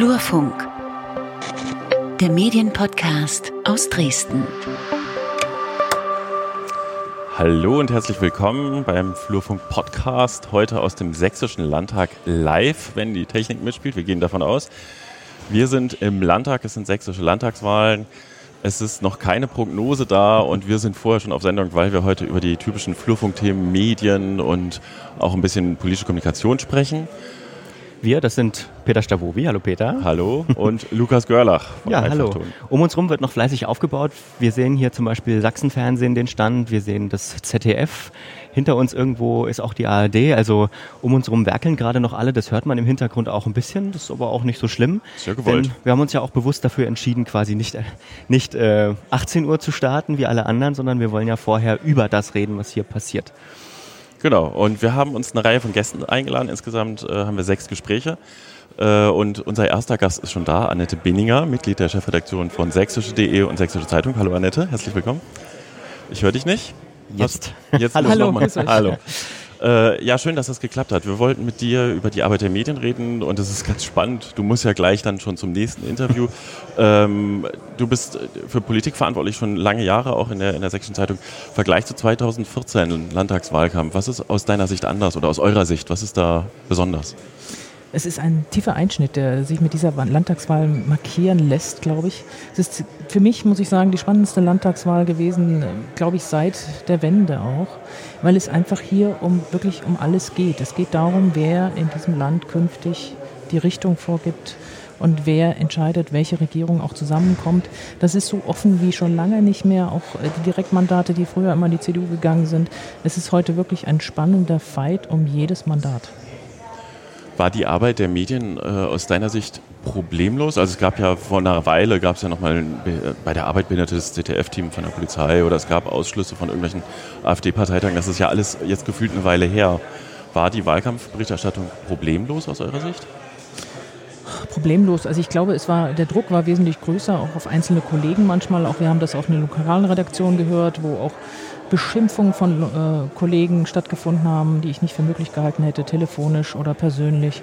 Flurfunk, der Medienpodcast aus Dresden. Hallo und herzlich willkommen beim Flurfunk Podcast. Heute aus dem Sächsischen Landtag live, wenn die Technik mitspielt. Wir gehen davon aus. Wir sind im Landtag, es sind sächsische Landtagswahlen. Es ist noch keine Prognose da und wir sind vorher schon auf Sendung, weil wir heute über die typischen Flurfunkthemen Medien und auch ein bisschen politische Kommunikation sprechen. Wir, das sind Peter Stavovi, hallo Peter. Hallo und Lukas Görlach. Ja, hallo. Um uns herum wird noch fleißig aufgebaut. Wir sehen hier zum Beispiel Sachsenfernsehen den Stand, wir sehen das ZDF. Hinter uns irgendwo ist auch die ARD. Also um uns herum werkeln gerade noch alle. Das hört man im Hintergrund auch ein bisschen. Das ist aber auch nicht so schlimm. Sehr gewollt. Denn wir haben uns ja auch bewusst dafür entschieden, quasi nicht, nicht äh, 18 Uhr zu starten wie alle anderen, sondern wir wollen ja vorher über das reden, was hier passiert. Genau, und wir haben uns eine Reihe von Gästen eingeladen. Insgesamt äh, haben wir sechs Gespräche. Äh, und unser erster Gast ist schon da, Annette Binninger, Mitglied der Chefredaktion von sächsische.de und Sächsische Zeitung. Hallo Annette, herzlich willkommen. Ich höre dich nicht. Jetzt. Jetzt Hallo. Hallo. Hallo. Äh, ja, schön, dass das geklappt hat. Wir wollten mit dir über die Arbeit der Medien reden und es ist ganz spannend. Du musst ja gleich dann schon zum nächsten Interview. ähm, du bist für Politik verantwortlich schon lange Jahre, auch in der, in der Sächsischen Zeitung. Vergleich zu 2014, Landtagswahlkampf. Was ist aus deiner Sicht anders oder aus eurer Sicht? Was ist da besonders? Es ist ein tiefer Einschnitt, der sich mit dieser Landtagswahl markieren lässt, glaube ich. Es ist für mich, muss ich sagen, die spannendste Landtagswahl gewesen, glaube ich, seit der Wende auch, weil es einfach hier um wirklich um alles geht. Es geht darum, wer in diesem Land künftig die Richtung vorgibt und wer entscheidet, welche Regierung auch zusammenkommt. Das ist so offen wie schon lange nicht mehr. Auch die Direktmandate, die früher immer in die CDU gegangen sind. Es ist heute wirklich ein spannender Fight um jedes Mandat. War die Arbeit der Medien äh, aus deiner Sicht problemlos? Also es gab ja vor einer Weile, gab es ja nochmal bei der Arbeit behindertes ZDF-Team von der Polizei oder es gab Ausschlüsse von irgendwelchen AfD-Parteitagen. Das ist ja alles jetzt gefühlt eine Weile her. War die Wahlkampfberichterstattung problemlos aus eurer Sicht? Problemlos. Also ich glaube, es war, der Druck war wesentlich größer, auch auf einzelne Kollegen manchmal. Auch wir haben das auf einer lokalen Redaktion gehört, wo auch Beschimpfungen von äh, Kollegen stattgefunden haben, die ich nicht für möglich gehalten hätte, telefonisch oder persönlich.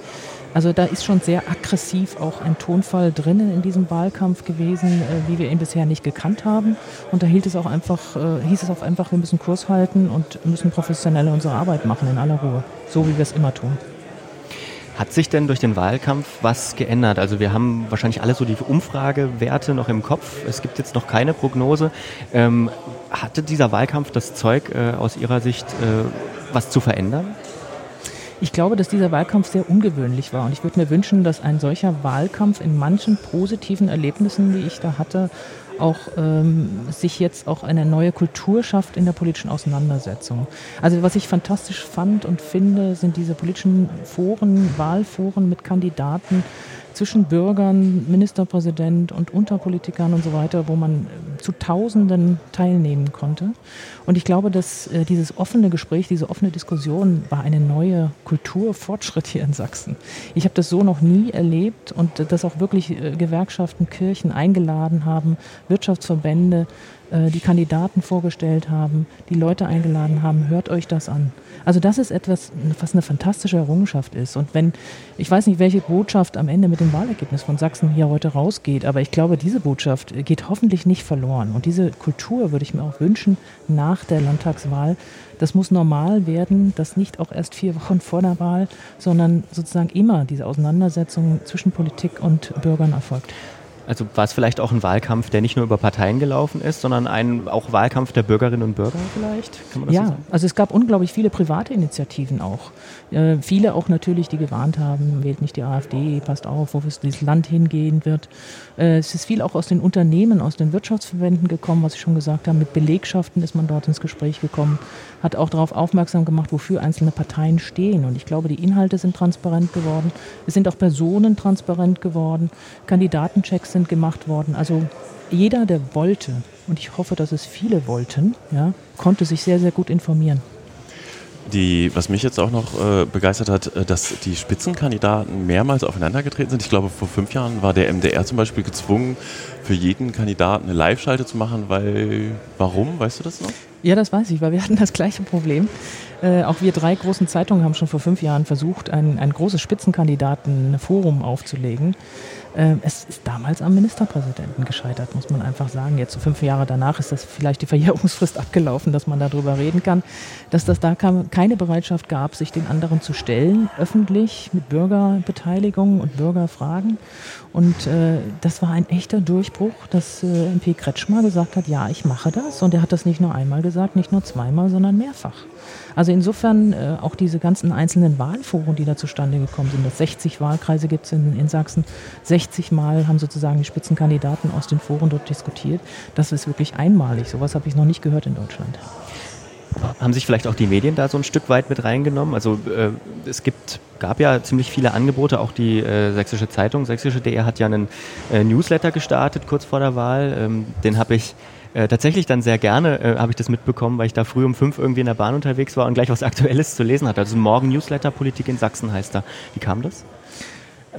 Also da ist schon sehr aggressiv auch ein Tonfall drinnen in diesem Wahlkampf gewesen, äh, wie wir ihn bisher nicht gekannt haben. Und da hielt es auch einfach, äh, hieß es auch einfach, wir müssen Kurs halten und müssen professionell unsere Arbeit machen in aller Ruhe, so wie wir es immer tun. Hat sich denn durch den Wahlkampf was geändert? Also wir haben wahrscheinlich alle so die Umfragewerte noch im Kopf. Es gibt jetzt noch keine Prognose. Ähm, hatte dieser Wahlkampf das Zeug äh, aus Ihrer Sicht äh, was zu verändern? Ich glaube, dass dieser Wahlkampf sehr ungewöhnlich war und ich würde mir wünschen, dass ein solcher Wahlkampf in manchen positiven Erlebnissen, die ich da hatte, auch ähm, sich jetzt auch eine neue Kultur schafft in der politischen Auseinandersetzung. Also was ich fantastisch fand und finde, sind diese politischen Foren, Wahlforen mit Kandidaten, zwischen Bürgern, Ministerpräsident und Unterpolitikern und so weiter, wo man äh, zu Tausenden teilnehmen konnte. Und ich glaube, dass äh, dieses offene Gespräch, diese offene Diskussion war eine neue Kulturfortschritt hier in Sachsen. Ich habe das so noch nie erlebt und dass auch wirklich äh, Gewerkschaften, Kirchen eingeladen haben, Wirtschaftsverbände, äh, die Kandidaten vorgestellt haben, die Leute eingeladen haben, hört euch das an. Also das ist etwas, was eine fantastische Errungenschaft ist. Und wenn, ich weiß nicht, welche Botschaft am Ende mit dem Wahlergebnis von Sachsen hier heute rausgeht, aber ich glaube, diese Botschaft geht hoffentlich nicht verloren. Und diese Kultur würde ich mir auch wünschen nach der Landtagswahl. Das muss normal werden, dass nicht auch erst vier Wochen vor der Wahl, sondern sozusagen immer diese Auseinandersetzung zwischen Politik und Bürgern erfolgt. Also war es vielleicht auch ein Wahlkampf, der nicht nur über Parteien gelaufen ist, sondern ein auch Wahlkampf der Bürgerinnen und Bürger vielleicht? ja, so also es gab unglaublich viele private Initiativen auch. Äh, viele auch natürlich, die gewarnt haben, wählt nicht die AfD, passt auf, wo das Land hingehen wird. Äh, es ist viel auch aus den Unternehmen, aus den Wirtschaftsverbänden gekommen, was ich schon gesagt habe. Mit Belegschaften ist man dort ins Gespräch gekommen, hat auch darauf aufmerksam gemacht, wofür einzelne Parteien stehen. Und ich glaube, die Inhalte sind transparent geworden. Es sind auch Personen transparent geworden. Kandidatenchecks sind gemacht worden. Also jeder, der wollte, und ich hoffe, dass es viele wollten, ja, konnte sich sehr, sehr gut informieren. Die, was mich jetzt auch noch äh, begeistert hat, äh, dass die Spitzenkandidaten mehrmals aufeinandergetreten sind. Ich glaube, vor fünf Jahren war der MDR zum Beispiel gezwungen, für jeden Kandidaten eine Live-Schalte zu machen, weil, warum, weißt du das noch? Ja, das weiß ich, weil wir hatten das gleiche Problem. Äh, auch wir drei großen Zeitungen haben schon vor fünf Jahren versucht, ein, ein großes Spitzenkandidatenforum aufzulegen. Ähm, es ist damals am Ministerpräsidenten gescheitert, muss man einfach sagen. Jetzt so fünf Jahre danach ist das vielleicht die Verjährungsfrist abgelaufen, dass man darüber reden kann, dass das da keine Bereitschaft gab, sich den anderen zu stellen, öffentlich mit Bürgerbeteiligung und Bürgerfragen. Und äh, das war ein echter Durchbruch, dass äh, MP Kretschmer gesagt hat, ja, ich mache das. Und er hat das nicht nur einmal gesagt, nicht nur zweimal, sondern mehrfach. Also insofern äh, auch diese ganzen einzelnen Wahlforen, die da zustande gekommen sind. Das 60 Wahlkreise gibt es in, in Sachsen. 60 Mal haben sozusagen die Spitzenkandidaten aus den Foren dort diskutiert. Das ist wirklich einmalig. Sowas habe ich noch nicht gehört in Deutschland. Haben sich vielleicht auch die Medien da so ein Stück weit mit reingenommen? Also äh, es gibt, gab ja ziemlich viele Angebote, auch die äh, Sächsische Zeitung, sächsische.de hat ja einen äh, Newsletter gestartet kurz vor der Wahl. Ähm, den habe ich äh, tatsächlich dann sehr gerne äh, habe ich das mitbekommen, weil ich da früh um fünf irgendwie in der Bahn unterwegs war und gleich was Aktuelles zu lesen hatte. Also Morgen Newsletter Politik in Sachsen heißt da. Wie kam das?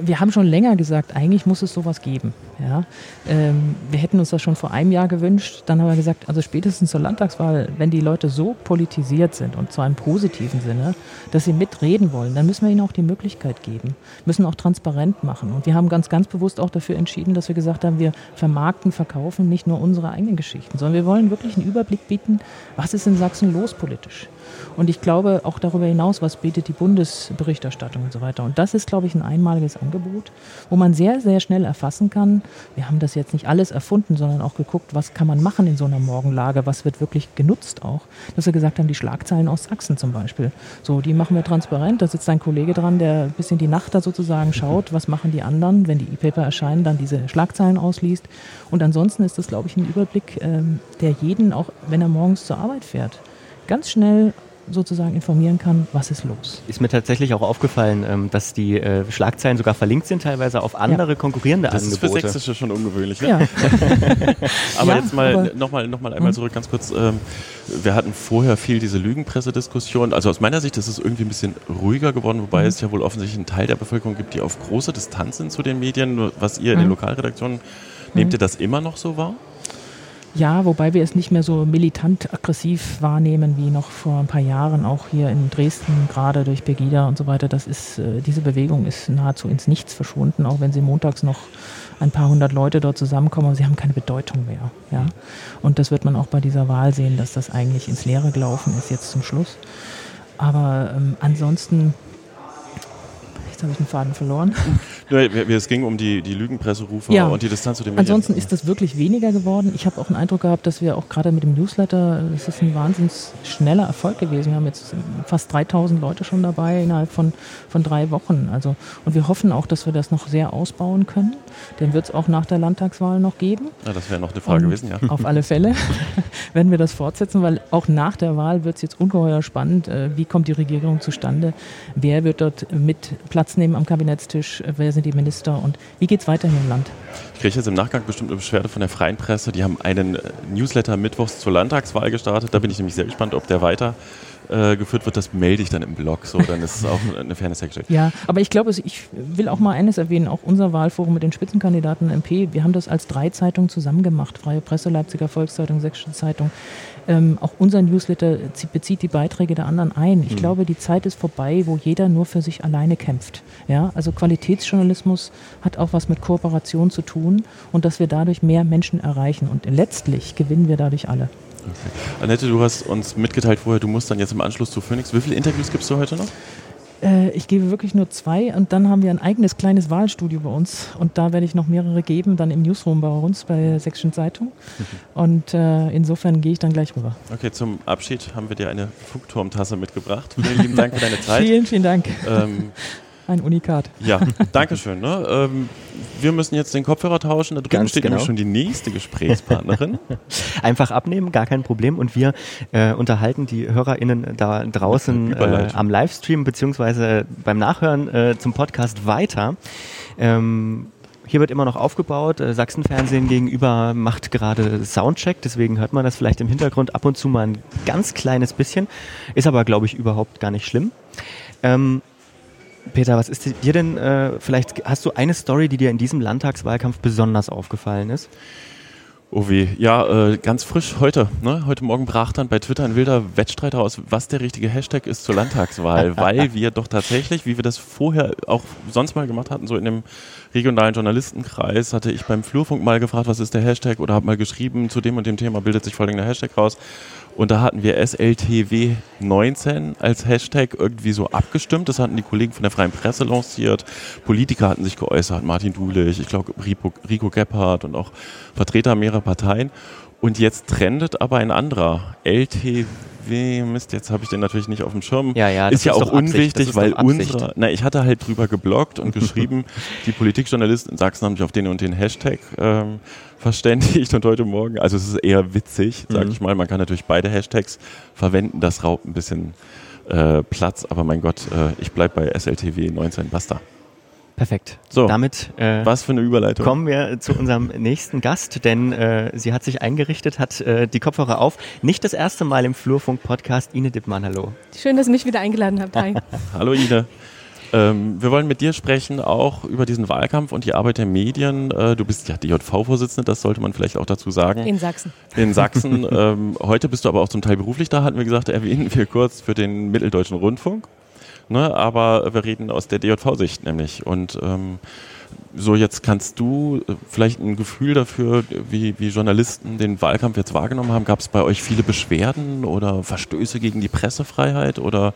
Wir haben schon länger gesagt, eigentlich muss es sowas geben. Ja? Ähm, wir hätten uns das schon vor einem Jahr gewünscht. Dann haben wir gesagt, also spätestens zur Landtagswahl, wenn die Leute so politisiert sind und zwar im positiven Sinne, dass sie mitreden wollen, dann müssen wir ihnen auch die Möglichkeit geben, müssen auch transparent machen. Und wir haben ganz, ganz bewusst auch dafür entschieden, dass wir gesagt haben, wir vermarkten, verkaufen nicht nur unsere eigenen Geschichten, sondern wir wollen wirklich einen Überblick bieten, was ist in Sachsen los politisch. Und ich glaube auch darüber hinaus, was bietet die Bundesberichterstattung und so weiter. Und das ist, glaube ich, ein einmaliges Angebot, wo man sehr, sehr schnell erfassen kann. Wir haben das jetzt nicht alles erfunden, sondern auch geguckt, was kann man machen in so einer Morgenlage, was wird wirklich genutzt auch. Dass wir gesagt haben, die Schlagzeilen aus Sachsen zum Beispiel. So, die machen wir transparent. Da sitzt ein Kollege dran, der ein bisschen die Nacht da sozusagen schaut, was machen die anderen, wenn die E-Paper erscheinen, dann diese Schlagzeilen ausliest. Und ansonsten ist das, glaube ich, ein Überblick, ähm, der jeden, auch wenn er morgens zur Arbeit fährt, ganz schnell sozusagen informieren kann, was ist los. Ist mir tatsächlich auch aufgefallen, ähm, dass die äh, Schlagzeilen sogar verlinkt sind, teilweise auf andere ja. konkurrierende das Angebote. Das ist für Sächsische schon ungewöhnlich. Ne? Ja. aber ja, jetzt mal nochmal noch mal einmal zurück, ganz kurz. Ähm, wir hatten vorher viel diese Lügenpressediskussion. Also aus meiner Sicht ist es irgendwie ein bisschen ruhiger geworden, wobei mhm. es ja wohl offensichtlich einen Teil der Bevölkerung gibt, die auf große Distanz sind zu den Medien. Was ihr in den mhm. Lokalredaktionen, nehmt mhm. ihr das immer noch so wahr? Ja, wobei wir es nicht mehr so militant aggressiv wahrnehmen wie noch vor ein paar Jahren, auch hier in Dresden, gerade durch Pegida und so weiter. Das ist, äh, diese Bewegung ist nahezu ins Nichts verschwunden, auch wenn sie montags noch ein paar hundert Leute dort zusammenkommen, aber sie haben keine Bedeutung mehr. Ja? Und das wird man auch bei dieser Wahl sehen, dass das eigentlich ins Leere gelaufen ist jetzt zum Schluss. Aber ähm, ansonsten Jetzt habe ich den Faden verloren. es ging um die, die Lügenpresserufe ja. und die Distanz zu den Medien. Ansonsten ist das wirklich weniger geworden. Ich habe auch einen Eindruck gehabt, dass wir auch gerade mit dem Newsletter, das ist ein wahnsinnig schneller Erfolg gewesen. Wir haben jetzt fast 3000 Leute schon dabei innerhalb von, von drei Wochen. Also, und wir hoffen auch, dass wir das noch sehr ausbauen können. Den wird es auch nach der Landtagswahl noch geben. Ja, das wäre noch eine Frage und gewesen, ja. Auf alle Fälle werden wir das fortsetzen, weil auch nach der Wahl wird es jetzt ungeheuer spannend. Äh, wie kommt die Regierung zustande? Wer wird dort mit Platz nehmen am Kabinettstisch, äh, wer sind die Minister und wie geht es weiter hier im Land? Ich kriege jetzt im Nachgang bestimmt eine Beschwerde von der Freien Presse. Die haben einen äh, Newsletter mittwochs zur Landtagswahl gestartet. Da bin ich nämlich sehr gespannt, ob der weiter äh, geführt wird, das melde ich dann im Blog. So, dann ist es auch eine Fairness hergestellt. Ja, aber ich glaube, ich will auch mal eines erwähnen, auch unser Wahlforum mit den Spitzenkandidaten MP, wir haben das als drei Zeitungen zusammen gemacht. Freie Presse, Leipziger Volkszeitung, Sächsische Zeitung. Ähm, auch unser Newsletter bezieht die Beiträge der anderen ein. Ich mhm. glaube, die Zeit ist vorbei, wo jeder nur für sich alleine kämpft. Ja, also Qualitätsjournalismus hat auch was mit Kooperation zu tun und dass wir dadurch mehr Menschen erreichen. Und letztlich gewinnen wir dadurch alle. Okay. Annette, du hast uns mitgeteilt vorher, du musst dann jetzt im Anschluss zu Phoenix. Wie viele Interviews gibst du heute noch? Äh, ich gebe wirklich nur zwei und dann haben wir ein eigenes kleines Wahlstudio bei uns und da werde ich noch mehrere geben, dann im Newsroom bei uns bei der Sächsischen Zeitung. Mhm. Und äh, insofern gehe ich dann gleich rüber. Okay, zum Abschied haben wir dir eine Funkturmtasse mitgebracht. Vielen lieben Dank für deine Zeit. vielen, vielen Dank. Ähm, ein Unikat. Ja, danke schön. Ne? Ähm, wir müssen jetzt den Kopfhörer tauschen. Da drüben Ganz steht genau. nämlich schon die nächste Gesprächspartnerin. Einfach abnehmen, gar kein Problem. Und wir äh, unterhalten die HörerInnen da draußen äh, am Livestream beziehungsweise beim Nachhören äh, zum Podcast weiter. Ähm, hier wird immer noch aufgebaut. Äh, Sachsenfernsehen gegenüber macht gerade Soundcheck, deswegen hört man das vielleicht im Hintergrund ab und zu mal ein ganz kleines bisschen. Ist aber, glaube ich, überhaupt gar nicht schlimm. Ähm, Peter, was ist dir denn, äh, vielleicht hast du eine Story, die dir in diesem Landtagswahlkampf besonders aufgefallen ist? Oh weh. Ja, äh, ganz frisch heute. Ne? Heute Morgen brach dann bei Twitter ein wilder Wettstreit aus, was der richtige Hashtag ist zur Landtagswahl, weil wir doch tatsächlich, wie wir das vorher auch sonst mal gemacht hatten, so in dem regionalen Journalistenkreis, hatte ich beim Flurfunk mal gefragt, was ist der Hashtag oder habe mal geschrieben, zu dem und dem Thema bildet sich folgender Hashtag raus. Und da hatten wir SLTW19 als Hashtag irgendwie so abgestimmt. Das hatten die Kollegen von der Freien Presse lanciert. Politiker hatten sich geäußert. Martin Dulich, ich glaube Rico, Rico Gebhardt und auch Vertreter mehrerer Parteien. Und jetzt trendet aber ein anderer. LTW, Mist, jetzt habe ich den natürlich nicht auf dem Schirm. Ja, ja, ist ja auch unwichtig, weil unsere, na, ich hatte halt drüber gebloggt und geschrieben, die Politikjournalisten in Sachsen haben sich auf den und den Hashtag ähm, verständigt und heute Morgen, also es ist eher witzig, sag Mhm. ich mal, man kann natürlich beide Hashtags verwenden, das raubt ein bisschen äh, Platz, aber mein Gott, äh, ich bleib bei SLTW 19, basta. Perfekt. So. Damit äh, Was für eine Überleitung. kommen wir zu unserem nächsten Gast, denn äh, sie hat sich eingerichtet, hat äh, die Kopfhörer auf. Nicht das erste Mal im Flurfunk-Podcast. Ine Dittmann, hallo. Schön, dass ihr mich wieder eingeladen habt. Hi. Hallo Ine. Ähm, wir wollen mit dir sprechen auch über diesen Wahlkampf und die Arbeit der Medien. Äh, du bist ja DJV-Vorsitzende, das sollte man vielleicht auch dazu sagen. In Sachsen. in Sachsen. ähm, heute bist du aber auch zum Teil beruflich da, hatten wir gesagt, erwähnen wir kurz für den Mitteldeutschen Rundfunk. Ne, aber wir reden aus der DJV-Sicht nämlich. Und ähm, so, jetzt kannst du äh, vielleicht ein Gefühl dafür, wie, wie Journalisten den Wahlkampf jetzt wahrgenommen haben. Gab es bei euch viele Beschwerden oder Verstöße gegen die Pressefreiheit? Oder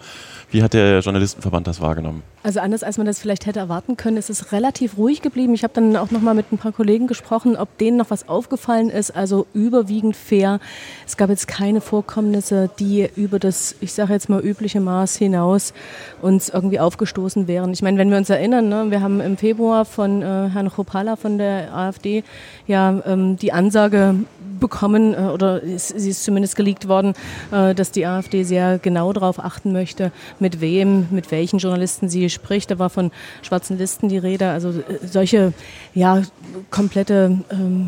wie hat der Journalistenverband das wahrgenommen? Also anders als man das vielleicht hätte erwarten können, ist es relativ ruhig geblieben. Ich habe dann auch noch mal mit ein paar Kollegen gesprochen, ob denen noch was aufgefallen ist. Also überwiegend fair. Es gab jetzt keine Vorkommnisse, die über das, ich sage jetzt mal übliche Maß hinaus uns irgendwie aufgestoßen wären. Ich meine, wenn wir uns erinnern, ne, wir haben im Februar von äh, Herrn Chopala von der AfD ja ähm, die Ansage bekommen, äh, oder sie ist zumindest geleakt worden, äh, dass die AfD sehr genau darauf achten möchte, mit wem, mit welchen Journalisten sie spricht. Da war von schwarzen Listen die Rede. Also äh, solche ja, komplette ähm,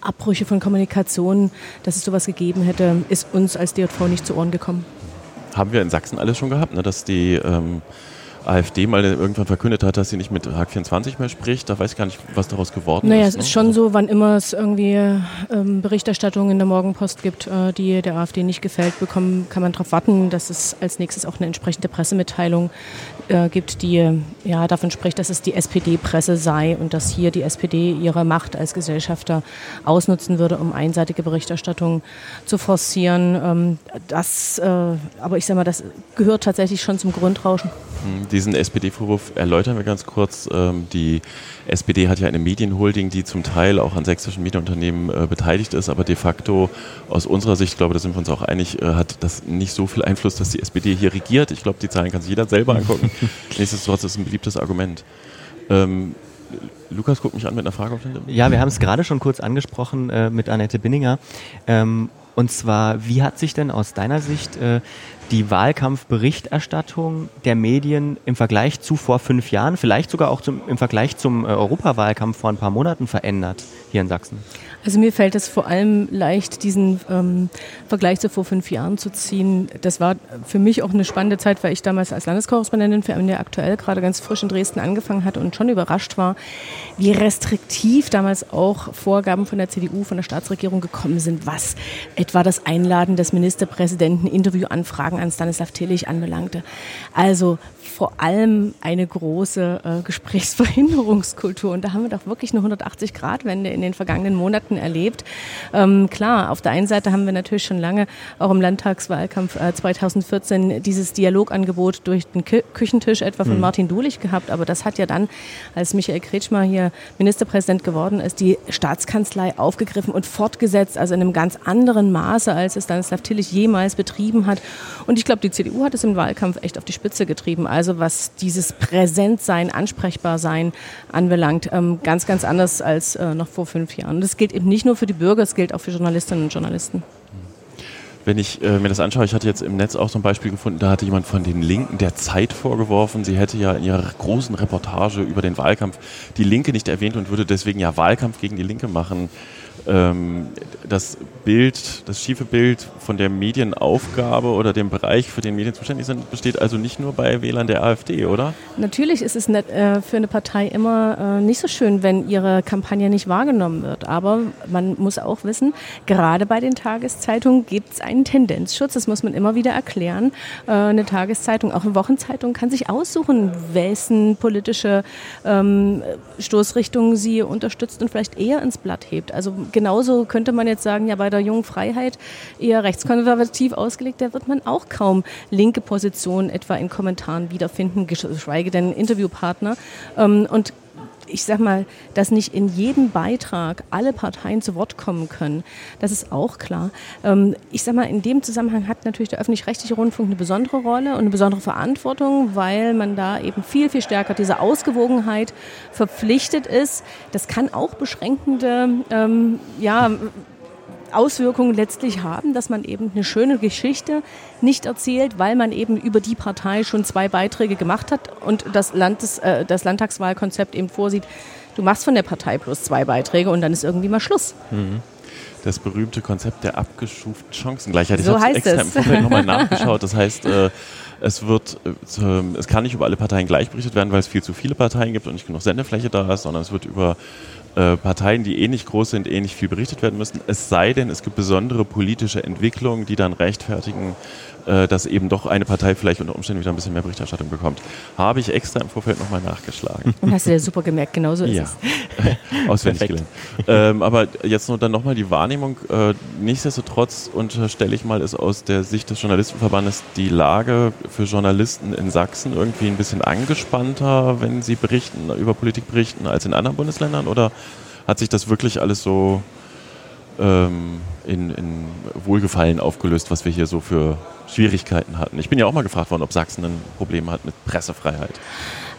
Abbrüche von Kommunikation, dass es sowas gegeben hätte, ist uns als DJV nicht zu Ohren gekommen. Haben wir in Sachsen alles schon gehabt, ne? dass die ähm, AfD mal irgendwann verkündet hat, dass sie nicht mit Hack 24 mehr spricht. Da weiß ich gar nicht, was daraus geworden Naja, ist. es ist schon so, wann immer es irgendwie ähm, Berichterstattung in der Morgenpost gibt, äh, die der AfD nicht gefällt, bekommen, kann man darauf warten, dass es als nächstes auch eine entsprechende Pressemitteilung äh, gibt, die ja, davon spricht, dass es die SPD-Presse sei und dass hier die SPD ihre Macht als Gesellschafter ausnutzen würde, um einseitige Berichterstattung zu forcieren. Ähm, das, äh, aber ich sage mal, das gehört tatsächlich schon zum Grundrauschen. Hm, Diesen SPD-Vorwurf erläutern wir ganz kurz. Ähm, Die SPD hat ja eine Medienholding, die zum Teil auch an sächsischen Medienunternehmen äh, beteiligt ist, aber de facto aus unserer Sicht, ich glaube, da sind wir uns auch einig, äh, hat das nicht so viel Einfluss, dass die SPD hier regiert. Ich glaube, die Zahlen kann sich jeder selber angucken. Nichtsdestotrotz ist es ein beliebtes Argument. Ähm, Lukas guckt mich an mit einer Frage auf den Lippen. Ja, wir haben es gerade schon kurz angesprochen äh, mit Annette Binninger. Ähm, und zwar, wie hat sich denn aus deiner Sicht äh, die Wahlkampfberichterstattung der Medien im Vergleich zu vor fünf Jahren, vielleicht sogar auch zum, im Vergleich zum äh, Europawahlkampf vor ein paar Monaten verändert hier in Sachsen? Also mir fällt es vor allem leicht, diesen ähm, Vergleich zu vor fünf Jahren zu ziehen. Das war für mich auch eine spannende Zeit, weil ich damals als Landeskorrespondentin für MDR aktuell gerade ganz frisch in Dresden angefangen hatte und schon überrascht war, wie restriktiv damals auch Vorgaben von der CDU, von der Staatsregierung gekommen sind, was etwa das Einladen des Ministerpräsidenten, Interviewanfragen an Stanislav Tillich anbelangte. Also vor allem eine große äh, Gesprächsverhinderungskultur. Und da haben wir doch wirklich eine 180-Grad-Wende in den vergangenen Monaten erlebt. Ähm, klar, auf der einen Seite haben wir natürlich schon lange auch im Landtagswahlkampf äh, 2014 dieses Dialogangebot durch den Kü Küchentisch etwa von Martin Dulich gehabt. Aber das hat ja dann, als Michael Kretschmer hier Ministerpräsident geworden ist, die Staatskanzlei aufgegriffen und fortgesetzt, also in einem ganz anderen Maße, als es Stanislav Tillich jemals betrieben hat. Und ich glaube, die CDU hat es im Wahlkampf echt auf die Spitze getrieben. Also was dieses Präsentsein, Ansprechbarsein anbelangt, ähm, ganz, ganz anders als äh, noch vor fünf Jahren. Und das gilt eben nicht nur für die Bürger, es gilt auch für Journalistinnen und Journalisten. Wenn ich äh, mir das anschaue, ich hatte jetzt im Netz auch so ein Beispiel gefunden, da hatte jemand von den Linken der Zeit vorgeworfen, sie hätte ja in ihrer großen Reportage über den Wahlkampf die Linke nicht erwähnt und würde deswegen ja Wahlkampf gegen die Linke machen. Ähm, das Bild, das schiefe Bild von der Medienaufgabe oder dem Bereich, für den Medien zuständig sind, besteht also nicht nur bei Wählern der AfD, oder? Natürlich ist es nicht, äh, für eine Partei immer äh, nicht so schön, wenn ihre Kampagne nicht wahrgenommen wird. Aber man muss auch wissen, gerade bei den Tageszeitungen gibt es einen Tendenzschutz. Das muss man immer wieder erklären. Äh, eine Tageszeitung, auch eine Wochenzeitung, kann sich aussuchen, wessen politische ähm, Stoßrichtung sie unterstützt und vielleicht eher ins Blatt hebt. Also genauso könnte man jetzt sagen, ja, bei der jungen Freiheit eher rechtskonservativ ausgelegt, da wird man auch kaum linke Positionen etwa in Kommentaren wiederfinden, geschweige denn Interviewpartner. Ähm, und ich sag mal, dass nicht in jedem Beitrag alle Parteien zu Wort kommen können, das ist auch klar. Ähm, ich sag mal, in dem Zusammenhang hat natürlich der öffentlich-rechtliche Rundfunk eine besondere Rolle und eine besondere Verantwortung, weil man da eben viel, viel stärker diese Ausgewogenheit verpflichtet ist. Das kann auch beschränkende, ähm, ja, Auswirkungen letztlich haben, dass man eben eine schöne Geschichte nicht erzählt, weil man eben über die Partei schon zwei Beiträge gemacht hat und das, Landes, äh, das Landtagswahlkonzept eben vorsieht, du machst von der Partei bloß zwei Beiträge und dann ist irgendwie mal Schluss. Mhm. Das berühmte Konzept der abgeschuften Chancengleichheit. Ich so habe extra es. im Vorfeld nochmal nachgeschaut. Das heißt, äh, es wird, äh, es kann nicht über alle Parteien gleich berichtet werden, weil es viel zu viele Parteien gibt und nicht genug Sendefläche da ist, sondern es wird über äh, Parteien, die ähnlich eh groß sind, ähnlich eh viel berichtet werden müssen. Es sei denn, es gibt besondere politische Entwicklungen, die dann rechtfertigen, dass eben doch eine Partei vielleicht unter Umständen wieder ein bisschen mehr Berichterstattung bekommt. Habe ich extra im Vorfeld nochmal nachgeschlagen. Und hast du ja super gemerkt, genauso ist ja. es. Auswendig gelernt. Ähm, aber jetzt nur dann nochmal die Wahrnehmung. Äh, nichtsdestotrotz unterstelle ich mal, ist aus der Sicht des Journalistenverbandes die Lage für Journalisten in Sachsen irgendwie ein bisschen angespannter, wenn sie berichten, über Politik berichten, als in anderen Bundesländern? Oder hat sich das wirklich alles so ähm, in, in Wohlgefallen aufgelöst, was wir hier so für Schwierigkeiten hatten. Ich bin ja auch mal gefragt worden, ob Sachsen ein Problem hat mit Pressefreiheit.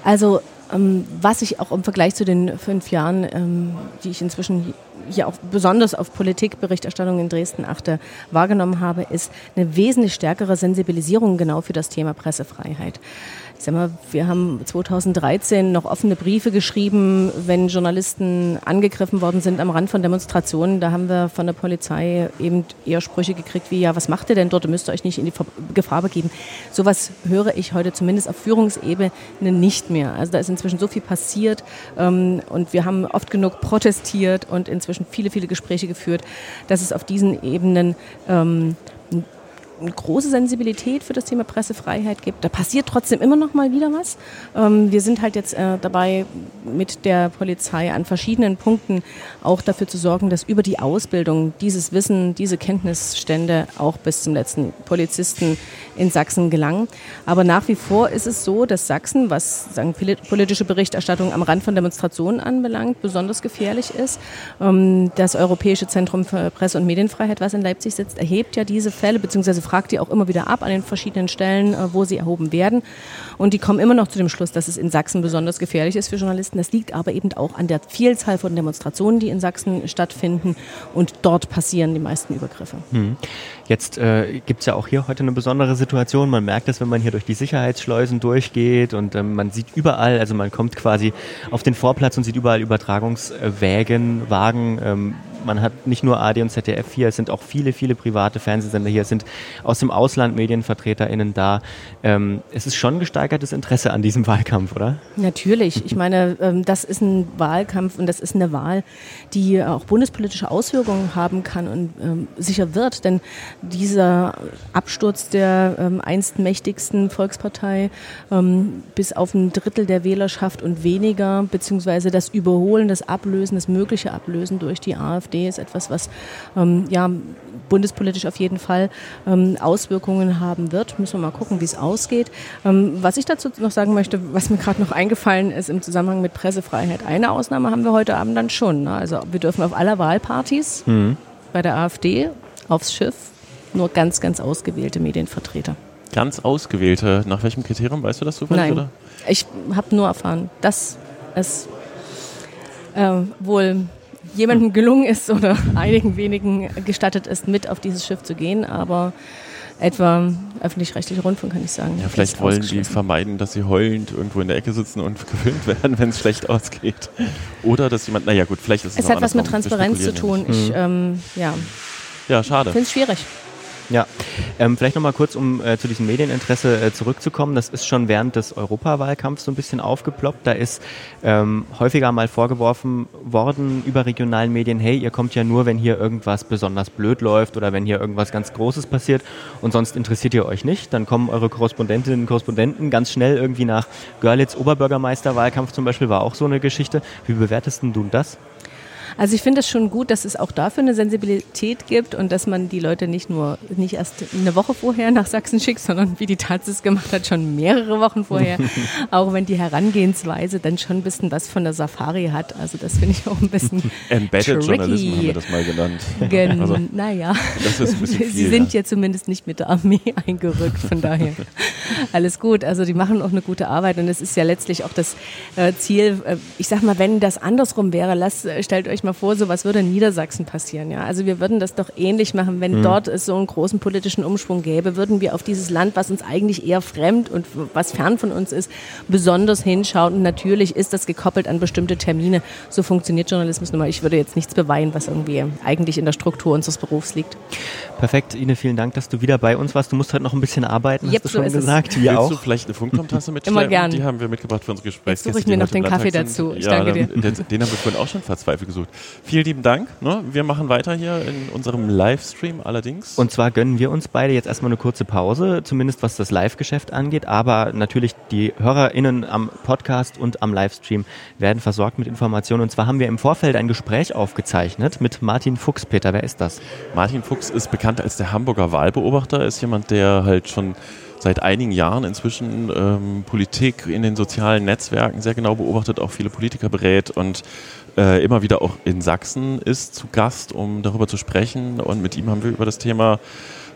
Also ähm, was ich auch im Vergleich zu den fünf Jahren, ähm, die ich inzwischen hier auch besonders auf Politikberichterstattung in Dresden achte, wahrgenommen habe, ist eine wesentlich stärkere Sensibilisierung genau für das Thema Pressefreiheit. Ich sag mal, wir haben 2013 noch offene Briefe geschrieben, wenn Journalisten angegriffen worden sind am Rand von Demonstrationen. Da haben wir von der Polizei eben eher Sprüche gekriegt wie, ja, was macht ihr denn dort? Ihr müsst euch nicht in die Gefahr begeben. Sowas höre ich heute zumindest auf Führungsebene nicht mehr. Also da ist inzwischen so viel passiert ähm, und wir haben oft genug protestiert und inzwischen viele, viele Gespräche geführt, dass es auf diesen Ebenen ähm, eine große Sensibilität für das Thema Pressefreiheit gibt. Da passiert trotzdem immer noch mal wieder was. Ähm, wir sind halt jetzt äh, dabei, mit der Polizei an verschiedenen Punkten auch dafür zu sorgen, dass über die Ausbildung dieses Wissen, diese Kenntnisstände auch bis zum letzten Polizisten in Sachsen gelangen. Aber nach wie vor ist es so, dass Sachsen, was sagen, politische Berichterstattung am Rand von Demonstrationen anbelangt, besonders gefährlich ist. Ähm, das Europäische Zentrum für Presse- und Medienfreiheit, was in Leipzig sitzt, erhebt ja diese Fälle beziehungsweise fragt die auch immer wieder ab an den verschiedenen Stellen, äh, wo sie erhoben werden. Und die kommen immer noch zu dem Schluss, dass es in Sachsen besonders gefährlich ist für Journalisten. Das liegt aber eben auch an der Vielzahl von Demonstrationen, die in Sachsen stattfinden. Und dort passieren die meisten Übergriffe. Hm. Jetzt äh, gibt es ja auch hier heute eine besondere Situation. Man merkt es, wenn man hier durch die Sicherheitsschleusen durchgeht und ähm, man sieht überall, also man kommt quasi auf den Vorplatz und sieht überall Übertragungswägen, Wagen. Ähm, man hat nicht nur AD und ZDF hier, es sind auch viele, viele private Fernsehsender hier, es sind aus dem Ausland MedienvertreterInnen da. Ähm, es ist schon gesteigertes Interesse an diesem Wahlkampf, oder? Natürlich. Ich meine, ähm, das ist ein Wahlkampf und das ist eine Wahl, die auch bundespolitische Auswirkungen haben kann und ähm, sicher wird. Denn dieser Absturz der ähm, einst mächtigsten Volkspartei ähm, bis auf ein Drittel der Wählerschaft und weniger, beziehungsweise das Überholen, das Ablösen, das mögliche Ablösen durch die AfD ist etwas, was ähm, ja bundespolitisch auf jeden Fall ähm, Auswirkungen haben wird. Müssen wir mal gucken, wie es ausgeht. Ähm, was ich dazu noch sagen möchte, was mir gerade noch eingefallen ist im Zusammenhang mit Pressefreiheit. Eine Ausnahme haben wir heute Abend dann schon. Ne? Also wir dürfen auf aller Wahlpartys mhm. bei der AfD aufs Schiff nur ganz, ganz ausgewählte Medienvertreter. Ganz ausgewählte. Nach welchem Kriterium weißt du das zufällig? Nein, oder? ich habe nur erfahren, dass es äh, wohl jemandem gelungen ist oder einigen wenigen gestattet ist, mit auf dieses Schiff zu gehen. Aber etwa öffentlich-rechtlicher Rundfunk, kann ich sagen. Ja, vielleicht wollen die vermeiden, dass sie heulend irgendwo in der Ecke sitzen und gefilmt werden, wenn es schlecht ausgeht. Oder dass jemand, naja gut, vielleicht ist es Es hat was mit Transparenz zu tun. Ich, ähm, ja, Ja, schade. finde es schwierig. Ja, ähm, vielleicht nochmal kurz, um äh, zu diesem Medieninteresse äh, zurückzukommen. Das ist schon während des Europawahlkampfs so ein bisschen aufgeploppt. Da ist ähm, häufiger mal vorgeworfen worden über regionalen Medien, hey, ihr kommt ja nur, wenn hier irgendwas besonders blöd läuft oder wenn hier irgendwas ganz Großes passiert und sonst interessiert ihr euch nicht. Dann kommen eure Korrespondentinnen und Korrespondenten ganz schnell irgendwie nach Görlitz Oberbürgermeisterwahlkampf zum Beispiel war auch so eine Geschichte. Wie bewertest denn du das? Also ich finde es schon gut, dass es auch dafür eine Sensibilität gibt und dass man die Leute nicht nur nicht erst eine Woche vorher nach Sachsen schickt, sondern wie die Taz es gemacht hat, schon mehrere Wochen vorher. auch wenn die Herangehensweise dann schon ein bisschen was von der Safari hat. Also das finde ich auch ein bisschen Embedded tricky. Journalismus haben wir das mal genannt. Gen Also, naja, das ist ein bisschen sie viel, sind ja. ja zumindest nicht mit der Armee eingerückt, von daher alles gut. Also die machen auch eine gute Arbeit und es ist ja letztlich auch das äh, Ziel. Äh, ich sag mal, wenn das andersrum wäre, lasst, äh, stellt euch mal vor, so was würde in Niedersachsen passieren. Ja, also wir würden das doch ähnlich machen, wenn dort es so einen großen politischen Umschwung gäbe, würden wir auf dieses Land, was uns eigentlich eher fremd und was fern von uns ist, besonders hinschauen. Und natürlich ist das gekoppelt an bestimmte Termine. So funktioniert Journalismus nun mal. Ich würde jetzt nichts beweinen, was irgendwie eigentlich in der Struktur unseres Berufs liegt. Perfekt, Ine, vielen Dank, dass du wieder bei uns warst. Du musst heute noch ein bisschen arbeiten, Yep, hast du so schon gesagt. Wir Willst auch. du vielleicht eine Funkturmtasse mitschleppen? Immer gern. Die haben wir mitgebracht für unsere Gesprächsgäste. Jetzt suche ich mir noch den Kaffee sind. dazu. Ich ja, danke dann, Den, den haben wir vorhin auch schon verzweifelt gesucht. Vielen lieben Dank. Ne? Wir machen weiter hier in unserem Livestream allerdings. Und zwar gönnen wir uns beide jetzt erstmal eine kurze Pause, zumindest was das Live-Geschäft angeht. Aber natürlich die HörerInnen am Podcast und am Livestream werden versorgt mit Informationen. Und zwar haben wir im Vorfeld ein Gespräch aufgezeichnet mit Martin Fuchs. Peter, wer ist das? Martin Fuchs ist bekannt als der Hamburger Wahlbeobachter, ist jemand, der halt schon seit einigen Jahren inzwischen ähm, Politik in den sozialen Netzwerken sehr genau beobachtet, auch viele Politiker berät und äh, immer wieder auch in Sachsen ist zu Gast, um darüber zu sprechen. Und mit ihm haben wir über das Thema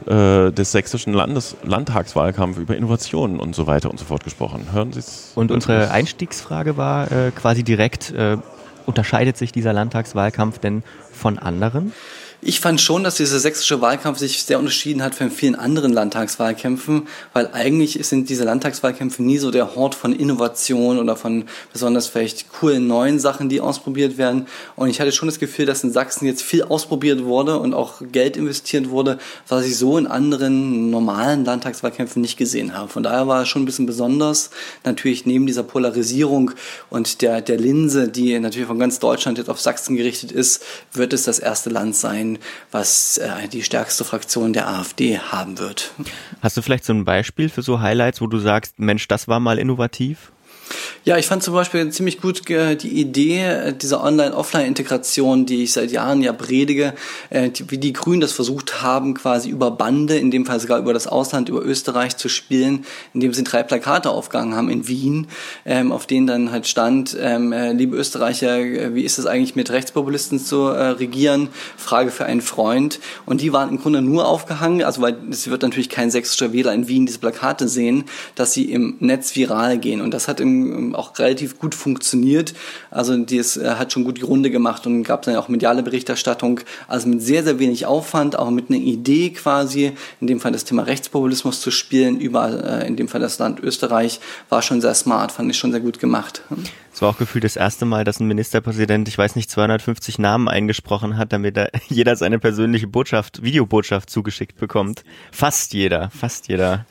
äh, des sächsischen Landes Landtagswahlkampf, über Innovationen und so weiter und so fort gesprochen. Hören Sie es? Und unsere Einstiegsfrage war äh, quasi direkt, äh, unterscheidet sich dieser Landtagswahlkampf denn von anderen? Ich fand schon, dass dieser sächsische Wahlkampf sich sehr unterschieden hat von vielen anderen Landtagswahlkämpfen, weil eigentlich sind diese Landtagswahlkämpfe nie so der Hort von Innovation oder von besonders vielleicht coolen neuen Sachen, die ausprobiert werden. Und ich hatte schon das Gefühl, dass in Sachsen jetzt viel ausprobiert wurde und auch Geld investiert wurde, was ich so in anderen normalen Landtagswahlkämpfen nicht gesehen habe. Von daher war es schon ein bisschen besonders. Natürlich neben dieser Polarisierung und der, der Linse, die natürlich von ganz Deutschland jetzt auf Sachsen gerichtet ist, wird es das erste Land sein, was äh, die stärkste Fraktion der AfD haben wird. Hast du vielleicht so ein Beispiel für so Highlights, wo du sagst, Mensch, das war mal innovativ? Ja, ich fand zum Beispiel ziemlich gut äh, die Idee äh, dieser Online-Offline-Integration, die ich seit Jahren ja predige, äh, wie die Grünen das versucht haben, quasi über Bande, in dem Fall sogar über das Ausland, über Österreich zu spielen, indem sie drei Plakate aufgehangen haben in Wien, ähm, auf denen dann halt stand, ähm, äh, liebe Österreicher, wie ist es eigentlich mit Rechtspopulisten zu regieren? Frage für einen Freund. Und die waren im Grunde nur aufgehangen, also weil es wird natürlich kein sächsischer Wähler in Wien diese Plakate sehen, dass sie im Netz viral gehen. Und das hat im auch relativ gut funktioniert. Also das äh, hat schon gut die Runde gemacht und gab dann auch mediale Berichterstattung. Also mit sehr, sehr wenig Aufwand, auch mit einer Idee quasi, in dem Fall das Thema Rechtspopulismus zu spielen, überall, äh, in dem Fall das Land Österreich, war schon sehr smart, fand ich schon sehr gut gemacht. Es war auch gefühlt das erste Mal, dass ein Ministerpräsident, ich weiß nicht, 250 Namen eingesprochen hat, damit er jeder seine persönliche Botschaft, Videobotschaft zugeschickt bekommt. Fast jeder, fast jeder.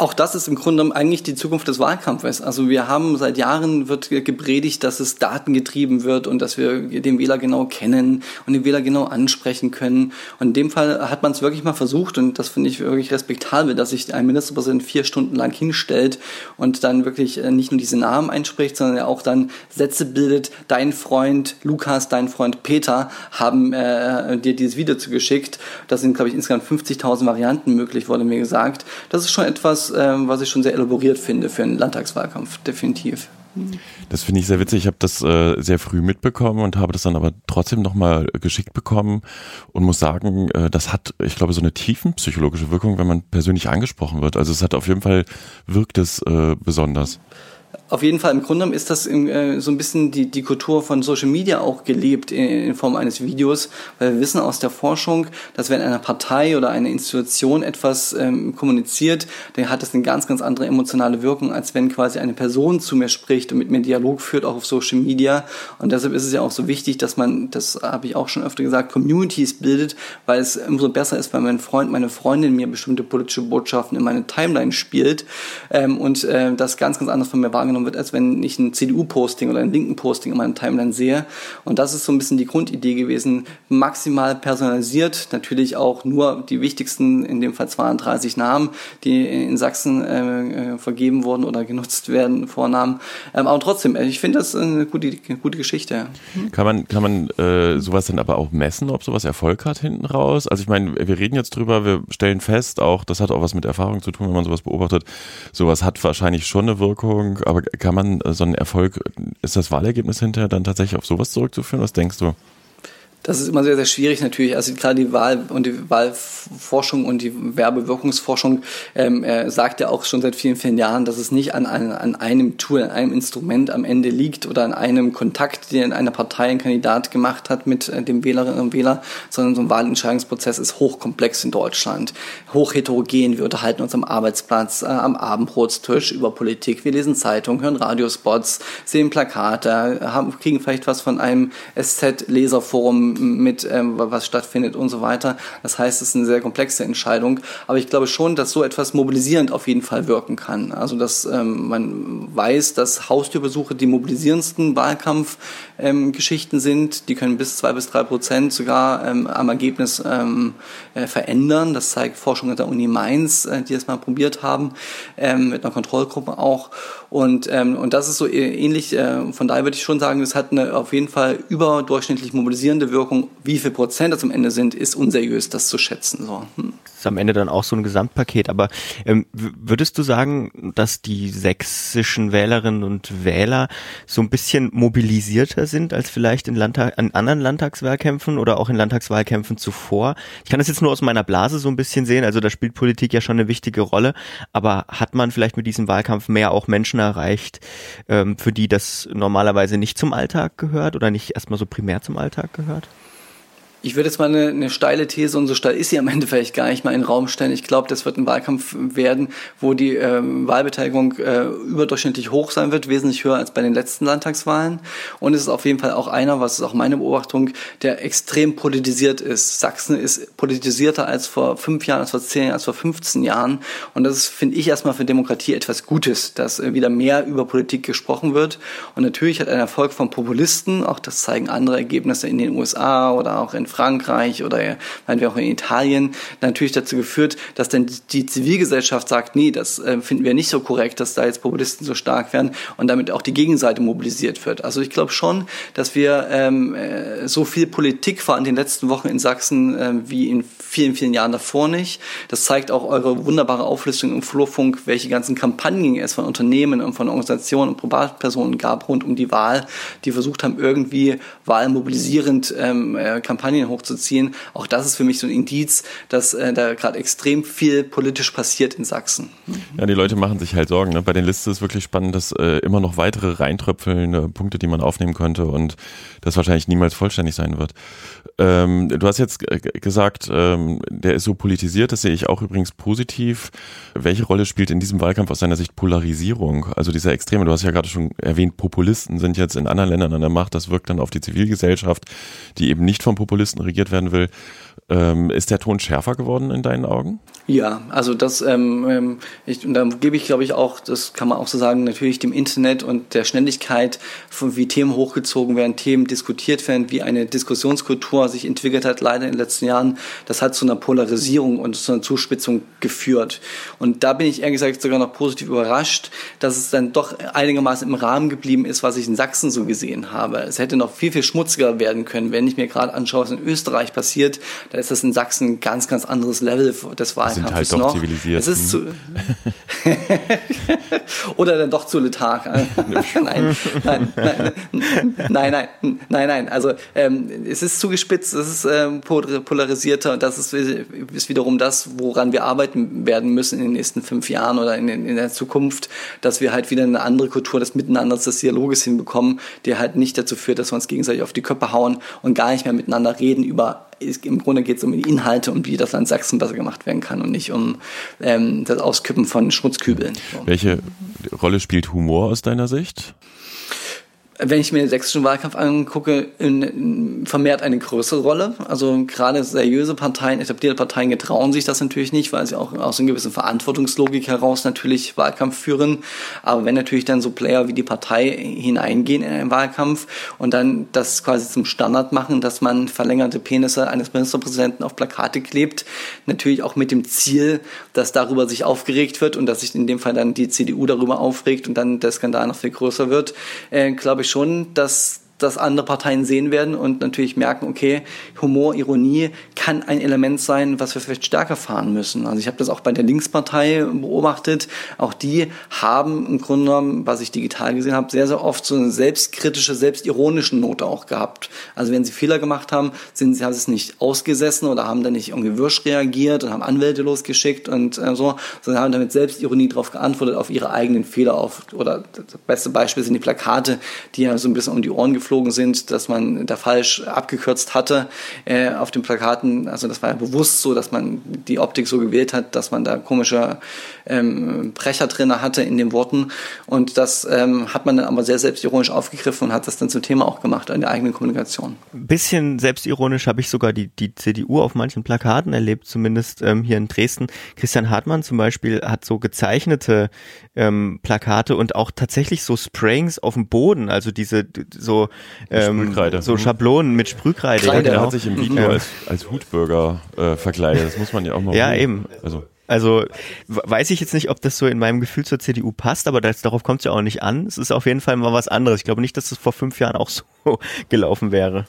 Auch das ist im Grunde eigentlich die Zukunft des Wahlkampfes. Also wir haben seit Jahren wird gepredigt, dass es datengetrieben wird und dass wir den Wähler genau kennen und den Wähler genau ansprechen können. Und in dem Fall hat man es wirklich mal versucht und das finde ich wirklich respektabel, dass sich ein Ministerpräsident vier Stunden lang hinstellt und dann wirklich äh, nicht nur diese Namen einspricht, sondern er auch dann Sätze bildet. Dein Freund Lukas, dein Freund Peter haben äh, dir dieses Video zugeschickt. Das sind, glaube ich, insgesamt 50.000 Varianten möglich, wurde mir gesagt. Das ist schon etwas, ähm, was ich schon sehr elaboriert finde für einen Landtagswahlkampf, definitiv. Das finde ich sehr witzig. Ich habe das äh, sehr früh mitbekommen und habe das dann aber trotzdem nochmal geschickt bekommen und muss sagen, äh, das hat, ich glaube, so eine tiefenpsychologische Wirkung, wenn man persönlich angesprochen wird. Also es hat auf jeden Fall, wirkt es äh, besonders. Auf jeden Fall, im Grunde genommen ist das äh, so ein bisschen die, die Kultur von Social Media auch gelebt in, in, Form eines Videos, weil wir wissen aus der Forschung, dass wenn eine Partei oder eine Institution etwas ähm, kommuniziert, dann hat das eine ganz, ganz andere emotionale Wirkung, als wenn quasi eine Person zu mir spricht und mit mir Dialog führt, auch auf Social Media. Und deshalb ist es ja auch so wichtig, dass man, das habe ich auch schon öfter gesagt, Communities bildet, weil es umso besser ist, wenn mein Freund, meine Freundin mir bestimmte politische Botschaften in meine Timeline spielt ähm, und äh, das ganz, ganz anders von mir wahrgenommen wahrgenommen wird, als wenn ich ein CDU-Posting oder ein linken Posting in meinem Timeline sehe. Und das ist so ein bisschen die Grundidee gewesen, maximal personalisiert, natürlich auch nur die wichtigsten, in dem Fall 32 Namen, die in Sachsen äh, äh, vergeben wurden oder genutzt werden, Vornamen. Ähm, aber trotzdem, äh, ich finde das eine gute, gute Geschichte. Kann man, kann man äh, sowas dann aber auch messen, ob sowas Erfolg hat hinten raus? Also ich meine, wir reden jetzt drüber, wir stellen fest, auch das hat auch was mit Erfahrung zu tun, wenn man sowas beobachtet. Sowas hat wahrscheinlich schon eine Wirkung, aber kann man äh, so einen Erfolg, ist das Wahlergebnis hinterher dann tatsächlich auf sowas zurückzuführen? Was denkst du? Das ist immer sehr, sehr schwierig natürlich. Also gerade die Wahl und die Wahlforschung und die Werbewirkungsforschung ähm, äh, sagt ja auch schon seit vielen, vielen Jahren, dass es nicht an, an, an einem Tool, an einem Instrument am Ende liegt oder an einem Kontakt, den eine Partei, ein Kandidat gemacht hat mit äh, dem Wählerinnen und Wähler, sondern so ein Wahlentscheidungsprozess ist hochkomplex in Deutschland, hoch heterogen. Wir unterhalten uns am Arbeitsplatz, äh, am Abendbrotstisch über Politik. Wir lesen Zeitungen, hören Radiospots, sehen Plakate, haben, kriegen vielleicht was von einem SZ-Leserforum mit, ähm, was stattfindet und so weiter. Das heißt, es ist eine sehr komplexe Entscheidung. Aber ich glaube schon, dass so etwas mobilisierend auf jeden Fall wirken kann. Also, dass ähm, man weiß, dass Haustürbesuche die mobilisierendsten Wahlkampfgeschichten ähm, sind. Die können bis zwei bis drei Prozent sogar ähm, am Ergebnis ähm, äh, verändern. Das zeigt Forschung an der Uni Mainz, äh, die das mal probiert haben, ähm, mit einer Kontrollgruppe auch. Und, ähm, und das ist so ähnlich, äh, von daher würde ich schon sagen, es hat eine auf jeden Fall überdurchschnittlich mobilisierende Wirkung. Wie viel Prozent das am Ende sind, ist unseriös, das zu schätzen. So. Hm. Ist am Ende dann auch so ein Gesamtpaket. Aber ähm, würdest du sagen, dass die sächsischen Wählerinnen und Wähler so ein bisschen mobilisierter sind als vielleicht in, Landtag, in anderen Landtagswahlkämpfen oder auch in Landtagswahlkämpfen zuvor? Ich kann das jetzt nur aus meiner Blase so ein bisschen sehen. Also da spielt Politik ja schon eine wichtige Rolle. Aber hat man vielleicht mit diesem Wahlkampf mehr auch Menschen erreicht, ähm, für die das normalerweise nicht zum Alltag gehört oder nicht erstmal so primär zum Alltag gehört? Ich würde jetzt mal eine, eine steile These, und so steil ist sie am Ende vielleicht gar nicht mal in den Raum stellen. Ich glaube, das wird ein Wahlkampf werden, wo die ähm, Wahlbeteiligung äh, überdurchschnittlich hoch sein wird, wesentlich höher als bei den letzten Landtagswahlen. Und es ist auf jeden Fall auch einer, was ist auch meine Beobachtung, der extrem politisiert ist. Sachsen ist politisierter als vor fünf Jahren, als vor zehn Jahren, als vor 15 Jahren. Und das finde ich erstmal für Demokratie etwas Gutes, dass äh, wieder mehr über Politik gesprochen wird. Und natürlich hat ein Erfolg von Populisten, auch das zeigen andere Ergebnisse in den USA oder auch in Frankreich oder meinen wir auch in Italien natürlich dazu geführt, dass dann die Zivilgesellschaft sagt, nee, das äh, finden wir nicht so korrekt, dass da jetzt Populisten so stark werden und damit auch die Gegenseite mobilisiert wird. Also ich glaube schon, dass wir ähm, äh, so viel Politik war in den letzten Wochen in Sachsen äh, wie in vielen, vielen Jahren davor nicht. Das zeigt auch eure wunderbare Auflistung im Flurfunk, welche ganzen Kampagnen es von Unternehmen und von Organisationen und Privatpersonen gab rund um die Wahl, die versucht haben, irgendwie wahlmobilisierend ähm, äh, Kampagnen Kampagnen hochzuziehen. Auch das ist für mich so ein Indiz, dass äh, da gerade extrem viel politisch passiert in Sachsen. Ja, die Leute machen sich halt Sorgen. Ne? Bei den Listen ist wirklich spannend, dass äh, immer noch weitere reintröpfelnde Punkte, die man aufnehmen könnte und das wahrscheinlich niemals vollständig sein wird. Ähm, du hast jetzt gesagt, ähm, der ist so politisiert, das sehe ich auch übrigens positiv. Welche Rolle spielt in diesem Wahlkampf aus deiner Sicht Polarisierung? Also dieser Extreme, du hast ja gerade schon erwähnt, Populisten sind jetzt in anderen Ländern an der Macht, das wirkt dann auf die Zivilgesellschaft, die eben nicht vom Populisten regiert werden will. Ähm, ist der Ton schärfer geworden in deinen Augen? Ja, also das, ähm, ähm ich, und da gebe ich, glaube ich, auch, das kann man auch so sagen, natürlich dem Internet und der Schnelligkeit, von wie Themen hochgezogen werden, Themen diskutiert werden, wie eine Diskussionskultur sich entwickelt hat, leider in den letzten Jahren, das hat zu einer Polarisierung und zu einer Zuspitzung geführt. Und da bin ich ehrlich gesagt sogar noch positiv überrascht, dass es dann doch einigermaßen im Rahmen geblieben ist, was ich in Sachsen so gesehen habe. Es hätte noch viel, viel schmutziger werden können, wenn ich mir gerade anschaue, was in Österreich passiert, da ist das in Sachsen ein ganz, ganz anderes Level des Wahlkampfes sind halt doch noch. zivilisiert. Es ist zu Oder dann doch zu letharg. nein, nein, nein, nein, nein, nein, nein. Also ähm, es ist zugespitzt, es ist ähm, polarisierter und das ist, ist wiederum das, woran wir arbeiten werden müssen in den nächsten fünf Jahren oder in, in der Zukunft, dass wir halt wieder eine andere Kultur des Miteinanders, des Dialoges hinbekommen, der halt nicht dazu führt, dass wir uns gegenseitig auf die Köpfe hauen und gar nicht mehr miteinander reden über im Grunde geht es um die Inhalte und wie das Land Sachsen besser gemacht werden kann und nicht um ähm, das Auskippen von Schmutzkübeln. Welche Rolle spielt Humor aus deiner Sicht? Wenn ich mir den sächsischen Wahlkampf angucke, in, vermehrt eine größere Rolle. Also gerade seriöse Parteien, etablierte Parteien getrauen sich das natürlich nicht, weil sie auch aus einer gewissen Verantwortungslogik heraus natürlich Wahlkampf führen. Aber wenn natürlich dann so Player wie die Partei hineingehen in einen Wahlkampf und dann das quasi zum Standard machen, dass man verlängerte Penisse eines Ministerpräsidenten auf Plakate klebt, natürlich auch mit dem Ziel, dass darüber sich aufgeregt wird und dass sich in dem Fall dann die CDU darüber aufregt und dann der Skandal noch viel größer wird, äh, glaube ich schon, dass das andere Parteien sehen werden und natürlich merken, okay, Humor, Ironie kann ein Element sein, was wir vielleicht stärker fahren müssen. Also ich habe das auch bei der Linkspartei beobachtet. Auch die haben im Grunde genommen, was ich digital gesehen habe, sehr, sehr oft so eine selbstkritische, selbstironische Note auch gehabt. Also wenn sie Fehler gemacht haben, sind sie, haben sie es nicht ausgesessen oder haben dann nicht irgendwie wirsch reagiert und haben Anwälte losgeschickt und äh, so, sondern haben damit Selbstironie darauf geantwortet, auf ihre eigenen Fehler auf, oder das beste Beispiel sind die Plakate, die ja so ein bisschen um die Ohren geflogen geflogen sind, dass man da falsch abgekürzt hatte äh, auf den Plakaten. Also das war ja bewusst so, dass man die Optik so gewählt hat, dass man da komische ähm, Brecher drin hatte in den Worten. Und das ähm, hat man dann aber sehr selbstironisch aufgegriffen und hat das dann zum Thema auch gemacht in der eigenen Kommunikation. Ein bisschen selbstironisch habe ich sogar die, die CDU auf manchen Plakaten erlebt, zumindest ähm, hier in Dresden. Christian Hartmann zum Beispiel hat so gezeichnete ähm, Plakate und auch tatsächlich so Sprayings auf dem Boden, also diese so ähm, so mhm. Schablonen mit Sprühkreide. Ja, der genau. hat sich im Video mhm. als, als Hutbürger äh, verkleidet. Das muss man ja auch mal. Ja, machen. eben. Also. Also weiß ich jetzt nicht, ob das so in meinem Gefühl zur CDU passt, aber das, darauf kommt es ja auch nicht an. Es ist auf jeden Fall mal was anderes. Ich glaube nicht, dass es vor fünf Jahren auch so gelaufen wäre.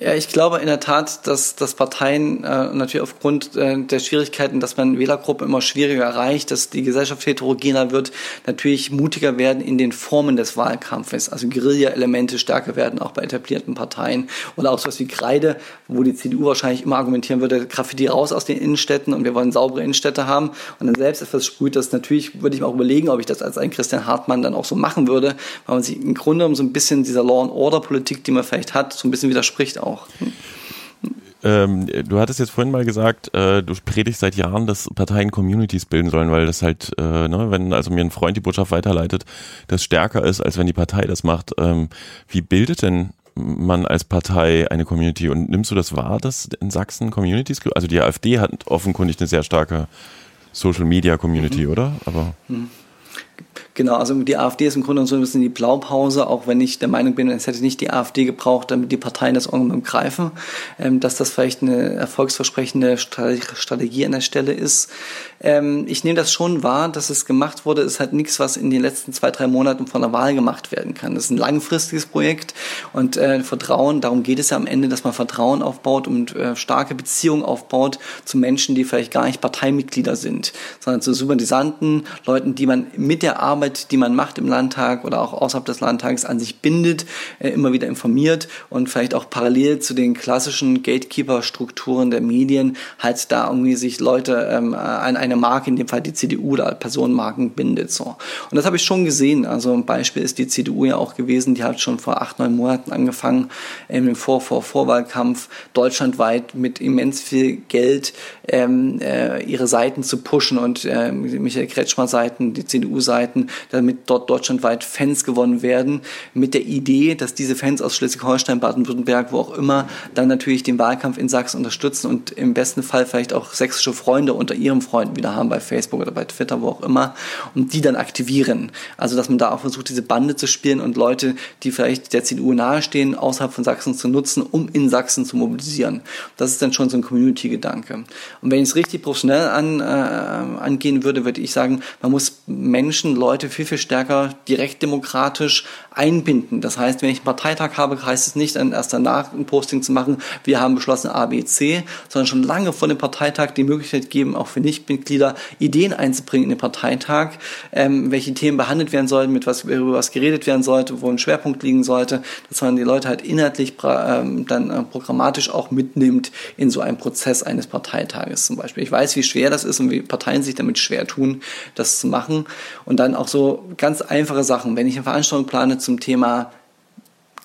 Ja, ich glaube in der Tat, dass, dass Parteien äh, natürlich aufgrund äh, der Schwierigkeiten, dass man Wählergruppen immer schwieriger erreicht, dass die Gesellschaft heterogener wird, natürlich mutiger werden in den Formen des Wahlkampfes. Also Guerilla-Elemente stärker werden, auch bei etablierten Parteien. Oder auch sowas wie Kreide, wo die CDU wahrscheinlich immer argumentieren würde, Graffiti raus aus den Innenstädten und wir wollen saubere Innenstädte haben. Und dann selbst etwas sprüht, das natürlich würde ich mir auch überlegen, ob ich das als ein Christian Hartmann dann auch so machen würde, weil man sich im Grunde um so ein bisschen dieser Law-and-Order-Politik, die man vielleicht hat, so ein bisschen widerspricht auch. Ähm, du hattest jetzt vorhin mal gesagt, äh, du predigst seit Jahren, dass Parteien Communities bilden sollen, weil das halt, äh, ne, wenn also mir ein Freund die Botschaft weiterleitet, das stärker ist, als wenn die Partei das macht. Ähm, wie bildet denn man als Partei eine Community und nimmst du das wahr, dass in Sachsen Communities, also die AfD hat offenkundig eine sehr starke Social Media Community, mhm. oder? Aber mhm. Genau, also die AfD ist im Grunde so ein bisschen die Blaupause, auch wenn ich der Meinung bin, es hätte nicht die AfD gebraucht, damit die Parteien das irgendwann greifen, ähm, dass das vielleicht eine erfolgsversprechende Strategie an der Stelle ist. Ähm, ich nehme das schon wahr, dass es gemacht wurde. Es ist halt nichts, was in den letzten zwei, drei Monaten von der Wahl gemacht werden kann. Das ist ein langfristiges Projekt und äh, Vertrauen, darum geht es ja am Ende, dass man Vertrauen aufbaut und äh, starke Beziehungen aufbaut zu Menschen, die vielleicht gar nicht Parteimitglieder sind, sondern zu Sympathisanten, Leuten, die man mit der Arbeit Arbeit, die man macht im Landtag oder auch außerhalb des Landtags an sich bindet, äh, immer wieder informiert und vielleicht auch parallel zu den klassischen Gatekeeper-Strukturen der Medien halt da irgendwie sich Leute ähm, an eine Marke, in dem Fall die CDU oder Personenmarken bindet. So. Und das habe ich schon gesehen. Also ein Beispiel ist die CDU ja auch gewesen, die hat schon vor acht, neun Monaten angefangen, im Vor vor Vorwahlkampf deutschlandweit mit immens viel Geld ähm, äh, ihre Seiten zu pushen und äh, Michael Kretschmer Seiten, die CDU-Seiten damit dort deutschlandweit Fans gewonnen werden, mit der Idee, dass diese Fans aus Schleswig-Holstein, Baden-Württemberg, wo auch immer, dann natürlich den Wahlkampf in Sachsen unterstützen und im besten Fall vielleicht auch sächsische Freunde unter ihren Freunden wieder haben bei Facebook oder bei Twitter, wo auch immer, und die dann aktivieren. Also, dass man da auch versucht, diese Bande zu spielen und Leute, die vielleicht der CDU nahestehen, außerhalb von Sachsen zu nutzen, um in Sachsen zu mobilisieren. Das ist dann schon so ein Community-Gedanke. Und wenn ich es richtig professionell an, äh, angehen würde, würde ich sagen, man muss Menschen, Leute, Leute viel, viel stärker direkt demokratisch einbinden. Das heißt, wenn ich einen Parteitag habe, heißt es nicht dann erst danach ein Posting zu machen, wir haben beschlossen A, B, C, sondern schon lange vor dem Parteitag die Möglichkeit geben, auch für Nichtmitglieder Ideen einzubringen in den Parteitag, ähm, welche Themen behandelt werden sollten, mit was, über was geredet werden sollte, wo ein Schwerpunkt liegen sollte, dass man die Leute halt inhaltlich ähm, dann äh, programmatisch auch mitnimmt in so einem Prozess eines Parteitages zum Beispiel. Ich weiß, wie schwer das ist und wie Parteien sich damit schwer tun, das zu machen. Und dann auch so ganz einfache Sachen. Wenn ich eine Veranstaltung plane zum Thema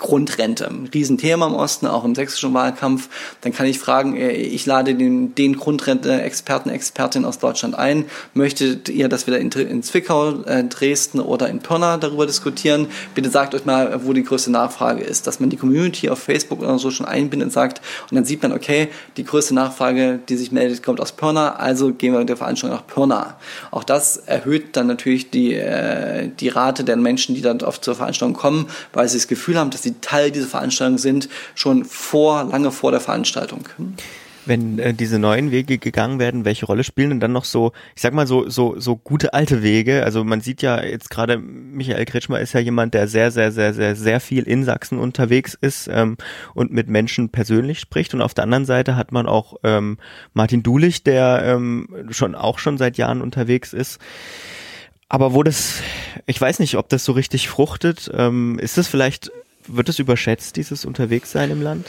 Grundrente. Ein Riesenthema im Osten, auch im sächsischen Wahlkampf. Dann kann ich fragen, äh, ich lade den, den Grundrente-Experten, Expertin aus Deutschland ein. Möchtet ihr, dass wir da in, in Zwickau, äh, Dresden oder in Pirna darüber diskutieren? Bitte sagt euch mal, wo die größte Nachfrage ist. Dass man die Community auf Facebook oder so schon einbindet und sagt, und dann sieht man, okay, die größte Nachfrage, die sich meldet, kommt aus Pirna, also gehen wir mit der Veranstaltung nach Pirna. Auch das erhöht dann natürlich die, äh, die Rate der Menschen, die dann oft zur Veranstaltung kommen, weil sie das Gefühl haben, dass sie Teil dieser Veranstaltung sind, schon vor, lange vor der Veranstaltung. Wenn äh, diese neuen Wege gegangen werden, welche Rolle spielen denn dann noch so, ich sag mal so, so, so gute alte Wege? Also man sieht ja jetzt gerade, Michael Kretschmer ist ja jemand, der sehr, sehr, sehr, sehr, sehr viel in Sachsen unterwegs ist ähm, und mit Menschen persönlich spricht. Und auf der anderen Seite hat man auch ähm, Martin Dulich, der ähm, schon auch schon seit Jahren unterwegs ist. Aber wo das, ich weiß nicht, ob das so richtig fruchtet. Ähm, ist das vielleicht wird es überschätzt, dieses Unterwegssein im Land?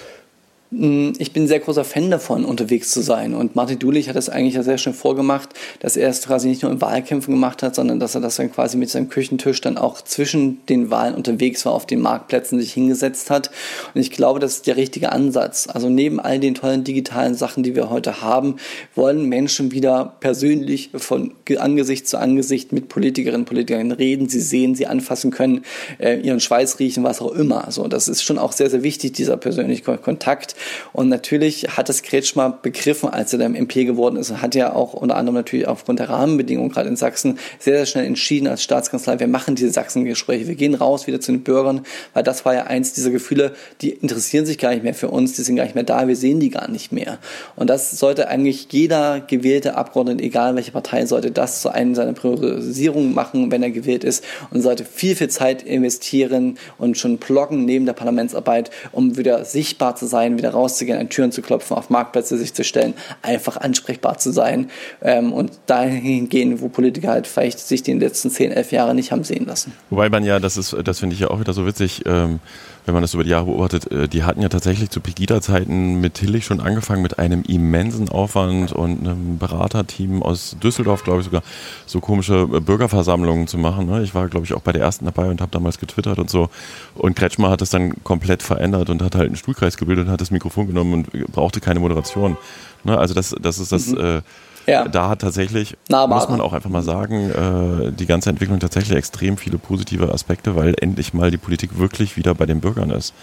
Mm, ich bin ein sehr großer Fan davon, unterwegs zu sein. Und Martin Dulich hat das eigentlich ja sehr schön vorgemacht, dass er es quasi nicht nur in Wahlkämpfen gemacht hat, sondern dass er das dann quasi mit seinem Küchentisch dann auch zwischen den Wahlen unterwegs war, auf den Marktplätzen sich hingesetzt hat. Und ich glaube, das ist der richtige Ansatz. Also neben all den tollen digitalen Sachen, die wir heute haben, wollen Menschen wieder persönlich von Angesicht zu Angesicht mit Politikerinnen und Politikern reden, sie sehen, sie anfassen können, äh, ihren Schweiß riechen, was auch immer. So, das ist schon auch sehr, sehr wichtig, dieser persönliche Kontakt. Und natürlich hat es Kretschmer begriffen, als er dann MP geworden ist und hat ja auch unter anderem natürlich aufgrund der Rahmenbedingungen gerade in Sachsen sehr, sehr schnell entschieden als Staatskanzlei, wir machen diese Sachsen-Gespräche, wir gehen raus wieder zu den Bürgern, weil das war ja eins dieser Gefühle, die interessieren sich gar nicht mehr für uns, die sind gar nicht mehr da, wir sehen die gar nicht mehr. Und das sollte eigentlich jeder gewählte Abgeordnete, egal welche Partei, sollte das zu einem seiner Priorisierungen machen, wenn er gewählt ist und sollte viel, viel Zeit investieren und schon bloggen neben der Parlamentsarbeit, um wieder sichtbar zu sein, wieder rauszugehen, an Türen zu klopfen, auf Marktplätze sich zu stellen, einfach ansprechbar zu sein ähm, und dahin gehen, wo Politiker halt vielleicht sich die letzten 10, 11 Jahre nicht haben sehen lassen. Wobei man ja, das ist, das finde ich ja auch wieder so witzig, ähm, wenn man das über die Jahre beobachtet, äh, die hatten ja tatsächlich zu Pegida-Zeiten mit Tillich schon angefangen mit einem immensen Aufwand und einem Beraterteam aus Düsseldorf, glaube ich sogar, so komische äh, Bürgerversammlungen zu machen. Ne? Ich war, glaube ich, auch bei der ersten dabei und habe damals getwittert und so. Und Kretschmer hat es dann komplett verändert und hat halt einen Stuhlkreis gebildet und hat das Mikrofon genommen und brauchte keine Moderation. Ne? Also das, das ist das... Mhm. Äh, ja. Da hat tatsächlich, Nahbarer. muss man auch einfach mal sagen, äh, die ganze Entwicklung tatsächlich extrem viele positive Aspekte, weil endlich mal die Politik wirklich wieder bei den Bürgern ist.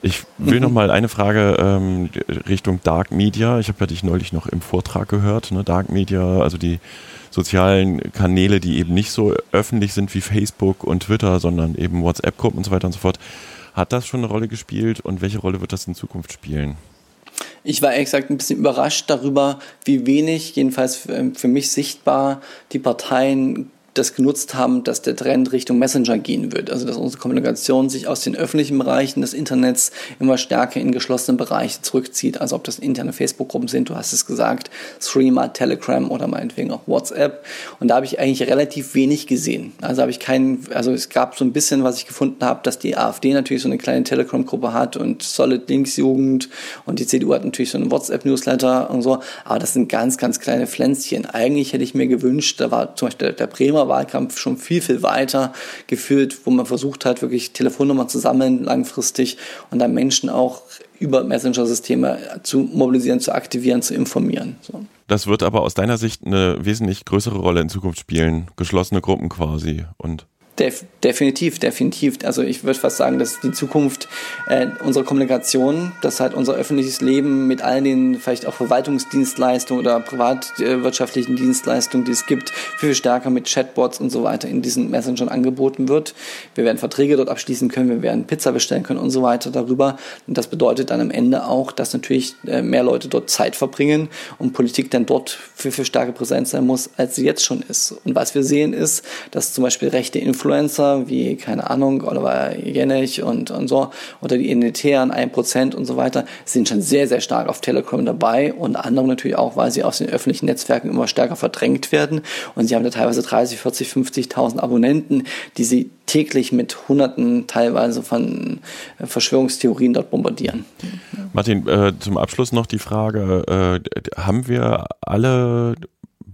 Ich will mhm. noch mal eine Frage ähm, Richtung Dark Media. Ich habe ja dich neulich noch im Vortrag gehört. Ne? Dark Media, also die sozialen Kanäle, die eben nicht so öffentlich sind wie Facebook und Twitter, sondern eben WhatsApp-Gruppen und so weiter und so fort. Hat das schon eine Rolle gespielt und welche Rolle wird das in Zukunft spielen? Ich war ehrlich gesagt ein bisschen überrascht darüber, wie wenig, jedenfalls für mich sichtbar, die Parteien das genutzt haben, dass der Trend Richtung Messenger gehen wird. Also dass unsere Kommunikation sich aus den öffentlichen Bereichen des Internets immer stärker in geschlossene Bereiche zurückzieht. Also ob das interne Facebook-Gruppen sind, du hast es gesagt, Streamer, Telegram oder meinetwegen auch WhatsApp. Und da habe ich eigentlich relativ wenig gesehen. Also habe ich keinen, also es gab so ein bisschen, was ich gefunden habe, dass die AfD natürlich so eine kleine Telegram-Gruppe hat und Solid Links Jugend und die CDU hat natürlich so einen WhatsApp-Newsletter und so. Aber das sind ganz, ganz kleine Pflänzchen. Eigentlich hätte ich mir gewünscht, da war zum Beispiel der Bremer Wahlkampf schon viel, viel weiter geführt, wo man versucht hat, wirklich Telefonnummern zu sammeln langfristig und dann Menschen auch über Messenger-Systeme zu mobilisieren, zu aktivieren, zu informieren. So. Das wird aber aus deiner Sicht eine wesentlich größere Rolle in Zukunft spielen, geschlossene Gruppen quasi und Def definitiv, definitiv. Also ich würde fast sagen, dass die Zukunft äh, unserer Kommunikation, dass halt unser öffentliches Leben mit all den vielleicht auch Verwaltungsdienstleistungen oder privatwirtschaftlichen Dienstleistungen, die es gibt, viel stärker mit Chatbots und so weiter in diesen Messengern angeboten wird. Wir werden Verträge dort abschließen können, wir werden Pizza bestellen können und so weiter darüber. Und das bedeutet dann am Ende auch, dass natürlich äh, mehr Leute dort Zeit verbringen und Politik dann dort viel, viel stärker präsent sein muss, als sie jetzt schon ist. Und was wir sehen ist, dass zum Beispiel rechte Influencer wie, keine Ahnung, Oliver Jenich und, und so, oder die an 1% und so weiter, sind schon sehr, sehr stark auf Telegram dabei und andere natürlich auch, weil sie aus den öffentlichen Netzwerken immer stärker verdrängt werden und sie haben da teilweise 30, 40, 50.000 Abonnenten, die sie täglich mit Hunderten teilweise von äh, Verschwörungstheorien dort bombardieren. Martin, äh, zum Abschluss noch die Frage, äh, haben wir alle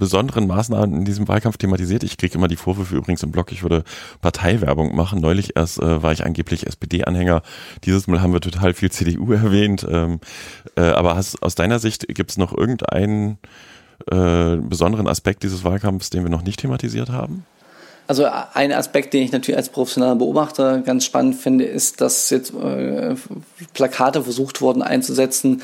besonderen Maßnahmen in diesem Wahlkampf thematisiert. Ich kriege immer die Vorwürfe übrigens im Blog, ich würde Parteiwerbung machen. Neulich erst äh, war ich angeblich SPD-Anhänger. Dieses Mal haben wir total viel CDU erwähnt. Ähm, äh, aber hast, aus deiner Sicht gibt es noch irgendeinen äh, besonderen Aspekt dieses Wahlkampfs, den wir noch nicht thematisiert haben? Also ein Aspekt, den ich natürlich als professioneller Beobachter ganz spannend finde, ist, dass jetzt äh, Plakate versucht wurden einzusetzen,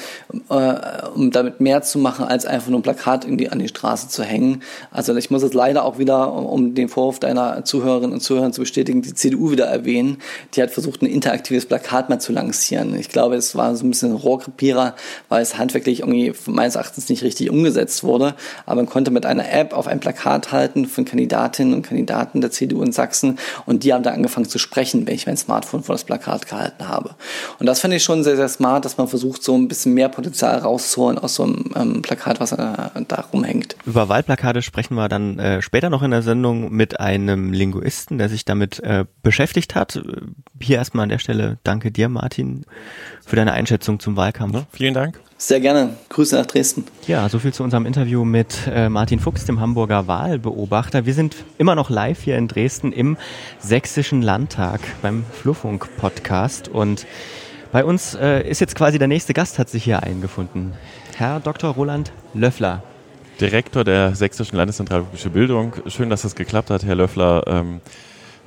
äh, um damit mehr zu machen, als einfach nur ein Plakat die, an die Straße zu hängen. Also ich muss jetzt leider auch wieder, um den Vorwurf deiner Zuhörerinnen und Zuhörer zu bestätigen, die CDU wieder erwähnen. Die hat versucht, ein interaktives Plakat mal zu lancieren. Ich glaube, es war so ein bisschen ein Rohrkrepierer, weil es handwerklich irgendwie meines Erachtens nicht richtig umgesetzt wurde. Aber man konnte mit einer App auf ein Plakat halten von Kandidatinnen und Kandidaten Kandidaten der CDU in Sachsen und die haben da angefangen zu sprechen, wenn ich mein Smartphone vor das Plakat gehalten habe. Und das finde ich schon sehr, sehr smart, dass man versucht, so ein bisschen mehr Potenzial rauszuholen aus so einem ähm, Plakat, was äh, da rumhängt. Über Wahlplakate sprechen wir dann äh, später noch in der Sendung mit einem Linguisten, der sich damit äh, beschäftigt hat. Hier erstmal an der Stelle danke dir, Martin, für deine Einschätzung zum Wahlkampf. Ja, vielen Dank. Sehr gerne. Grüße nach Dresden. Ja, so viel zu unserem Interview mit äh, Martin Fuchs, dem Hamburger Wahlbeobachter. Wir sind immer noch live hier in Dresden im Sächsischen Landtag beim Flurfunk-Podcast. Und bei uns äh, ist jetzt quasi der nächste Gast, hat sich hier eingefunden. Herr Dr. Roland Löffler. Direktor der Sächsischen Landeszentrale für Bildung. Schön, dass das geklappt hat, Herr Löffler. Ähm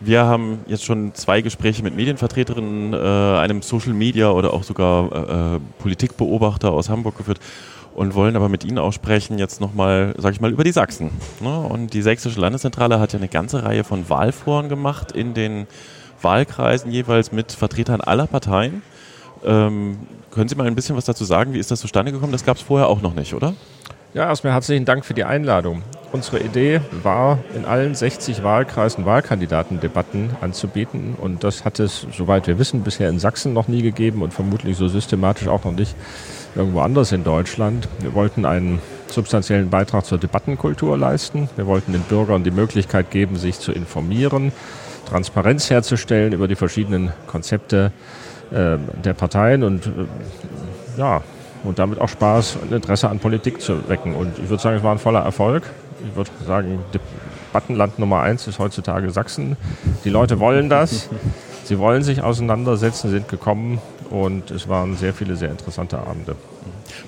wir haben jetzt schon zwei Gespräche mit Medienvertreterinnen, äh, einem Social Media oder auch sogar äh, äh, Politikbeobachter aus Hamburg geführt und wollen aber mit Ihnen auch sprechen, jetzt nochmal, sag ich mal, über die Sachsen. Ne? Und die Sächsische Landeszentrale hat ja eine ganze Reihe von Wahlforen gemacht in den Wahlkreisen jeweils mit Vertretern aller Parteien. Ähm, können Sie mal ein bisschen was dazu sagen? Wie ist das zustande gekommen? Das gab es vorher auch noch nicht, oder? Ja, erstmal herzlichen Dank für die Einladung. Unsere Idee war, in allen 60 Wahlkreisen Wahlkandidatendebatten anzubieten. Und das hat es, soweit wir wissen, bisher in Sachsen noch nie gegeben und vermutlich so systematisch auch noch nicht irgendwo anders in Deutschland. Wir wollten einen substanziellen Beitrag zur Debattenkultur leisten. Wir wollten den Bürgern die Möglichkeit geben, sich zu informieren, Transparenz herzustellen über die verschiedenen Konzepte äh, der Parteien und äh, ja, und damit auch Spaß und Interesse an Politik zu wecken. Und ich würde sagen, es war ein voller Erfolg. Ich würde sagen, Debattenland Nummer eins ist heutzutage Sachsen. Die Leute wollen das. Sie wollen sich auseinandersetzen, sind gekommen und es waren sehr viele sehr interessante Abende.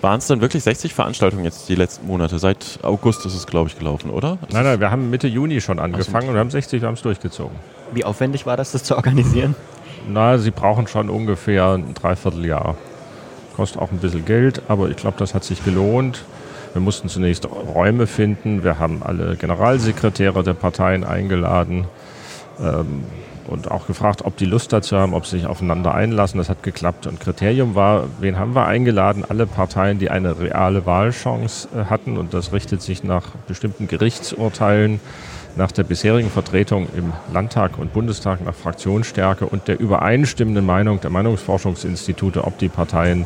Waren es dann wirklich 60 Veranstaltungen jetzt die letzten Monate? Seit August ist es, glaube ich, gelaufen, oder? Ist nein, nein, wir haben Mitte Juni schon angefangen so. und wir haben 60, wir haben es durchgezogen. Wie aufwendig war das, das zu organisieren? Na, Sie brauchen schon ungefähr ein Dreivierteljahr. Kostet auch ein bisschen Geld, aber ich glaube, das hat sich gelohnt. Wir mussten zunächst Räume finden. Wir haben alle Generalsekretäre der Parteien eingeladen ähm, und auch gefragt, ob die Lust dazu haben, ob sie sich aufeinander einlassen. Das hat geklappt. Und Kriterium war, wen haben wir eingeladen? Alle Parteien, die eine reale Wahlchance äh, hatten. Und das richtet sich nach bestimmten Gerichtsurteilen nach der bisherigen Vertretung im Landtag und Bundestag nach Fraktionsstärke und der übereinstimmenden Meinung der Meinungsforschungsinstitute, ob die Parteien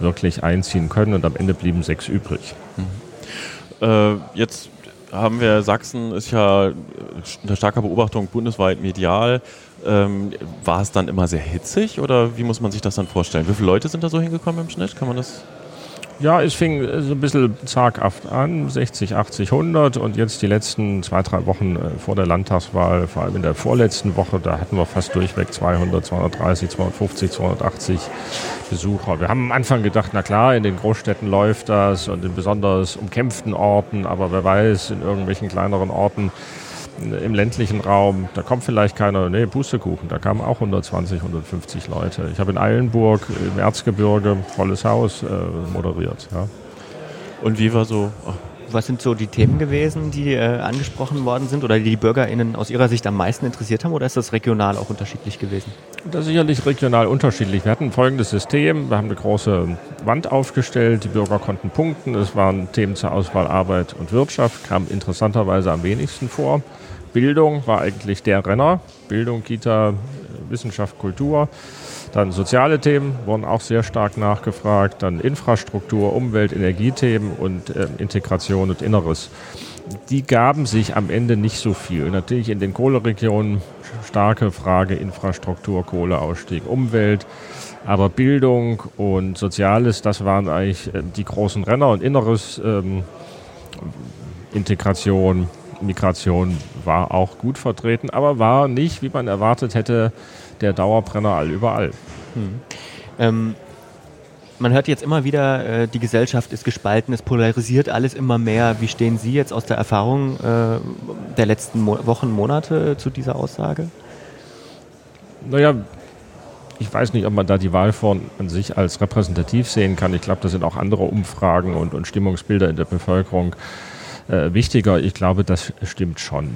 wirklich einziehen können. Und am Ende blieben sechs übrig. Mhm. Äh, jetzt haben wir Sachsen, ist ja unter starker Beobachtung bundesweit medial. Ähm, war es dann immer sehr hitzig oder wie muss man sich das dann vorstellen? Wie viele Leute sind da so hingekommen im Schnitt? Kann man das ja, es fing so ein bisschen zaghaft an, 60, 80, 100 und jetzt die letzten zwei, drei Wochen äh, vor der Landtagswahl, vor allem in der vorletzten Woche, da hatten wir fast durchweg 200, 230, 250, 280 Besucher. Wir haben am Anfang gedacht, na klar, in den Großstädten läuft das und in besonders umkämpften Orten, aber wer weiß, in irgendwelchen kleineren Orten im ländlichen Raum, da kommt vielleicht keiner, nee, Pustekuchen, da kamen auch 120, 150 Leute. Ich habe in Eilenburg im Erzgebirge volles Haus äh, moderiert. Ja. Und wie war so was sind so die Themen gewesen, die äh, angesprochen worden sind oder die die BürgerInnen aus ihrer Sicht am meisten interessiert haben oder ist das regional auch unterschiedlich gewesen? Das ist sicherlich regional unterschiedlich. Wir hatten folgendes System. Wir haben eine große Wand aufgestellt. Die Bürger konnten punkten. Es waren Themen zur Auswahl Arbeit und Wirtschaft, kam interessanterweise am wenigsten vor. Bildung war eigentlich der Renner. Bildung, Kita, Wissenschaft, Kultur. Dann soziale Themen wurden auch sehr stark nachgefragt. Dann Infrastruktur, Umwelt, Energiethemen und äh, Integration und Inneres. Die gaben sich am Ende nicht so viel. Natürlich in den Kohleregionen starke Frage Infrastruktur, Kohleausstieg, Umwelt. Aber Bildung und Soziales, das waren eigentlich äh, die großen Renner und Inneres, ähm, Integration, Migration war auch gut vertreten, aber war nicht, wie man erwartet hätte, der Dauerbrenner all überall. Hm. Ähm, man hört jetzt immer wieder, äh, die Gesellschaft ist gespalten, es polarisiert alles immer mehr. Wie stehen Sie jetzt aus der Erfahrung äh, der letzten Mo Wochen, Monate zu dieser Aussage? Naja, ich weiß nicht, ob man da die Wahlform an sich als repräsentativ sehen kann. Ich glaube, da sind auch andere Umfragen und, und Stimmungsbilder in der Bevölkerung äh, wichtiger. Ich glaube, das stimmt schon.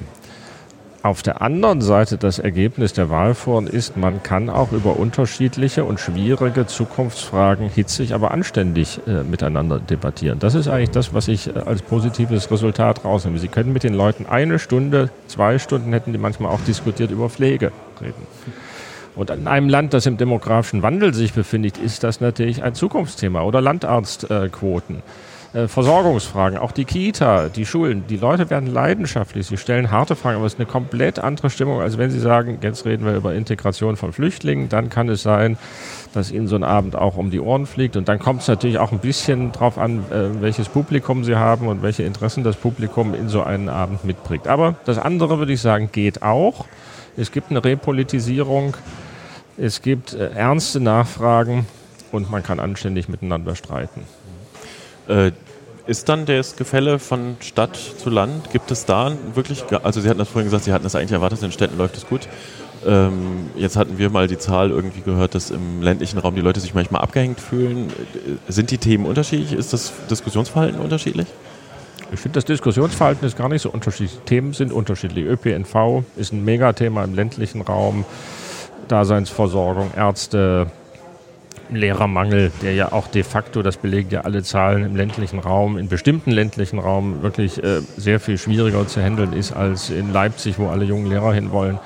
Auf der anderen Seite das Ergebnis der Wahlforen ist, man kann auch über unterschiedliche und schwierige Zukunftsfragen hitzig, aber anständig äh, miteinander debattieren. Das ist eigentlich das, was ich äh, als positives Resultat rausnehme. Sie können mit den Leuten eine Stunde, zwei Stunden hätten die manchmal auch diskutiert über Pflege reden. Und in einem Land, das im demografischen Wandel sich befindet, ist das natürlich ein Zukunftsthema oder Landarztquoten. Äh, äh, Versorgungsfragen, auch die Kita, die Schulen, die Leute werden leidenschaftlich, sie stellen harte Fragen, aber es ist eine komplett andere Stimmung, als wenn sie sagen, jetzt reden wir über Integration von Flüchtlingen, dann kann es sein, dass ihnen so ein Abend auch um die Ohren fliegt und dann kommt es natürlich auch ein bisschen drauf an, äh, welches Publikum sie haben und welche Interessen das Publikum in so einen Abend mitbringt. Aber das andere, würde ich sagen, geht auch. Es gibt eine Repolitisierung, es gibt äh, ernste Nachfragen und man kann anständig miteinander streiten. Äh, ist dann das Gefälle von Stadt zu Land? Gibt es da wirklich, also Sie hatten das vorhin gesagt, Sie hatten das eigentlich erwartet, in Städten läuft es gut. Ähm, jetzt hatten wir mal die Zahl irgendwie gehört, dass im ländlichen Raum die Leute sich manchmal abgehängt fühlen. Äh, sind die Themen unterschiedlich? Ist das Diskussionsverhalten unterschiedlich? Ich finde, das Diskussionsverhalten ist gar nicht so unterschiedlich. Themen sind unterschiedlich. ÖPNV ist ein Megathema im ländlichen Raum. Daseinsversorgung, Ärzte, Lehrermangel, der ja auch de facto, das belegen ja alle Zahlen im ländlichen Raum, in bestimmten ländlichen Raum wirklich äh, sehr viel schwieriger zu handeln ist als in Leipzig, wo alle jungen Lehrer hinwollen.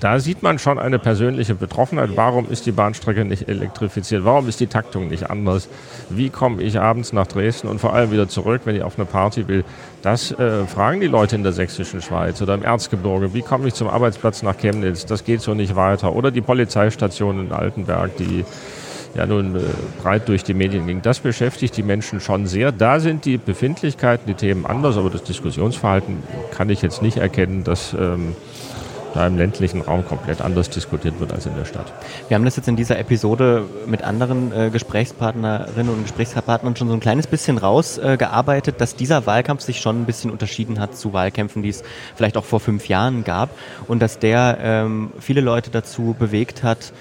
Da sieht man schon eine persönliche Betroffenheit. Warum ist die Bahnstrecke nicht elektrifiziert? Warum ist die Taktung nicht anders? Wie komme ich abends nach Dresden und vor allem wieder zurück, wenn ich auf eine Party will? Das äh, fragen die Leute in der sächsischen Schweiz oder im Erzgebirge. Wie komme ich zum Arbeitsplatz nach Chemnitz? Das geht so nicht weiter. Oder die Polizeistation in Altenberg, die ja nun äh, breit durch die Medien ging. Das beschäftigt die Menschen schon sehr. Da sind die Befindlichkeiten, die Themen anders, aber das Diskussionsverhalten kann ich jetzt nicht erkennen, dass ähm, da im ländlichen Raum komplett anders diskutiert wird als in der Stadt. Wir haben das jetzt in dieser Episode mit anderen äh, Gesprächspartnerinnen und Gesprächspartnern schon so ein kleines bisschen rausgearbeitet, äh, dass dieser Wahlkampf sich schon ein bisschen unterschieden hat zu Wahlkämpfen, die es vielleicht auch vor fünf Jahren gab und dass der ähm, viele Leute dazu bewegt hat,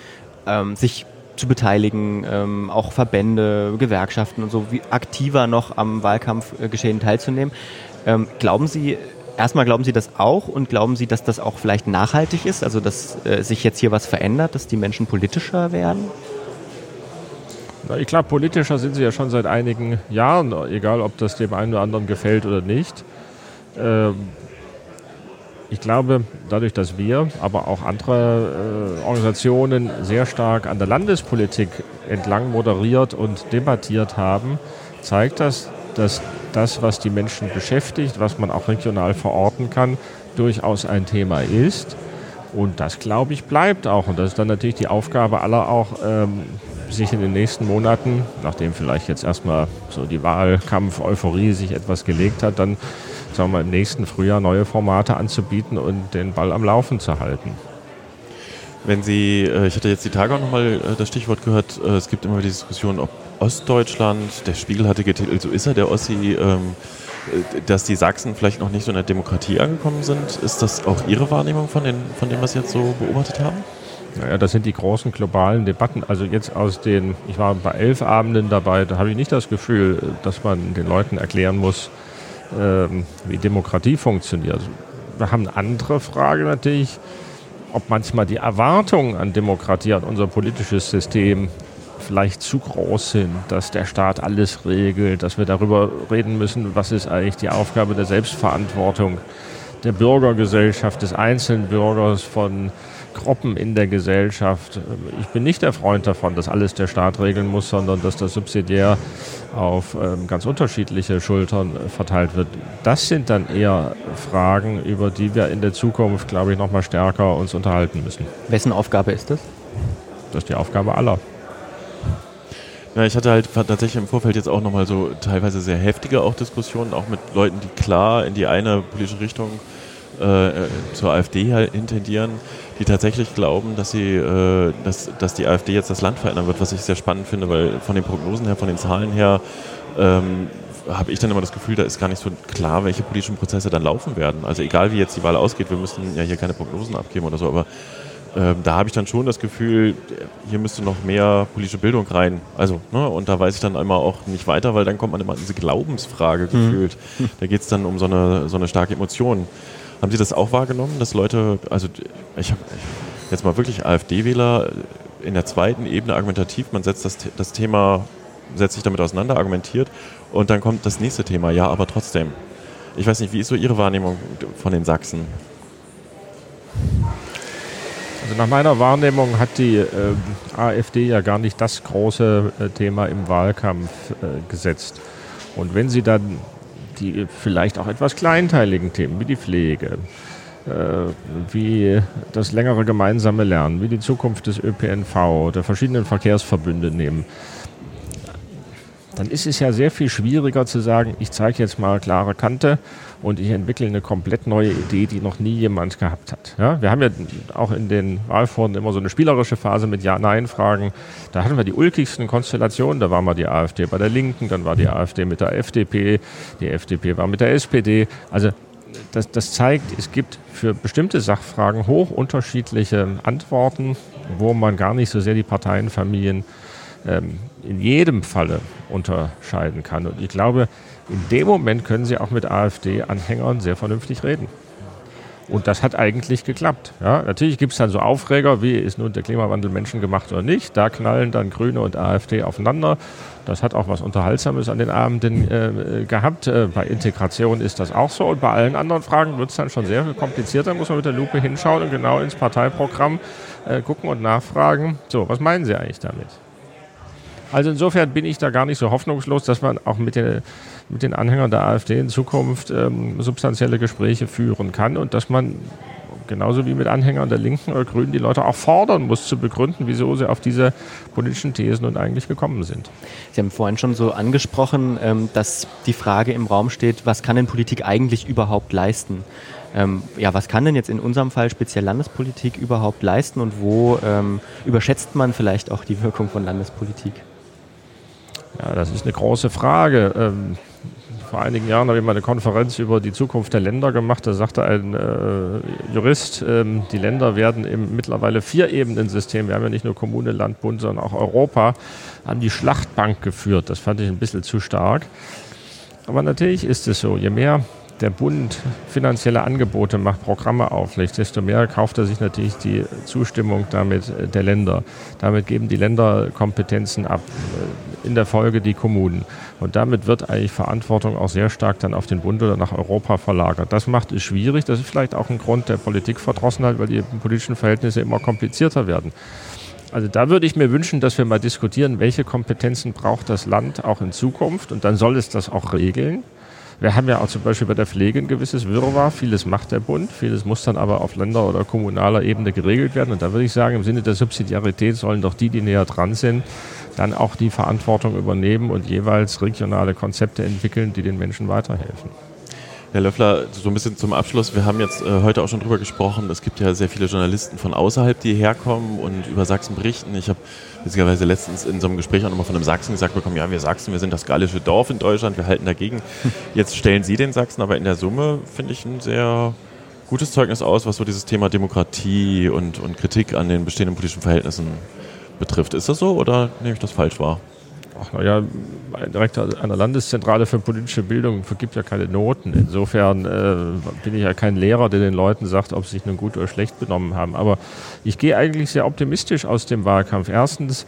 ähm, sich zu beteiligen, ähm, auch Verbände, Gewerkschaften und so wie aktiver noch am Wahlkampfgeschehen teilzunehmen. Ähm, glauben Sie, erstmal glauben Sie das auch und glauben Sie, dass das auch vielleicht nachhaltig ist, also dass äh, sich jetzt hier was verändert, dass die Menschen politischer werden? Na, ich glaube, politischer sind sie ja schon seit einigen Jahren, egal ob das dem einen oder anderen gefällt oder nicht. Ähm, ich glaube, dadurch, dass wir, aber auch andere äh, Organisationen sehr stark an der Landespolitik entlang moderiert und debattiert haben, zeigt das, dass das, was die Menschen beschäftigt, was man auch regional verorten kann, durchaus ein Thema ist. Und das, glaube ich, bleibt auch. Und das ist dann natürlich die Aufgabe aller auch, ähm, sich in den nächsten Monaten, nachdem vielleicht jetzt erstmal so die Wahlkampf-Euphorie sich etwas gelegt hat, dann sagen wir, im nächsten Frühjahr neue Formate anzubieten und den Ball am Laufen zu halten. Wenn Sie, äh, ich hatte jetzt die Tage auch nochmal äh, das Stichwort gehört, äh, es gibt immer die Diskussion, ob Ostdeutschland, der Spiegel hatte getitelt, so ist er der Ossi, ähm, dass die Sachsen vielleicht noch nicht so in der Demokratie angekommen sind. Ist das auch Ihre Wahrnehmung von, den, von dem, was Sie jetzt so beobachtet haben? Naja, das sind die großen globalen Debatten. Also jetzt aus den, ich war bei elf Abenden dabei, da habe ich nicht das Gefühl, dass man den Leuten erklären muss, ähm, wie Demokratie funktioniert. Wir haben eine andere Frage natürlich, ob manchmal die Erwartungen an Demokratie, an unser politisches System vielleicht zu groß sind, dass der Staat alles regelt, dass wir darüber reden müssen, was ist eigentlich die Aufgabe der Selbstverantwortung der Bürgergesellschaft, des einzelnen Bürgers, von Gruppen in der Gesellschaft. Ich bin nicht der Freund davon, dass alles der Staat regeln muss, sondern dass das subsidiär auf ähm, ganz unterschiedliche Schultern verteilt wird. Das sind dann eher Fragen, über die wir in der Zukunft, glaube ich, noch mal stärker uns unterhalten müssen. Wessen Aufgabe ist das? Das ist die Aufgabe aller. Ja, ich hatte halt tatsächlich im Vorfeld jetzt auch nochmal so teilweise sehr heftige auch Diskussionen, auch mit Leuten, die klar in die eine politische Richtung äh, äh zur AfD intendieren die tatsächlich glauben, dass, sie, äh, dass, dass die AfD jetzt das Land verändern wird, was ich sehr spannend finde, weil von den Prognosen her, von den Zahlen her, ähm, habe ich dann immer das Gefühl, da ist gar nicht so klar, welche politischen Prozesse dann laufen werden. Also egal wie jetzt die Wahl ausgeht, wir müssen ja hier keine Prognosen abgeben oder so, aber ähm, da habe ich dann schon das Gefühl, hier müsste noch mehr politische Bildung rein. Also, ne, und da weiß ich dann immer auch nicht weiter, weil dann kommt man immer an diese Glaubensfrage mhm. gefühlt. Da geht es dann um so eine, so eine starke Emotion. Haben Sie das auch wahrgenommen, dass Leute, also ich habe jetzt mal wirklich AfD-Wähler in der zweiten Ebene argumentativ, man setzt das, das Thema, setzt sich damit auseinander, argumentiert und dann kommt das nächste Thema, ja, aber trotzdem. Ich weiß nicht, wie ist so Ihre Wahrnehmung von den Sachsen? Also nach meiner Wahrnehmung hat die äh, AfD ja gar nicht das große äh, Thema im Wahlkampf äh, gesetzt. Und wenn sie dann die vielleicht auch etwas kleinteiligen Themen wie die Pflege, äh, wie das längere gemeinsame Lernen, wie die Zukunft des ÖPNV, der verschiedenen Verkehrsverbünde nehmen, dann ist es ja sehr viel schwieriger zu sagen, ich zeige jetzt mal klare Kante und ich entwickle eine komplett neue Idee, die noch nie jemand gehabt hat. Ja, wir haben ja auch in den Wahlforen immer so eine spielerische Phase mit Ja-Nein-Fragen. Da hatten wir die ulkigsten Konstellationen. Da war mal die AfD bei der Linken, dann war die AfD mit der FDP, die FDP war mit der SPD. Also das, das zeigt, es gibt für bestimmte Sachfragen hoch unterschiedliche Antworten, wo man gar nicht so sehr die Parteienfamilien ähm, in jedem Falle unterscheiden kann. Und ich glaube, in dem Moment können Sie auch mit AfD-Anhängern sehr vernünftig reden. Und das hat eigentlich geklappt. Ja, natürlich gibt es dann so Aufreger, wie ist nun der Klimawandel menschengemacht oder nicht. Da knallen dann Grüne und AfD aufeinander. Das hat auch was Unterhaltsames an den Abenden äh, gehabt. Äh, bei Integration ist das auch so. Und bei allen anderen Fragen wird es dann schon sehr komplizierter. Da muss man mit der Lupe hinschauen und genau ins Parteiprogramm äh, gucken und nachfragen. So, was meinen Sie eigentlich damit? Also insofern bin ich da gar nicht so hoffnungslos, dass man auch mit den, mit den Anhängern der AfD in Zukunft ähm, substanzielle Gespräche führen kann und dass man genauso wie mit Anhängern der Linken oder Grünen die Leute auch fordern muss, zu begründen, wieso sie auf diese politischen Thesen und eigentlich gekommen sind. Sie haben vorhin schon so angesprochen, ähm, dass die Frage im Raum steht, was kann denn Politik eigentlich überhaupt leisten? Ähm, ja, was kann denn jetzt in unserem Fall speziell Landespolitik überhaupt leisten und wo ähm, überschätzt man vielleicht auch die Wirkung von Landespolitik? Ja, das ist eine große Frage. Ähm, vor einigen Jahren habe ich mal eine Konferenz über die Zukunft der Länder gemacht. Da sagte ein äh, Jurist, ähm, die Länder werden im mittlerweile vier Ebenen-System, wir haben ja nicht nur Kommune, Land, Bund, sondern auch Europa, an die Schlachtbank geführt. Das fand ich ein bisschen zu stark. Aber natürlich ist es so, je mehr der Bund finanzielle Angebote macht, Programme auflegt, desto mehr kauft er sich natürlich die Zustimmung damit äh, der Länder. Damit geben die Länder Kompetenzen ab, äh, in der Folge die Kommunen. Und damit wird eigentlich Verantwortung auch sehr stark dann auf den Bund oder nach Europa verlagert. Das macht es schwierig. Das ist vielleicht auch ein Grund der Politikverdrossenheit, weil die politischen Verhältnisse immer komplizierter werden. Also da würde ich mir wünschen, dass wir mal diskutieren, welche Kompetenzen braucht das Land auch in Zukunft und dann soll es das auch regeln. Wir haben ja auch zum Beispiel bei der Pflege ein gewisses Wirrwarr. Vieles macht der Bund, vieles muss dann aber auf Länder- oder kommunaler Ebene geregelt werden. Und da würde ich sagen, im Sinne der Subsidiarität sollen doch die, die näher dran sind, dann auch die Verantwortung übernehmen und jeweils regionale Konzepte entwickeln, die den Menschen weiterhelfen. Herr Löffler, so ein bisschen zum Abschluss. Wir haben jetzt äh, heute auch schon drüber gesprochen. Es gibt ja sehr viele Journalisten von außerhalb, die herkommen und über Sachsen berichten. Ich habe witzigerweise letztens in so einem Gespräch auch nochmal von einem Sachsen gesagt bekommen, ja, wir Sachsen, wir sind das gallische Dorf in Deutschland, wir halten dagegen. Jetzt stellen Sie den Sachsen aber in der Summe, finde ich, ein sehr gutes Zeugnis aus, was so dieses Thema Demokratie und, und Kritik an den bestehenden politischen Verhältnissen betrifft. Ist das so oder nehme ich das falsch wahr? Ach, naja, ein Direktor einer Landeszentrale für politische Bildung vergibt ja keine Noten. Insofern äh, bin ich ja kein Lehrer, der den Leuten sagt, ob sie sich nun gut oder schlecht benommen haben. Aber ich gehe eigentlich sehr optimistisch aus dem Wahlkampf. Erstens,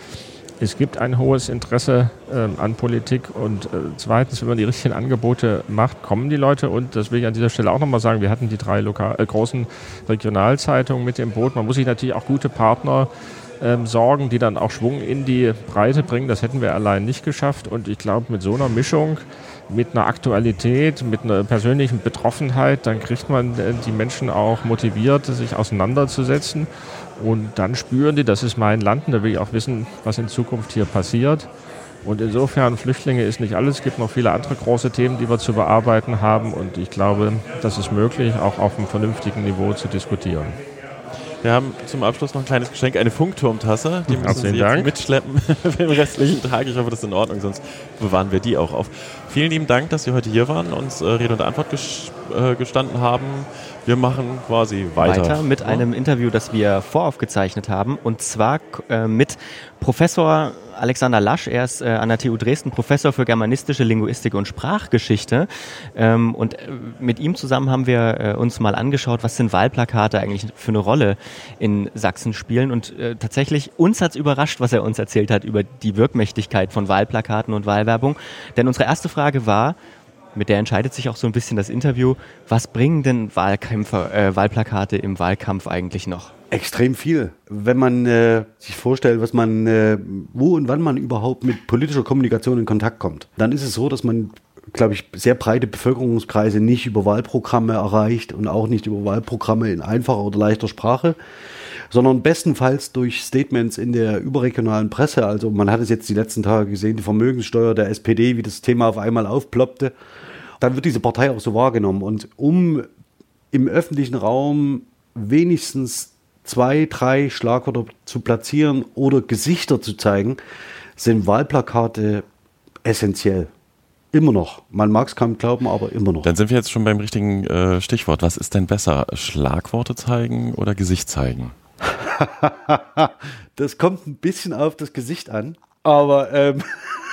es gibt ein hohes Interesse äh, an Politik und äh, zweitens, wenn man die richtigen Angebote macht, kommen die Leute und das will ich an dieser Stelle auch nochmal sagen, wir hatten die drei lokal, äh, großen Regionalzeitungen mit im Boot. Man muss sich natürlich auch gute Partner ähm, sorgen, die dann auch Schwung in die Breite bringen. Das hätten wir allein nicht geschafft. Und ich glaube, mit so einer Mischung, mit einer Aktualität, mit einer persönlichen Betroffenheit, dann kriegt man äh, die Menschen auch motiviert, sich auseinanderzusetzen. Und dann spüren die, das ist mein Land und da will ich auch wissen, was in Zukunft hier passiert. Und insofern, Flüchtlinge ist nicht alles. Es gibt noch viele andere große Themen, die wir zu bearbeiten haben. Und ich glaube, das ist möglich, auch auf einem vernünftigen Niveau zu diskutieren. Wir haben zum Abschluss noch ein kleines Geschenk, eine Funkturmtasse. Die müssen Herzlichen Sie jetzt Dank. mitschleppen für den restlichen Tag. Ich hoffe, das ist in Ordnung, sonst bewahren wir die auch auf. Vielen lieben Dank, dass Sie heute hier waren, uns äh, Rede und Antwort ges äh, gestanden haben. Wir machen quasi weiter. weiter mit einem Interview, das wir voraufgezeichnet haben. Und zwar äh, mit Professor Alexander Lasch. Er ist äh, an der TU Dresden Professor für germanistische Linguistik und Sprachgeschichte. Ähm, und äh, mit ihm zusammen haben wir äh, uns mal angeschaut, was sind Wahlplakate eigentlich für eine Rolle in Sachsen spielen. Und äh, tatsächlich, uns hat's überrascht, was er uns erzählt hat über die Wirkmächtigkeit von Wahlplakaten und Wahlwerbung. Denn unsere erste Frage war, mit der entscheidet sich auch so ein bisschen das Interview. Was bringen denn Wahlkämpfer, äh, Wahlplakate im Wahlkampf eigentlich noch? Extrem viel. Wenn man äh, sich vorstellt, was man, äh, wo und wann man überhaupt mit politischer Kommunikation in Kontakt kommt, dann ist es so, dass man, glaube ich, sehr breite Bevölkerungskreise nicht über Wahlprogramme erreicht und auch nicht über Wahlprogramme in einfacher oder leichter Sprache, sondern bestenfalls durch Statements in der überregionalen Presse. Also man hat es jetzt die letzten Tage gesehen, die Vermögenssteuer der SPD, wie das Thema auf einmal aufploppte. Dann wird diese Partei auch so wahrgenommen. Und um im öffentlichen Raum wenigstens zwei, drei Schlagwörter zu platzieren oder Gesichter zu zeigen, sind Wahlplakate essentiell. Immer noch. Man mag es kaum glauben, aber immer noch. Dann sind wir jetzt schon beim richtigen äh, Stichwort. Was ist denn besser? Schlagworte zeigen oder Gesicht zeigen? das kommt ein bisschen auf das Gesicht an, aber ähm,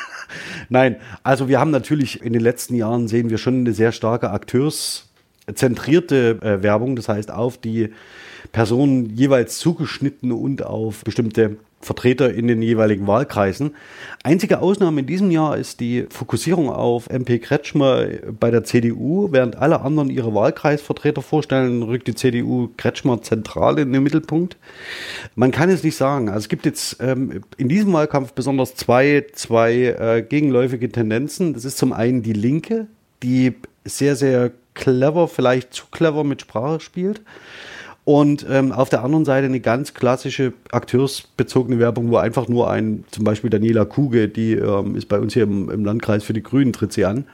nein, also wir haben natürlich in den letzten Jahren sehen wir schon eine sehr starke akteurszentrierte äh, Werbung, das heißt auf die Personen jeweils zugeschnitten und auf bestimmte Vertreter in den jeweiligen Wahlkreisen. Einzige Ausnahme in diesem Jahr ist die Fokussierung auf MP Kretschmer bei der CDU. Während alle anderen ihre Wahlkreisvertreter vorstellen, rückt die CDU Kretschmer zentral in den Mittelpunkt. Man kann es nicht sagen. Also es gibt jetzt ähm, in diesem Wahlkampf besonders zwei, zwei äh, gegenläufige Tendenzen. Das ist zum einen die Linke, die sehr, sehr clever, vielleicht zu clever mit Sprache spielt. Und ähm, auf der anderen Seite eine ganz klassische akteursbezogene Werbung, wo einfach nur ein, zum Beispiel Daniela Kuge, die ähm, ist bei uns hier im, im Landkreis für die Grünen, tritt sie an.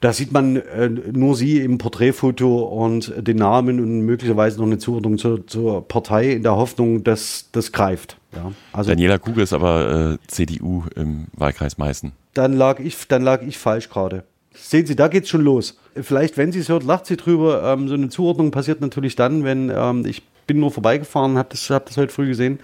Da sieht man äh, nur sie im Porträtfoto und den Namen und möglicherweise noch eine Zuordnung zur, zur Partei in der Hoffnung, dass das greift. Ja, also Daniela Kuge ist aber äh, CDU im Wahlkreis Meißen. Dann lag ich, dann lag ich falsch gerade. Sehen Sie, da geht's schon los. Vielleicht, wenn sie es hört, lacht sie drüber. Ähm, so eine Zuordnung passiert natürlich dann, wenn ähm, ich bin nur vorbeigefahren, habe das, hab das heute früh gesehen.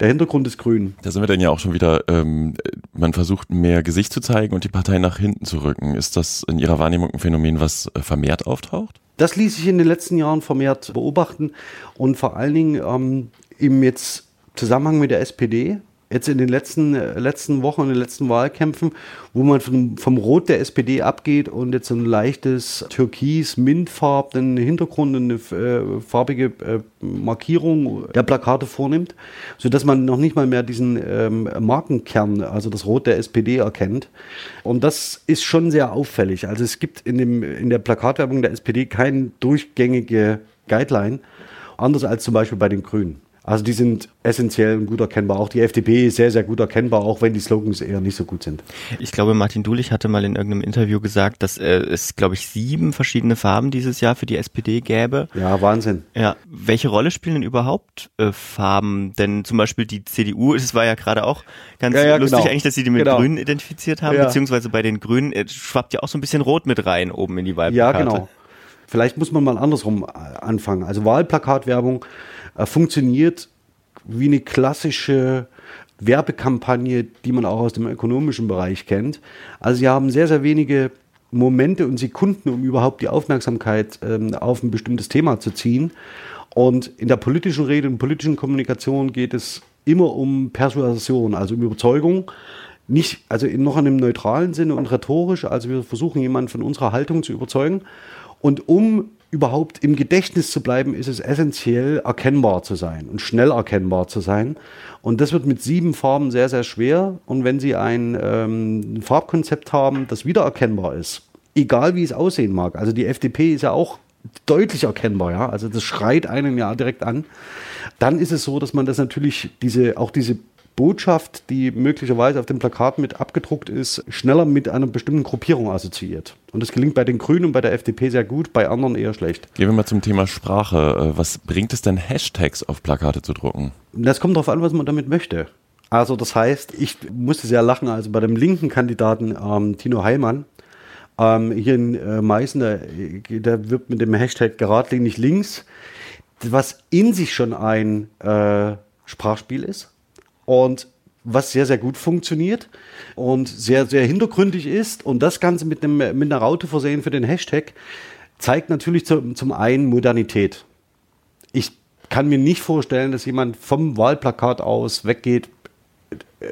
Der Hintergrund ist grün. Da sind wir dann ja auch schon wieder, ähm, man versucht mehr Gesicht zu zeigen und die Partei nach hinten zu rücken. Ist das in Ihrer Wahrnehmung ein Phänomen, was äh, vermehrt auftaucht? Das ließ sich in den letzten Jahren vermehrt beobachten und vor allen Dingen ähm, im jetzt Zusammenhang mit der SPD jetzt in den letzten, äh, letzten Wochen, in den letzten Wahlkämpfen, wo man vom, vom Rot der SPD abgeht und jetzt ein leichtes türkis mintfarbenen Hintergrund, eine äh, farbige äh, Markierung der Plakate vornimmt, sodass man noch nicht mal mehr diesen ähm, Markenkern, also das Rot der SPD erkennt. Und das ist schon sehr auffällig. Also es gibt in, dem, in der Plakatwerbung der SPD keine durchgängige Guideline, anders als zum Beispiel bei den Grünen. Also die sind essentiell und gut erkennbar. Auch die FDP ist sehr, sehr gut erkennbar, auch wenn die Slogans eher nicht so gut sind. Ich glaube, Martin Dulich hatte mal in irgendeinem Interview gesagt, dass äh, es, glaube ich, sieben verschiedene Farben dieses Jahr für die SPD gäbe. Ja, Wahnsinn. Ja, welche Rolle spielen denn überhaupt äh, Farben? Denn zum Beispiel die CDU, es war ja gerade auch ganz Ja, ja, lustig genau. eigentlich, dass sie die mit Genau. Grünen identifiziert haben, Ja. beziehungsweise bei den Grünen äh, schwappt ja auch so ein bisschen Rot mit rein oben in die Ja, Wahlplakate. genau. Vielleicht muss man mal andersrum äh, anfangen. Also Wahlplakatwerbung funktioniert wie eine klassische Werbekampagne, die man auch aus dem ökonomischen Bereich kennt. Also sie haben sehr, sehr wenige Momente und Sekunden, um überhaupt die Aufmerksamkeit ähm, auf ein bestimmtes Thema zu ziehen. Und in der politischen Rede und politischen Kommunikation geht es immer um Persuasion, also um Überzeugung. Nicht, also in noch einem neutralen Sinne und rhetorisch. Also wir versuchen jemanden von unserer Haltung zu überzeugen. Und um überhaupt im Gedächtnis zu bleiben, ist es essentiell, erkennbar zu sein und schnell erkennbar zu sein. Und das wird mit sieben Farben sehr, sehr schwer. Und wenn Sie ein ähm, Farbkonzept haben, das wiedererkennbar ist, egal wie es aussehen mag, also die FDP ist ja auch deutlich erkennbar, ja, also das schreit einen ja direkt an, dann ist es so, dass man das natürlich, diese, auch diese Botschaft, die möglicherweise auf dem Plakat mit abgedruckt ist, schneller mit einer bestimmten Gruppierung assoziiert. Und das gelingt bei den Grünen und bei der FDP sehr gut, bei anderen eher schlecht. Gehen wir mal zum Thema Sprache. Äh, Was bringt es denn, Hashtags auf Plakate zu drucken? Das kommt darauf an, was man damit möchte. Also das heißt, ich musste sehr lachen, also bei dem linken Kandidaten ähm, Tino Heilmann, ähm, hier in äh, Meißen, der, der wirbt mit dem Hashtag geradlinig links, was in sich schon ein äh, Sprachspiel ist und was sehr, sehr gut funktioniert und sehr, sehr hintergründig ist und das Ganze mit, einem, mit einer Raute versehen für den Hashtag zeigt natürlich zum, zum einen Modernität. Ich kann mir nicht vorstellen, dass jemand vom Wahlplakat aus weggeht,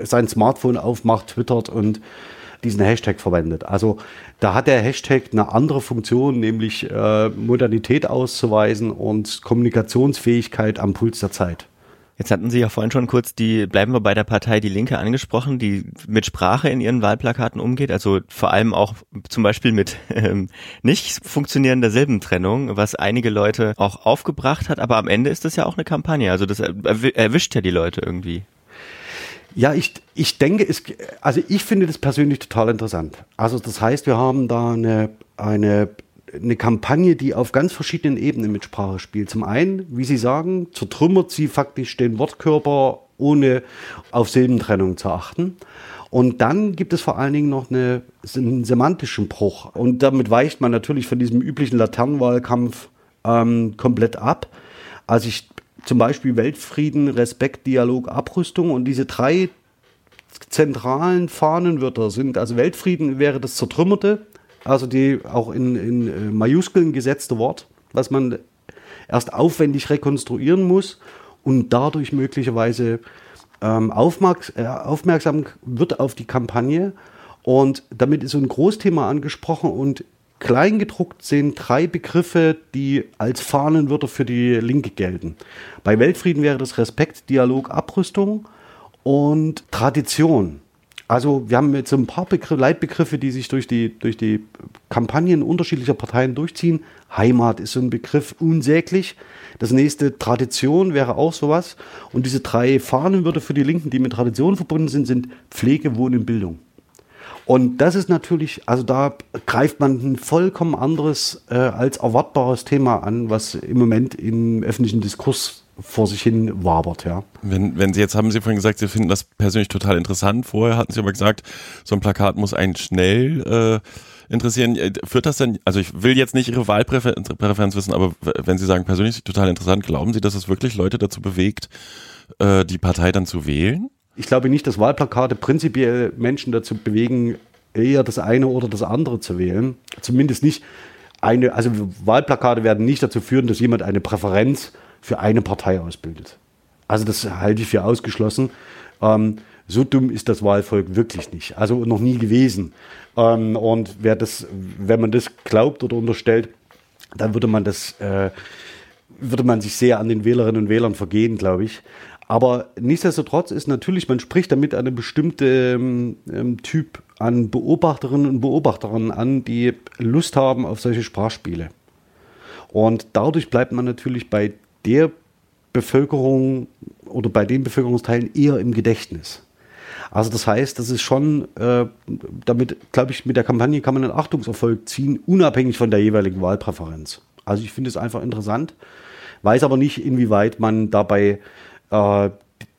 sein Smartphone aufmacht, twittert und diesen Hashtag verwendet. Also da hat der Hashtag eine andere Funktion, nämlich äh, Modernität auszuweisen und Kommunikationsfähigkeit am Puls der Zeit. Jetzt hatten Sie ja vorhin schon kurz die, bleiben wir bei der Partei Die Linke angesprochen, die mit Sprache in ihren Wahlplakaten umgeht, also vor allem auch zum Beispiel mit ähm, nicht funktionierender Silbentrennung, was einige Leute auch aufgebracht hat, aber am Ende ist das ja auch eine Kampagne, also das erwi- erwischt ja die Leute irgendwie. Ja, ich, ich denke, es, also ich finde das persönlich total interessant. Also das heißt, wir haben da eine, eine, eine Kampagne, die auf ganz verschiedenen Ebenen mit Sprache spielt. Zum einen, wie Sie sagen, zertrümmert sie faktisch den Wortkörper, ohne auf Silbentrennung zu achten. Und dann gibt es vor allen Dingen noch eine, einen semantischen Bruch. Und damit weicht man natürlich von diesem üblichen Laternenwahlkampf ähm, komplett ab. Also ich zum Beispiel Weltfrieden, Respekt, Dialog, Abrüstung und diese drei zentralen Fahnenwörter sind, also Weltfrieden wäre das Zertrümmerte, also die auch in, in äh, Majuskeln gesetzte Wort, was man erst aufwendig rekonstruieren muss und dadurch möglicherweise ähm, aufmerks äh, aufmerksam wird auf die Kampagne. Und damit ist so ein Großthema angesprochen und kleingedruckt sind drei Begriffe, die als Fahnenwörter für die Linke gelten. Bei Weltfrieden wäre das Respekt, Dialog, Abrüstung und Tradition. Also wir haben jetzt so ein paar Begriff, Leitbegriffe, die sich durch die, durch die Kampagnen unterschiedlicher Parteien durchziehen. Heimat ist so ein Begriff unsäglich. Das nächste Tradition wäre auch sowas. Und diese drei Fahnenwörter für die Linken, die mit Tradition verbunden sind, sind Pflege, Wohnen, Bildung. Und das ist natürlich, also da greift man ein vollkommen anderes äh, als erwartbares Thema an, was im Moment im öffentlichen Diskurs vor sich hin wabert, ja. Wenn, wenn Sie jetzt haben Sie vorhin gesagt, Sie finden das persönlich total interessant. Vorher hatten Sie aber gesagt, so ein Plakat muss einen schnell äh, interessieren. Äh, Führt das denn, also ich will jetzt nicht Ihre Wahlpräferenz Präferenz wissen, aber wenn Sie sagen persönlich total interessant, glauben Sie, dass es wirklich Leute dazu bewegt, äh, die Partei dann zu wählen? Ich glaube nicht, dass Wahlplakate prinzipiell Menschen dazu bewegen, eher das eine oder das andere zu wählen. Zumindest nicht eine, also Wahlplakate werden nicht dazu führen, dass jemand eine Präferenz für eine Partei ausbildet. Also das halte ich für ausgeschlossen. Ähm, so dumm ist das Wahlvolk wirklich nicht. Also noch nie gewesen. Ähm, und wer das, wenn man das glaubt oder unterstellt, dann würde man das, äh, würde man sich sehr an den Wählerinnen und Wählern vergehen, glaube ich. Aber nichtsdestotrotz ist natürlich, man spricht damit einen bestimmten ähm, Typ an Beobachterinnen und Beobachtern an, die Lust haben auf solche Sprachspiele. Und dadurch bleibt man natürlich bei der Bevölkerung oder bei den Bevölkerungsteilen eher im Gedächtnis. Also das heißt, das ist schon, äh, damit, glaube ich, mit der Kampagne kann man einen Achtungserfolg ziehen, unabhängig von der jeweiligen Wahlpräferenz. Also ich finde es einfach interessant, weiß aber nicht, inwieweit man dabei äh,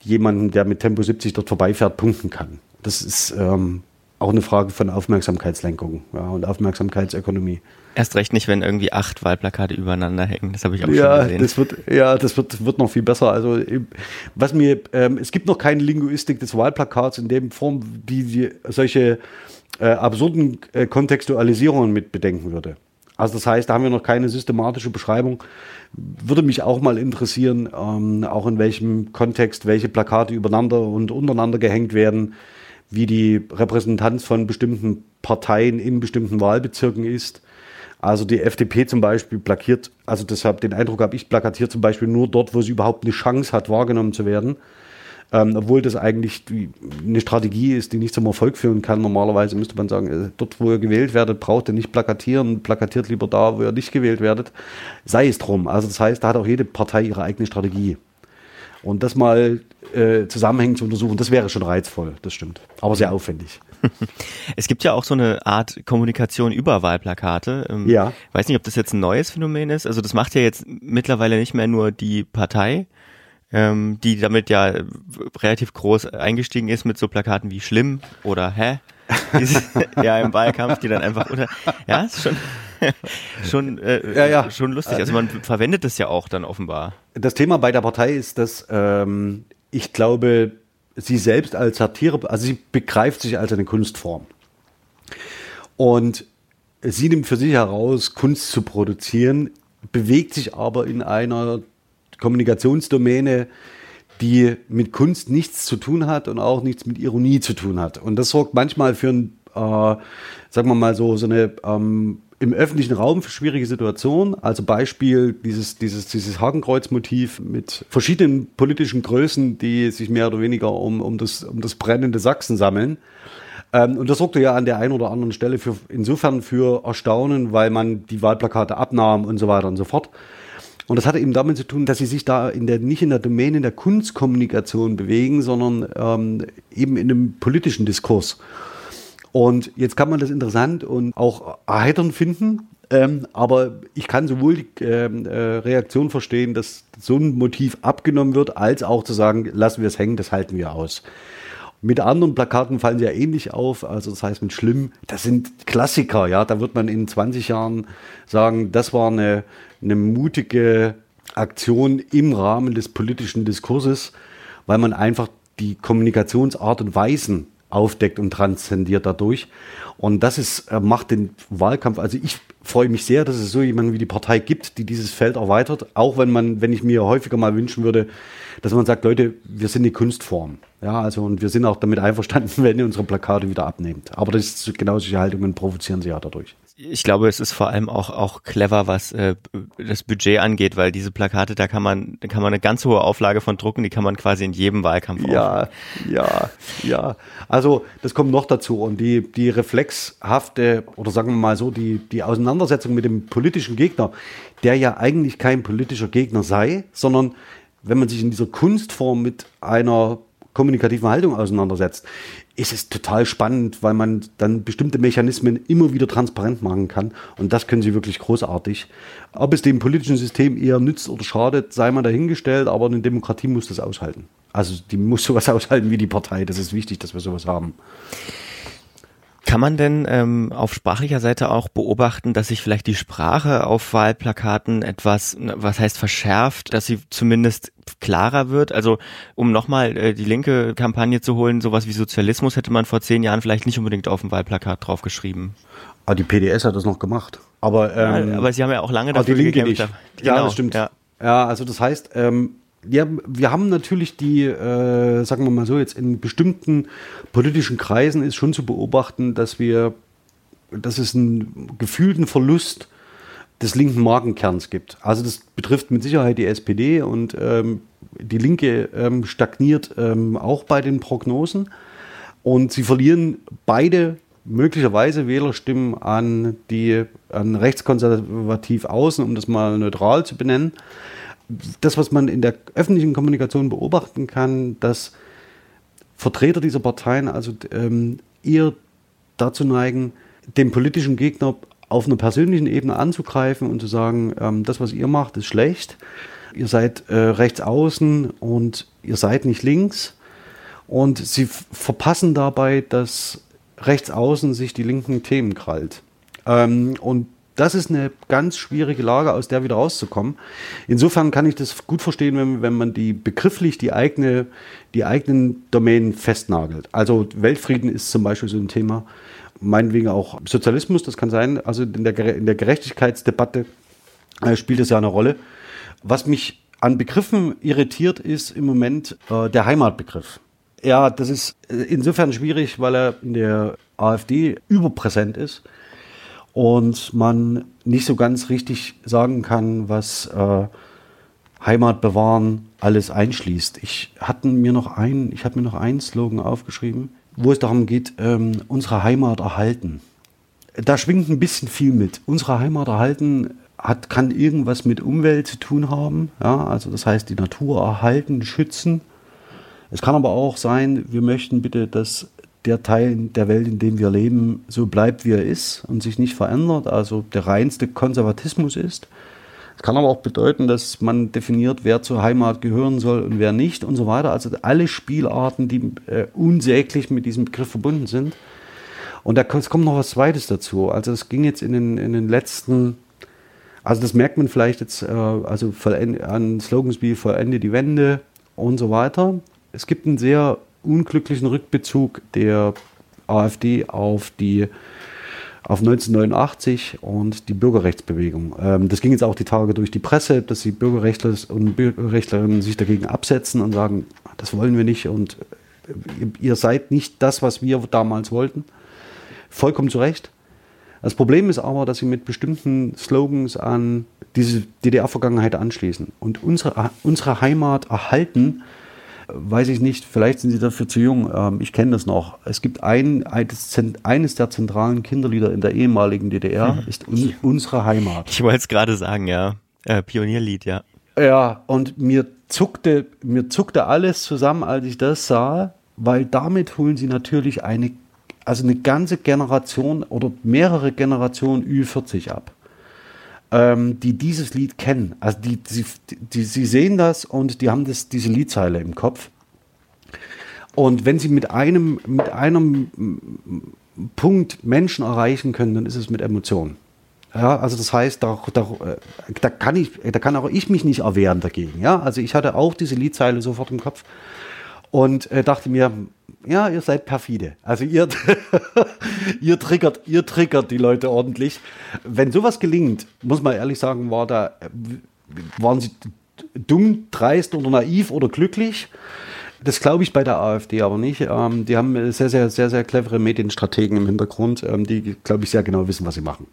jemanden, der mit Tempo 70 dort vorbeifährt, punkten kann. Das ist ähm, auch eine Frage von Aufmerksamkeitslenkung ja, und Aufmerksamkeitsökonomie. Erst recht nicht, wenn irgendwie acht Wahlplakate übereinander hängen. Das habe ich auch ja, schon gesehen. Das wird, ja, das wird, wird noch viel besser. Also, was mir, ähm, es gibt noch keine Linguistik des Wahlplakats in dem Form, die, die solche äh, absurden äh, Kontextualisierungen mit bedenken würde. Also, das heißt, da haben wir noch keine systematische Beschreibung. Würde mich auch mal interessieren, ähm, auch in welchem Kontext welche Plakate übereinander und untereinander gehängt werden, wie die Repräsentanz von bestimmten Parteien in bestimmten Wahlbezirken ist also die FDP zum Beispiel plakiert, also deshalb den Eindruck habe ich, plakatiert zum Beispiel nur dort, wo sie überhaupt eine Chance hat, wahrgenommen zu werden. Ähm, obwohl das eigentlich eine Strategie ist, die nicht zum Erfolg führen kann. Normalerweise müsste man sagen, äh, dort, wo ihr gewählt werdet, braucht ihr nicht plakatieren, plakatiert lieber da, wo ihr nicht gewählt werdet. Sei es drum. Also das heißt, da hat auch jede Partei ihre eigene Strategie. Und das mal äh, zusammenhängend zu untersuchen, das wäre schon reizvoll, das stimmt. Aber sehr aufwendig. Es gibt ja auch so eine Art Kommunikation über Wahlplakate. Ähm, ja. Weiß nicht, ob das jetzt ein neues Phänomen ist. Also das macht ja jetzt mittlerweile nicht mehr nur die Partei, ähm, die damit ja relativ groß eingestiegen ist mit so Plakaten wie schlimm oder hä? ja, im Wahlkampf, die dann einfach unter. Ja, ist schon, schon, äh, ja, ja. schon lustig. Also man verwendet das ja auch dann offenbar. Das Thema bei der Partei ist, dass ähm, ich glaube, sie selbst als Satire, also sie begreift sich als eine Kunstform. Und sie nimmt für sich heraus, Kunst zu produzieren, bewegt sich aber in einer Kommunikationsdomäne, die mit Kunst nichts zu tun hat und auch nichts mit Ironie zu tun hat. Und das sorgt manchmal für ein, äh, sagen wir mal so, so eine ähm, im öffentlichen Raum für schwierige Situationen. Also Beispiel dieses, dieses, dieses Hakenkreuzmotiv mit verschiedenen politischen Größen, die sich mehr oder weniger um, um, das, um das brennende Sachsen sammeln. Ähm, und das sorgte ja an der einen oder anderen Stelle für, insofern für Erstaunen, weil man die Wahlplakate abnahm und so weiter und so fort. Und das hatte eben damit zu tun, dass sie sich da in der, nicht in der Domäne der Kunstkommunikation bewegen, sondern ähm, eben in einem politischen Diskurs. Und jetzt kann man das interessant und auch erheiternd finden. Ähm, aber ich kann sowohl die ähm, äh, Reaktion verstehen, dass so ein Motiv abgenommen wird, als auch zu sagen, lassen wir es hängen, das halten wir aus. Mit anderen Plakaten fallen sie ja ähnlich auf, also das heißt mit Schlimm, das sind Klassiker, ja, da wird man in 20 Jahren sagen, das war eine, eine mutige Aktion im Rahmen des politischen Diskurses, weil man einfach die Kommunikationsart und Weisen aufdeckt und transzendiert dadurch. Und das ist, äh, macht den Wahlkampf, also ich freue mich sehr, dass es so jemanden wie die Partei gibt, die dieses Feld erweitert, auch wenn man, wenn ich mir häufiger mal wünschen würde, dass man sagt, Leute, wir sind die Kunstform. Ja, also und wir sind auch damit einverstanden, wenn ihr unsere Plakate wieder abnehmt. Aber das ist genau solche Haltungen provozieren sie ja dadurch ich glaube, es ist vor allem auch auch clever, was äh, das Budget angeht, weil diese Plakate, da kann man, da kann man eine ganz hohe Auflage von drucken, die kann man quasi in jedem Wahlkampf Ja, aufnehmen. ja, ja. Also das kommt noch dazu und die die reflexhafte oder sagen wir mal so die die Auseinandersetzung mit dem politischen Gegner, der ja eigentlich kein politischer Gegner sei, sondern wenn man sich in dieser Kunstform mit einer kommunikativen Haltung auseinandersetzt, ist es total spannend, weil man dann bestimmte Mechanismen immer wieder transparent machen kann. Und das können sie wirklich großartig. Ob es dem politischen System eher nützt oder schadet, sei mal dahingestellt, aber eine Demokratie muss das aushalten. Also die muss sowas aushalten wie die Partei. Das ist wichtig, dass wir sowas haben. Kann man denn ähm, auf sprachlicher Seite auch beobachten, dass sich vielleicht die Sprache auf Wahlplakaten etwas, was heißt verschärft, dass sie zumindest klarer wird? Also um nochmal äh, die linke Kampagne zu holen, sowas wie Sozialismus hätte man vor zehn Jahren vielleicht nicht unbedingt auf dem Wahlplakat draufgeschrieben. Ah, die PDS hat das noch gemacht. Aber, ähm, aber sie haben ja auch lange dafür die Linke gekämpft. Nicht. Genau, ja, das stimmt. Ja. ja, also das heißt, ähm, ja, wir haben natürlich die, äh, sagen wir mal so, jetzt in bestimmten politischen Kreisen ist schon zu beobachten, dass wir, dass es einen gefühlten Verlust des linken Markenkerns gibt. Also das betrifft mit Sicherheit die SPD und ähm, die Linke ähm, stagniert ähm, auch bei den Prognosen und sie verlieren beide möglicherweise Wählerstimmen an die an rechtskonservativ außen, um das mal neutral zu benennen. Das, was man in der öffentlichen Kommunikation beobachten kann, dass Vertreter dieser Parteien also ähm, eher dazu neigen, den politischen Gegner auf einer persönlichen Ebene anzugreifen und zu sagen, ähm, das, was ihr macht, ist schlecht. Ihr seid äh, rechts außen und ihr seid nicht links. Und sie verpassen dabei, dass rechts außen sich die linken Themen krallt. Ähm, und das ist eine ganz schwierige Lage, aus der wieder rauszukommen. Insofern kann ich das gut verstehen, wenn, wenn man die begrifflich die, eigene, die eigenen Domänen festnagelt. Also Weltfrieden ist zum Beispiel so ein Thema. Meinetwegen auch Sozialismus, das kann sein. Also in der, in der Gerechtigkeitsdebatte äh, spielt es ja eine Rolle. Was mich an Begriffen irritiert, ist im Moment äh, der Heimatbegriff. Ja, das ist äh, insofern schwierig, weil er in der AfD überpräsent ist und man nicht so ganz richtig sagen kann, was äh, Heimat bewahren alles einschließt. Ich hatte mir noch ein, ich habe mir noch einen Slogan aufgeschrieben, wo es darum geht, ähm, unsere Heimat erhalten. Da schwingt ein bisschen viel mit. Unsere Heimat erhalten hat, kann irgendwas mit Umwelt zu tun haben. Ja, also das heißt, die Natur erhalten, schützen. Es kann aber auch sein, wir möchten bitte, dass der Teil der Welt, in dem wir leben, so bleibt, wie er ist und sich nicht verändert, also der reinste Konservatismus ist. Es kann aber auch bedeuten, dass man definiert, wer zur Heimat gehören soll und wer nicht und so weiter. Also alle Spielarten, die äh, unsäglich mit diesem Begriff verbunden sind. Und da kommt noch was Zweites dazu. Also es ging jetzt in den, in den letzten, also das merkt man vielleicht jetzt, äh, also an Slogans wie Vollende die Wende und so weiter. Es gibt einen sehr unglücklichen Rückbezug der AfD auf die auf 1989 und die Bürgerrechtsbewegung. Ähm, das ging jetzt auch die Tage durch die Presse, dass die Bürgerrechtler und Bürgerrechtlerinnen sich dagegen absetzen und sagen, das wollen wir nicht und äh, ihr seid nicht das, was wir damals wollten. Vollkommen zu Recht. Das Problem ist aber, dass sie mit bestimmten Slogans an diese DDR-Vergangenheit anschließen und unsere, unsere Heimat erhalten weiß ich nicht, vielleicht sind Sie dafür zu jung. Ähm, ich kenne das noch. Es gibt ein, eines der zentralen Kinderlieder in der ehemaligen DDR, hm. ist un, unsere Heimat. Ich wollte es gerade sagen, ja. Äh, Pionierlied, ja. Ja, und mir zuckte, mir zuckte alles zusammen, als ich das sah, weil damit holen Sie natürlich eine, also eine ganze Generation oder mehrere Generationen Ü40 ab ähm, die dieses Lied kennen. Also die, die, die, sie sehen das und die haben das, diese Liedzeile im Kopf. Und wenn sie mit einem, mit einem Punkt Menschen erreichen können, dann ist es mit Emotionen. Ja, also das heißt, da, da, da, kann ich, da kann auch ich mich nicht erwehren dagegen. Ja, also ich hatte auch diese Liedzeile sofort im Kopf und äh, dachte mir, ja, ihr seid perfide. Also ihr, ihr, triggert, ihr triggert die Leute ordentlich. Wenn sowas gelingt, muss man ehrlich sagen, war da, waren sie dumm, dreist oder naiv oder glücklich. Das glaube ich bei der AfD aber nicht. Ähm, die haben sehr, sehr, sehr, sehr clevere Medienstrategen im Hintergrund, ähm, die, glaube ich, sehr genau wissen, was sie machen.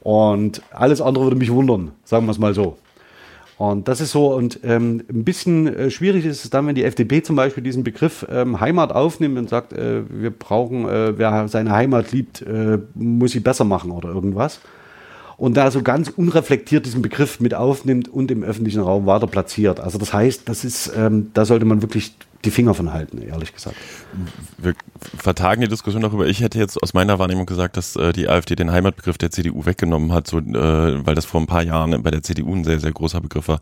Und alles andere würde mich wundern, sagen wir es mal so. Und das ist so, und ähm, ein bisschen äh, schwierig ist es dann, wenn die FDP zum Beispiel diesen Begriff ähm, Heimat aufnimmt und sagt, äh, wir brauchen, äh, wer seine Heimat liebt, äh, muss sie besser machen oder irgendwas. Und da so ganz unreflektiert diesen Begriff mit aufnimmt und im öffentlichen Raum weiter platziert. Also das heißt, das ist, ähm, da sollte man wirklich die Finger von halten, ehrlich gesagt. Wir vertagen die Diskussion darüber. Ich hätte jetzt aus meiner Wahrnehmung gesagt, dass äh, die AfD den Heimatbegriff der CDU weggenommen hat, so, äh, weil das vor ein paar Jahren bei der CDU ein sehr, sehr großer Begriff war.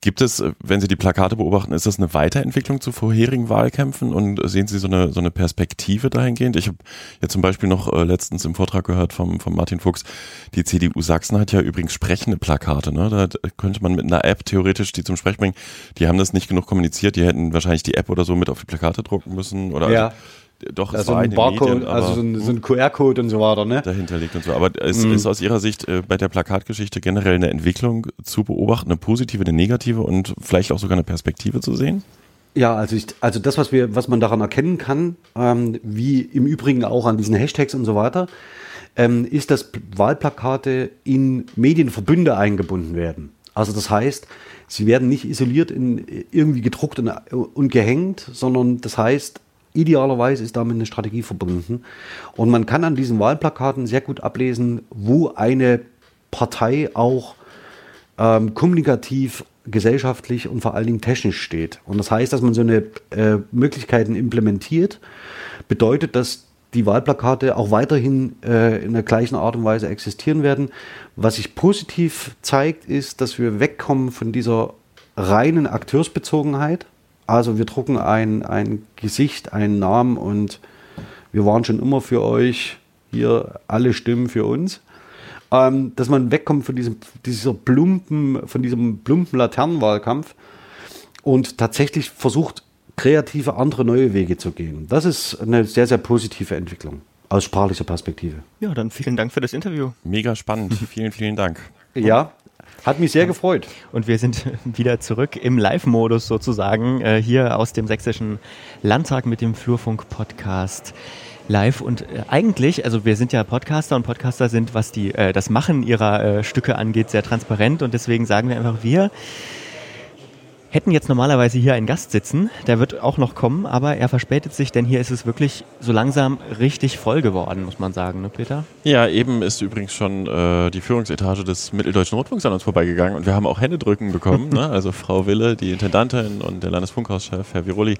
Gibt es, wenn Sie die Plakate beobachten, ist das eine Weiterentwicklung zu vorherigen Wahlkämpfen und sehen Sie so eine, so eine Perspektive dahingehend? Ich habe ja zum Beispiel noch äh, letztens im Vortrag gehört vom, vom Martin Fuchs, die CDU Sachsen hat ja übrigens sprechende Plakate. Ne? Da könnte man mit einer App theoretisch die zum Sprech bringen. Die haben das nicht genug kommuniziert, die hätten wahrscheinlich die App oder so mit auf die Plakate drucken müssen. Oder ja. Also, doch, es also war ein Barcode, Medien, also so ein, so ein QR-Code und so weiter, ne? Dahinter liegt und so. Aber es mhm. ist aus Ihrer Sicht äh, bei der Plakatgeschichte generell eine Entwicklung zu beobachten, eine positive, eine negative und vielleicht auch sogar eine Perspektive zu sehen? Ja, also ich, also das, was wir, was man daran erkennen kann, ähm, wie im Übrigen auch an diesen Hashtags und so weiter, ähm, ist, dass Wahlplakate in Medienverbünde eingebunden werden. Also das heißt, sie werden nicht isoliert in irgendwie gedruckt und, und gehängt, sondern das heißt, Idealerweise ist damit eine Strategie verbunden. Und man kann an diesen Wahlplakaten sehr gut ablesen, wo eine Partei auch ähm, kommunikativ gesellschaftlich und vor allen Dingen technisch steht. Und das heißt, dass man so eine äh, Möglichkeiten implementiert, bedeutet, dass die Wahlplakate auch weiterhin äh, in der gleichen Art und Weise existieren werden. Was sich positiv zeigt, ist, dass wir wegkommen von dieser reinen Akteursbezogenheit. Also wir drucken ein, ein Gesicht, einen Namen und wir waren schon immer für euch, hier alle Stimmen für uns. Ähm, dass man wegkommt von diesem, dieser plumpen, von diesem plumpen Laternenwahlkampf und tatsächlich versucht, kreative andere neue Wege zu gehen. Das ist eine sehr, sehr positive Entwicklung aus sprachlicher Perspektive. Ja, dann vielen Dank für das Interview. Mega spannend. vielen, vielen Dank. Ja, hat mich sehr gefreut. Und wir sind wieder zurück im Live-Modus sozusagen, äh, hier aus dem Sächsischen Landtag mit dem Flurfunk-Podcast live. Und äh, eigentlich, also wir sind ja Podcaster und Podcaster sind, was die, äh, das Machen ihrer äh, Stücke angeht, sehr transparent. Und deswegen sagen wir einfach, wir hätten jetzt normalerweise hier einen Gast sitzen, der wird auch noch kommen, aber er verspätet sich, denn hier ist es wirklich so langsam richtig voll geworden, muss man sagen, ne Peter? Ja, eben ist übrigens schon äh, die Führungsetage des Mitteldeutschen Rundfunks an uns vorbeigegangen und wir haben auch Händedrücken bekommen, ne? also Frau Wille, die Intendantin und der Landesfunkhauschef, Herr Viroli.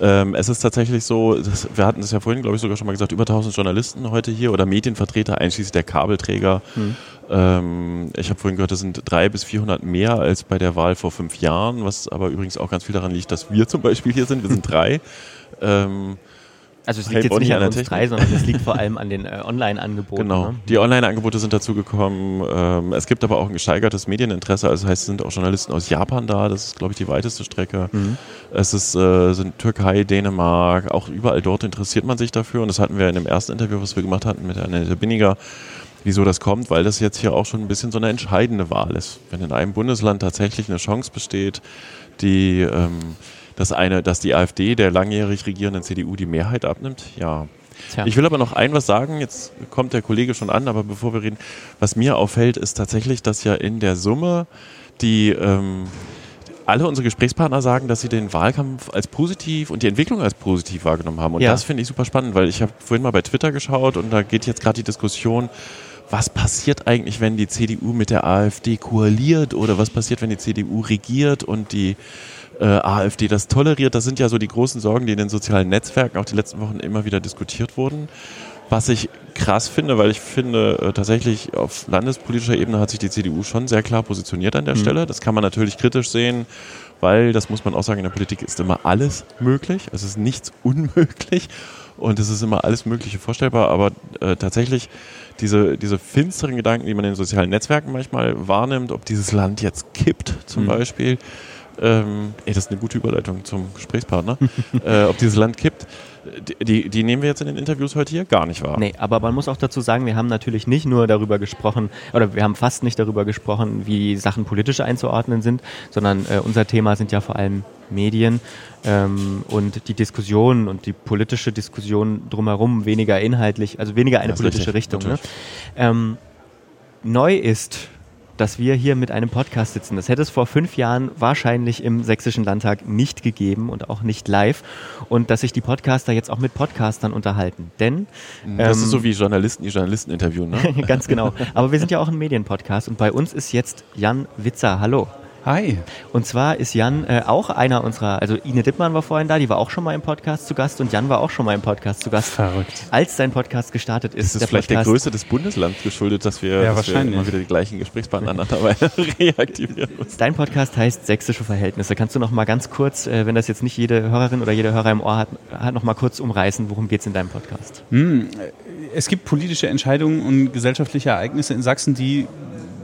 Ähm, es ist tatsächlich so, das, wir hatten es ja vorhin, glaube ich, sogar schon mal gesagt, über 1000 Journalisten heute hier oder Medienvertreter, einschließlich der Kabelträger. Mhm. Ähm, ich habe vorhin gehört, das sind drei bis 400 mehr als bei der Wahl vor fünf Jahren, was aber übrigens auch ganz viel daran liegt, dass wir zum Beispiel hier sind. Wir sind drei. Ähm, also es liegt jetzt nicht an uns drei, sondern es liegt vor allem an den äh, Online-Angeboten. Genau, ne? die Online-Angebote sind dazugekommen. Ähm, es gibt aber auch ein gesteigertes Medieninteresse. Also das heißt, es sind auch Journalisten aus Japan da. Das ist, glaube ich, die weiteste Strecke. Mhm. Es ist, äh, sind Türkei, Dänemark, auch überall dort interessiert man sich dafür. Und das hatten wir in dem ersten Interview, was wir gemacht hatten mit Annette Binniger, wieso das kommt, weil das jetzt hier auch schon ein bisschen so eine entscheidende Wahl ist. Wenn in einem Bundesland tatsächlich eine Chance besteht, die... Ähm, dass, eine, dass die AfD der langjährig regierenden CDU die Mehrheit abnimmt? Ja. Tja. Ich will aber noch ein was sagen, jetzt kommt der Kollege schon an, aber bevor wir reden, was mir auffällt, ist tatsächlich, dass ja in der Summe die ähm, alle unsere Gesprächspartner sagen, dass sie den Wahlkampf als positiv und die Entwicklung als positiv wahrgenommen haben. Und ja. das finde ich super spannend, weil ich habe vorhin mal bei Twitter geschaut und da geht jetzt gerade die Diskussion, was passiert eigentlich, wenn die CDU mit der AfD koaliert oder was passiert, wenn die CDU regiert und die äh, AfD das toleriert. Das sind ja so die großen Sorgen, die in den sozialen Netzwerken auch die letzten Wochen immer wieder diskutiert wurden. Was ich krass finde, weil ich finde, äh, tatsächlich auf landespolitischer Ebene hat sich die CDU schon sehr klar positioniert an der mhm. Stelle. Das kann man natürlich kritisch sehen, weil, das muss man auch sagen, in der Politik ist immer alles möglich. Es ist nichts unmöglich und es ist immer alles Mögliche vorstellbar, aber äh, tatsächlich diese, diese finsteren Gedanken, die man in den sozialen Netzwerken manchmal wahrnimmt, ob dieses Land jetzt kippt zum mhm. Beispiel, ähm, ey, das ist eine gute Überleitung zum Gesprächspartner, äh, ob dieses Land kippt. Die, die, nehmen wir jetzt in den Interviews heute hier gar nicht wahr. Nee, aber man muss auch dazu sagen, wir haben natürlich nicht nur darüber gesprochen, oder wir haben fast nicht darüber gesprochen, wie Sachen politisch einzuordnen sind, sondern äh, unser Thema sind ja vor allem Medien ähm, und die Diskussion und die politische Diskussion drumherum weniger inhaltlich, also weniger eine politische richtig, Richtung. Ne? Ähm, neu ist dass wir hier mit einem Podcast sitzen. Das hätte es vor fünf Jahren wahrscheinlich im Sächsischen Landtag nicht gegeben und auch nicht live. Und dass sich die Podcaster jetzt auch mit Podcastern unterhalten. Denn. Das ähm, ist so wie Journalisten, die Journalisten interviewen, ne? ganz genau. Aber wir sind ja auch ein Medienpodcast und bei uns ist jetzt Jan Witzer. Hallo. Hi. Und zwar ist Jan äh, auch einer unserer, also Ine Dittmann war vorhin da, die war auch schon mal im Podcast zu Gast und Jan war auch schon mal im Podcast zu Gast. Verrückt. Als sein Podcast gestartet ist. Das ist der vielleicht Podcast, der Größe des Bundeslands geschuldet, dass wir, ja, dass wahrscheinlich. wir immer wieder die gleichen Gesprächspartner aneinander reaktivieren müssen. Dein Podcast heißt Sächsische Verhältnisse. Kannst du noch mal ganz kurz, äh, wenn das jetzt nicht jede Hörerin oder jeder Hörer im Ohr hat, hat noch mal kurz umreißen, worum geht es in deinem Podcast? Hm, es gibt politische Entscheidungen und gesellschaftliche Ereignisse in Sachsen, die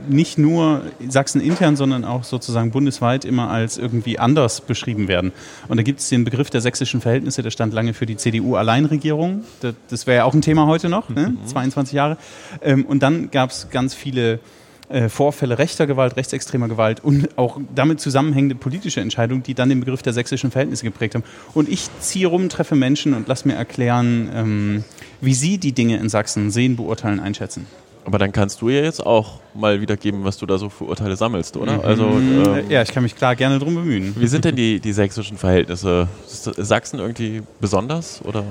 nicht nur Sachsen intern, sondern auch sozusagen bundesweit immer als irgendwie anders beschrieben werden. Und da gibt es den Begriff der sächsischen Verhältnisse, der stand lange für die CDU-Alleinregierung. Das wäre ja auch ein Thema heute noch, ne? mhm. 22 Jahre. Ähm, und dann gab es ganz viele äh, Vorfälle rechter Gewalt, rechtsextremer Gewalt und auch damit zusammenhängende politische Entscheidungen, die dann den Begriff der sächsischen Verhältnisse geprägt haben. Und ich ziehe rum, treffe Menschen und lass mir erklären, ähm, wie sie die Dinge in Sachsen sehen, beurteilen, einschätzen. Aber dann kannst du ja jetzt auch mal wiedergeben, was du da so für Urteile sammelst, oder? Mhm. Also, ähm, ja, ich kann mich klar gerne drum bemühen. Wie sind denn die, die sächsischen Verhältnisse? Ist Sachsen irgendwie besonders oder?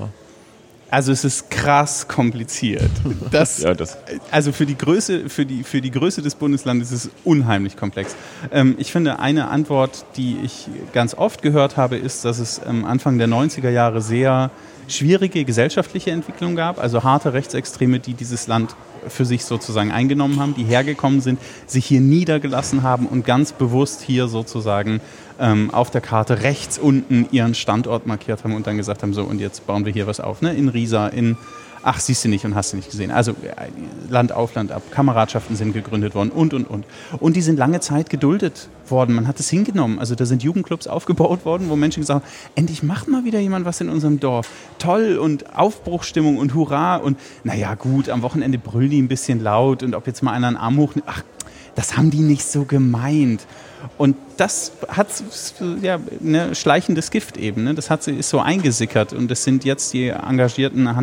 Also es ist krass kompliziert. Das, Ja, das- also für die Größe, für die, für die Größe des Bundeslandes ist es unheimlich komplex. Ähm, ich finde, eine Antwort, die ich ganz oft gehört habe, ist, dass es ähm, Anfang der 90er Jahre sehr schwierige gesellschaftliche Entwicklung gab, also harte Rechtsextreme, die dieses Land für sich sozusagen eingenommen haben, die hergekommen sind, sich hier niedergelassen haben und ganz bewusst hier sozusagen ähm, auf der Karte rechts unten ihren Standort markiert haben und dann gesagt haben, so und jetzt bauen wir hier was auf, ne? in Riesa, in ach, siehst du nicht und hast du nicht gesehen. Also äh, Land auf Land ab, Kameradschaften sind gegründet worden und, und, und. Und die sind lange Zeit geduldet worden. Man hat es hingenommen. Also da sind Jugendclubs aufgebaut worden, wo Menschen gesagt haben, endlich macht mal wieder jemand was in unserem Dorf. Toll und Aufbruchstimmung und Hurra und naja gut, am Wochenende brüllen die ein bisschen laut und ob jetzt mal einer einen Arm hoch... Ach, das haben die nicht so gemeint. Und das hat ja, ne, schleichendes Gift eben. Ne? Das hat, ist so eingesickert. Und das sind jetzt die engagierten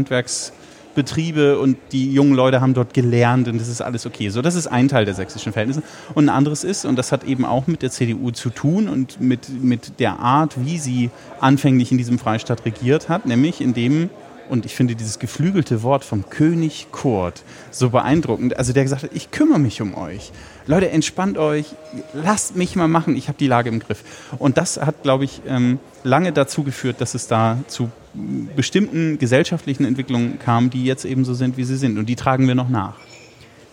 Handwerksbetriebe und die jungen Leute haben dort gelernt und das ist alles okay. So, das ist ein Teil der sächsischen Verhältnisse. Und ein anderes ist, und das hat eben auch mit der CDU zu tun und mit, mit der Art, wie sie anfänglich in diesem Freistaat regiert hat, nämlich indem und ich finde dieses geflügelte Wort vom König Kurt so beeindruckend. Also der gesagt hat, ich kümmere mich um euch. Leute, entspannt euch, lasst mich mal machen, ich habe die Lage im Griff. Und das hat, glaube ich, ähm, lange dazu geführt, dass es da zu mm, bestimmten gesellschaftlichen Entwicklungen kam, die jetzt eben so sind, wie sie sind. Und die tragen wir noch nach.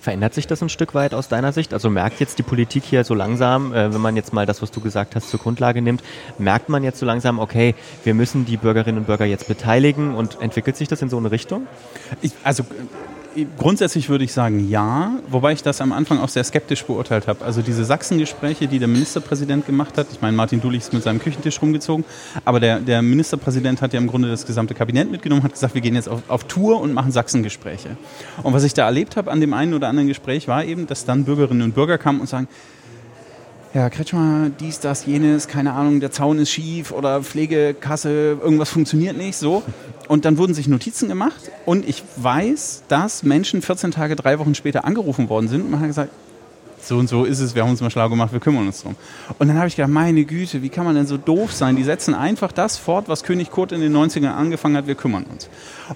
Verändert sich das ein Stück weit aus deiner Sicht? Also merkt jetzt die Politik hier so langsam, äh, wenn man jetzt mal das, was du gesagt hast, zur Grundlage nimmt, merkt man jetzt so langsam, okay, wir müssen die Bürgerinnen und Bürger jetzt beteiligen und entwickelt sich das in so eine Richtung? Ich, also grundsätzlich würde ich sagen ja, wobei ich das am Anfang auch sehr skeptisch beurteilt habe. Also diese Sachsen-Gespräche, die der Ministerpräsident gemacht hat, ich meine, Martin Dulich ist mit seinem Küchentisch rumgezogen, aber der, der Ministerpräsident hat ja im Grunde das gesamte Kabinett mitgenommen, hat gesagt, wir gehen jetzt auf, auf Tour und machen Sachsen-Gespräche. Und was ich da erlebt habe an dem einen oder anderen Gespräch war eben, dass dann Bürgerinnen und Bürger kamen und sagen, ja, Kretschmer, dies, das, jenes, keine Ahnung, der Zaun ist schief oder Pflegekasse, irgendwas funktioniert nicht, so. Und dann wurden sich Notizen gemacht und ich weiß, dass Menschen 14 Tage, drei Wochen später angerufen worden sind und man hat gesagt, so und so ist es, wir haben uns mal schlau gemacht, wir kümmern uns drum. Und dann habe ich gedacht, meine Güte, wie kann man denn so doof sein? Die setzen einfach das fort, was König Kurt in den 90ern angefangen hat, wir kümmern uns.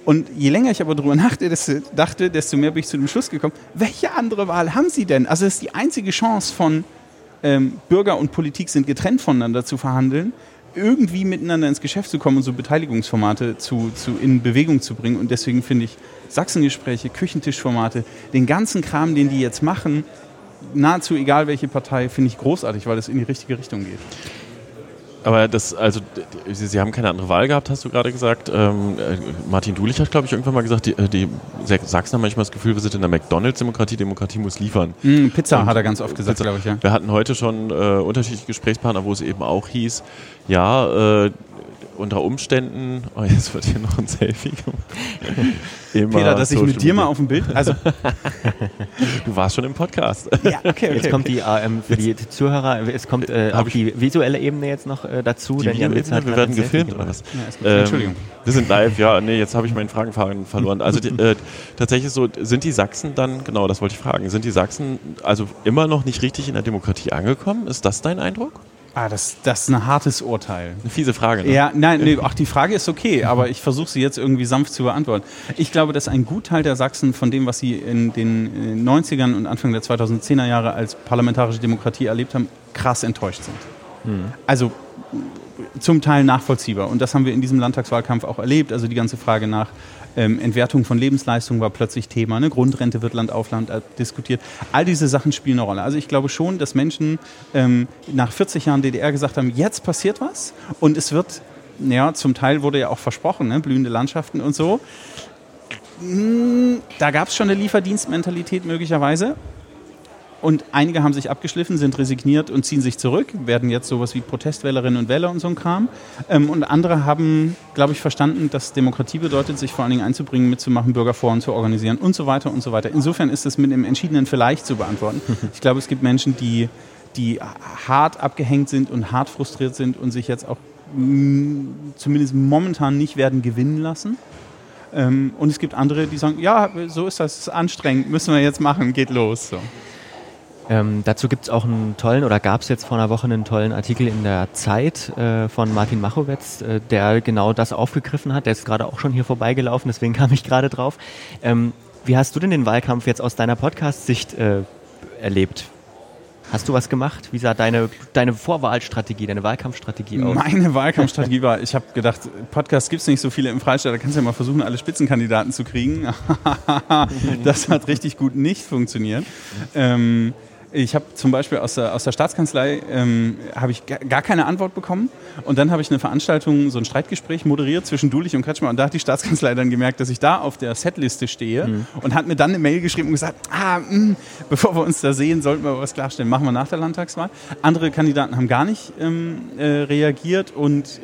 Und je länger ich aber darüber dachte, desto, dachte, desto mehr bin ich zu dem Schluss gekommen, welche andere Wahl haben sie denn? Also es ist die einzige Chance von ähm, Bürger und Politik sind getrennt voneinander zu verhandeln, irgendwie miteinander ins Geschäft zu kommen und so Beteiligungsformate zu, zu, in Bewegung zu bringen. Und deswegen finde ich Sachsengespräche, Küchentischformate, den ganzen Kram, den die jetzt machen, nahezu egal welche Partei, finde ich großartig, weil das in die richtige Richtung geht. Aber das, also, Sie, Sie haben keine andere Wahl gehabt, hast du gerade gesagt. Ähm, äh, Martin Dulich hat, glaube ich, irgendwann mal gesagt, die, äh, die Sachsen haben manchmal das Gefühl, wir sind in der McDonalds-Demokratie, Demokratie muss liefern. Mm, Pizza Und hat er ganz oft gesagt, glaube ich, ja. Wir hatten heute schon äh, unterschiedliche Gesprächspartner, wo es eben auch hieß, ja, äh, unter Umständen, oh, jetzt wird hier noch ein Selfie gemacht. Immer Peter, dass ich mit dir mal auf dem Bild, also Du warst schon im Podcast. ja, okay, Jetzt kommt die, äh, ähm, für die Zuhörer, es kommt äh, auch ich- die visuelle Ebene jetzt noch äh, dazu. Die denn Videoebene, hat wir werden gefilmt oder was? Ja, gut. Entschuldigung. wir sind live, ja, nee, jetzt habe ich meinen Fragenfaden verloren. Also die, äh, tatsächlich so, sind die Sachsen dann, genau, das wollte ich fragen, sind die Sachsen also immer noch nicht richtig in der Demokratie angekommen? Ist das dein Eindruck? Ah, das, das ist ein hartes Urteil. Eine fiese Frage, ne? Ja, nein, nee, ach, die Frage ist okay, aber ich versuche sie jetzt irgendwie sanft zu beantworten. Ich glaube, dass ein Gutteil der Sachsen von dem, was sie in den äh, 90ern und Anfang der 2010er Jahre als parlamentarische Demokratie erlebt haben, krass enttäuscht sind. Also zum Teil nachvollziehbar. Und das haben wir in diesem Landtagswahlkampf auch erlebt. Also die ganze Frage nach ähm, Entwertung von Lebensleistungen war plötzlich Thema. Ne? Grundrente wird Land auf Land äh, diskutiert. All diese Sachen spielen eine Rolle. Also ich glaube schon, dass Menschen ähm, nach 40 Jahren DDR gesagt haben, jetzt passiert was und es wird, ja, zum Teil wurde ja auch versprochen, ne? blühende Landschaften und so. Mm, Da gab es schon eine Lieferdienstmentalität möglicherweise. Und einige haben sich abgeschliffen, sind resigniert und ziehen sich zurück, werden jetzt sowas wie Protestwählerinnen und Wähler und so ein Kram. Ähm, und andere haben, glaube ich, verstanden, dass Demokratie bedeutet, sich vor allen Dingen einzubringen, mitzumachen, Bürgerforen zu organisieren und so weiter und so weiter. Insofern ist es mit einem entschiedenen Vielleicht zu beantworten. Ich glaube, es gibt Menschen, die, die hart abgehängt sind und hart frustriert sind und sich jetzt auch zumindest momentan nicht werden gewinnen lassen. Ähm, und es gibt andere, die sagen, ja, so ist das, ist anstrengend, müssen wir jetzt machen, geht los. So. Ähm, dazu gibt es auch einen tollen, oder gab es jetzt vor einer Woche einen tollen Artikel in der Zeit äh, von Martin Machowetz, äh, der genau das aufgegriffen hat. Der ist gerade auch schon hier vorbeigelaufen, deswegen kam ich gerade drauf. Ähm, wie hast du denn den Wahlkampf jetzt aus deiner Podcast-Sicht äh, erlebt? Hast du was gemacht? Wie sah deine, deine Vorwahlstrategie, deine Wahlkampfstrategie aus? Meine Wahlkampfstrategie war, ich habe gedacht, Podcasts gibt es nicht so viele im Freistaat, da kannst du ja mal versuchen, alle Spitzenkandidaten zu kriegen. das hat richtig gut nicht funktioniert. Ähm, ich habe zum Beispiel aus der, aus der Staatskanzlei ähm, habe ich gar keine Antwort bekommen und dann habe ich eine Veranstaltung, so ein Streitgespräch moderiert zwischen Dulich und Kretschmer und da hat die Staatskanzlei dann gemerkt, dass ich da auf der Setliste stehe mhm. und hat mir dann eine Mail geschrieben und gesagt, ah, mh, hm, bevor wir uns da sehen, sollten wir was klarstellen, machen wir nach der Landtagswahl. Andere Kandidaten haben gar nicht ähm, äh, reagiert und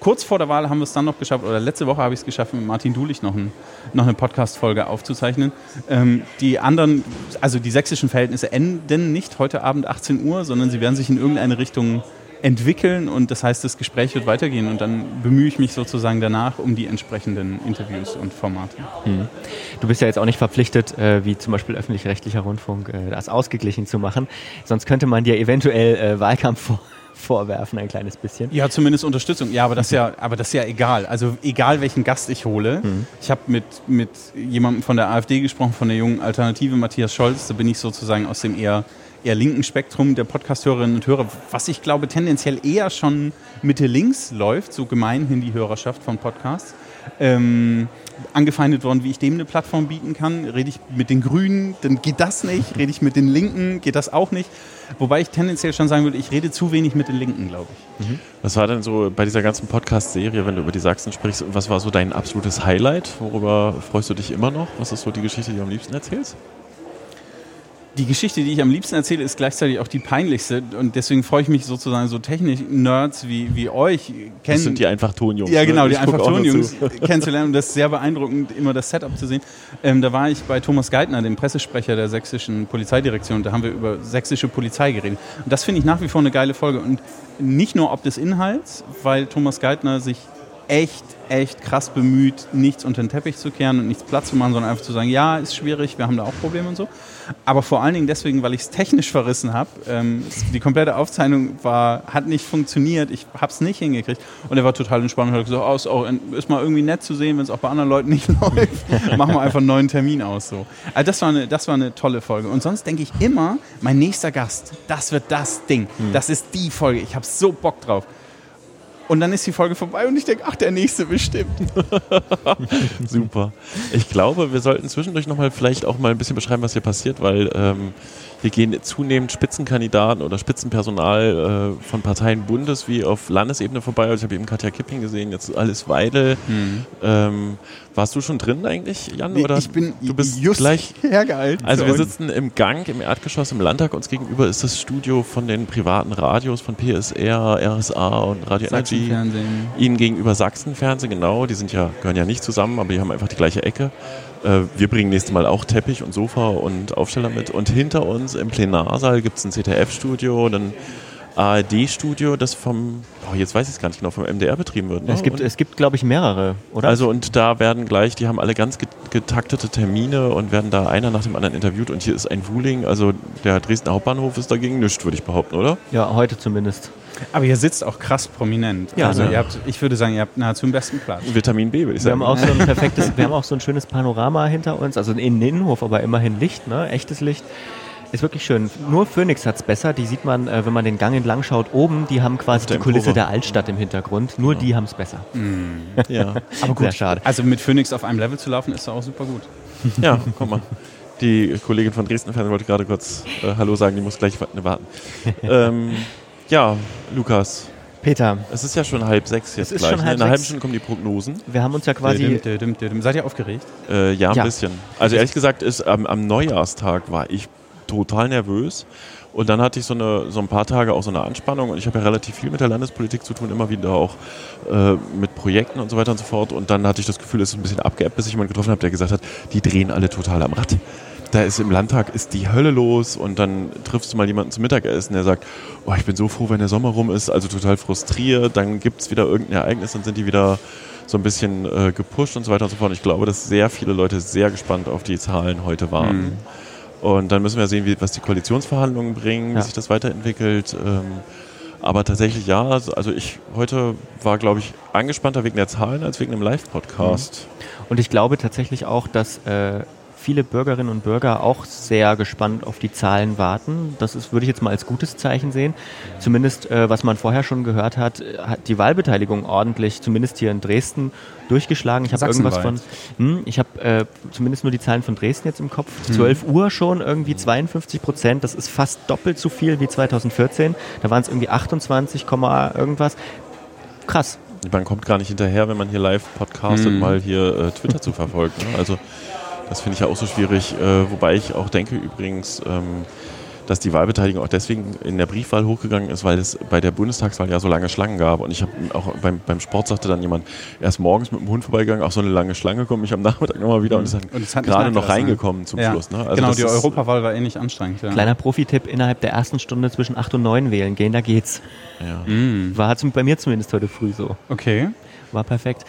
kurz vor der Wahl haben wir es dann noch geschafft, oder letzte Woche habe ich es geschafft, mit Martin Dulich noch, ein, noch eine Podcast-Folge aufzuzeichnen. Ähm, die anderen, also die sächsischen Verhältnisse enden nicht heute Abend 18 Uhr, sondern sie werden sich in irgendeine Richtung entwickeln und das heißt, das Gespräch wird weitergehen und dann bemühe ich mich sozusagen danach um die entsprechenden Interviews und Formate. Hm. Du bist ja jetzt auch nicht verpflichtet, äh, wie zum Beispiel öffentlich-rechtlicher Rundfunk, äh, das ausgeglichen zu machen. Sonst könnte man dir eventuell äh, Wahlkampf vor vorwerfen, ein kleines bisschen. Ja, zumindest Unterstützung. Ja, aber das ist ja, aber das ist ja egal. Also egal welchen Gast ich hole. Mhm. Ich habe mit, mit jemandem von der AfD gesprochen, von der jungen Alternative, Matthias Scholz. Da bin ich sozusagen aus dem eher, eher linken Spektrum der Podcast-Hörerinnen und Hörer, was ich glaube tendenziell eher schon Mitte links läuft, so gemeinhin die Hörerschaft von Podcasts. Ähm, angefeindet worden, wie ich dem eine Plattform bieten kann. Rede ich mit den Grünen, dann geht das nicht. Rede ich mit den Linken, geht das auch nicht. Wobei ich tendenziell schon sagen würde, ich rede zu wenig mit den Linken, glaube ich. Mhm. Was war denn so bei dieser ganzen Podcast-Serie, wenn du über die Sachsen sprichst, was war so dein absolutes Highlight? Worüber freust du dich immer noch? Was ist so die Geschichte, die du am liebsten erzählst? Die Geschichte, die ich am liebsten erzähle, ist gleichzeitig auch die peinlichste. Und deswegen freue ich mich sozusagen so Technik-Nerds wie, wie euch kennen. Das sind die einfach Tonjungs. Ja, genau, ne? die einfach Tonjungs kennenzulernen. Und das ist sehr beeindruckend, immer das Setup zu sehen. Ähm, da war ich bei Thomas Geithner, dem Pressesprecher der sächsischen Polizeidirektion. Da haben wir über sächsische Polizei geredet. Und das finde ich nach wie vor eine geile Folge. Und nicht nur ob des Inhalts, weil Thomas Geithner sich echt, echt krass bemüht, nichts unter den Teppich zu kehren und nichts Platz zu machen, sondern einfach zu sagen, ja, ist schwierig, wir haben da auch Probleme und so. Aber vor allen Dingen deswegen, weil ich es technisch verrissen habe. Ähm, die komplette Aufzeichnung war, hat nicht funktioniert, ich habe es nicht hingekriegt. Und er war total entspannt und hat gesagt, oh, ist, auch, ist mal irgendwie nett zu sehen, wenn es auch bei anderen Leuten nicht läuft. Machen wir einfach einen neuen Termin aus. So. Also das war, eine, das war eine tolle Folge. Und sonst denke ich immer, mein nächster Gast, das wird das Ding. Hm. Das ist die Folge. Ich habe so Bock drauf. Und dann ist die Folge vorbei und ich denke, ach, der nächste bestimmt. Super. Ich glaube, wir sollten zwischendurch nochmal vielleicht auch mal ein bisschen beschreiben, was hier passiert, weil ähm, hier gehen zunehmend Spitzenkandidaten oder Spitzenpersonal äh, von Parteien bundes- wie auf Landesebene vorbei. Also ich habe eben Katja Kipping gesehen, jetzt alles Weidel. Mhm. Ähm, warst du schon drin eigentlich, Jan? Nee, oder? Ich bin du bist just gleich hergehalten. Also wir sitzen im Gang im Erdgeschoss im Landtag. Uns gegenüber ist das Studio von den privaten Radios von PSR, RSA und Radio Energy. Ihnen gegenüber Sachsenfernsehen, genau. Die sind ja, gehören ja nicht zusammen, aber die haben einfach die gleiche Ecke. Äh, wir bringen nächstes Mal auch Teppich und Sofa und Aufsteller mit. Und hinter uns im Plenarsaal gibt es ein ZDF-Studio, dann ARD-Studio, das vom, oh, jetzt weiß ich es gar nicht genau, vom MDR betrieben wird. Ne? Es gibt, es gibt glaube ich, mehrere, oder? Also und da werden gleich, die haben alle ganz getaktete Termine und werden da einer nach dem anderen interviewt und hier ist ein Wuling, also der Dresdner Hauptbahnhof ist dagegen nichts, würde ich behaupten, oder? Ja, heute zumindest. Aber ihr sitzt auch krass prominent. Ja, also ja. Habt, ich würde sagen, ihr habt nahezu den besten Platz. Vitamin B, würde ich sagen. Wir haben auch so ein perfektes, wir haben auch so ein schönes Panorama hinter uns, also in den Innenhof, aber immerhin Licht, ne? echtes Licht. Ist wirklich schön. Nur Phoenix hat es besser. Die sieht man, äh, wenn man den Gang entlang schaut, oben. Die haben quasi die Kulisse der Altstadt im Hintergrund. Nur genau. die haben es besser. Mm. Ja, aber gut. Sehr schade. Also mit Phoenix auf einem Level zu laufen, ist auch super gut. Ja, guck mal. Die Kollegin von Dresden Fernsehen wollte gerade kurz äh, Hallo sagen, die muss gleich warten. ähm, ja, Lukas. Peter. Es ist ja schon halb sechs jetzt es ist gleich. Schon ne? halb In einer halben Stunde kommen die Prognosen. Wir haben uns ja quasi. Seid ihr aufgeregt? Äh, ja, ein ja. bisschen. Also ehrlich gesagt, ist am, am Neujahrstag war ich total nervös. Und dann hatte ich so, eine, so ein paar Tage auch so eine Anspannung und ich habe ja relativ viel mit der Landespolitik zu tun, immer wieder auch äh, mit Projekten und so weiter und so fort. Und dann hatte ich das Gefühl, es ist ein bisschen abgeebbt, bis ich jemanden getroffen habe, der gesagt hat, die drehen alle total am Rad. Da ist im Landtag ist die Hölle los und dann triffst du mal jemanden zum Mittagessen, der sagt, oh, ich bin so froh, wenn der Sommer rum ist, also total frustriert, dann gibt es wieder irgendein Ereignis, dann sind die wieder so ein bisschen äh, gepusht und so weiter und so fort. Und ich glaube, dass sehr viele Leute sehr gespannt auf die Zahlen heute waren. Mhm. Und dann müssen wir sehen, wie, was die Koalitionsverhandlungen bringen, Ja. wie sich das weiterentwickelt. Ähm, aber tatsächlich ja, also also ich heute war, glaube ich, angespannter wegen der Zahlen als wegen einem Live-Podcast. Und ich glaube tatsächlich auch, dass äh, viele Bürgerinnen und Bürger auch sehr gespannt auf die Zahlen warten. Das ist, würde ich jetzt mal als gutes Zeichen sehen. Zumindest, äh, was man vorher schon gehört hat, äh, hat die Wahlbeteiligung ordentlich, zumindest hier in Dresden, durchgeschlagen. Ich habe irgendwas von, hm, ich habe äh, zumindest nur die Zahlen von Dresden jetzt im Kopf. 12 Uhr schon irgendwie 52 Prozent. Das ist fast doppelt so viel wie 2014. Da waren es irgendwie 28, Komma irgendwas. Krass. Man kommt gar nicht hinterher, wenn man hier live podcastet, Mhm. mal hier äh, Twitter zu verfolgen. Ne? Also das finde ich ja auch so schwierig. Äh, wobei ich auch denke übrigens, ähm, dass die Wahlbeteiligung auch deswegen in der Briefwahl hochgegangen ist, weil es bei der Bundestagswahl ja so lange Schlangen gab. Und ich habe auch beim, beim Sport sagte dann jemand, erst morgens mit dem Hund vorbeigegangen, auch so eine lange Schlange komme ich am Nachmittag nochmal wieder und ist dann es hat nicht gerade noch ne? reingekommen zum Ja. Schluss. Ne? Also genau, das die ist- Europawahl war ähnlich anstrengend. Ja. Kleiner Profi-Tipp, innerhalb der ersten Stunde zwischen 8 und 9 wählen gehen, da geht's. Ja. Mhm. War bei mir zumindest heute früh so. Okay. War perfekt.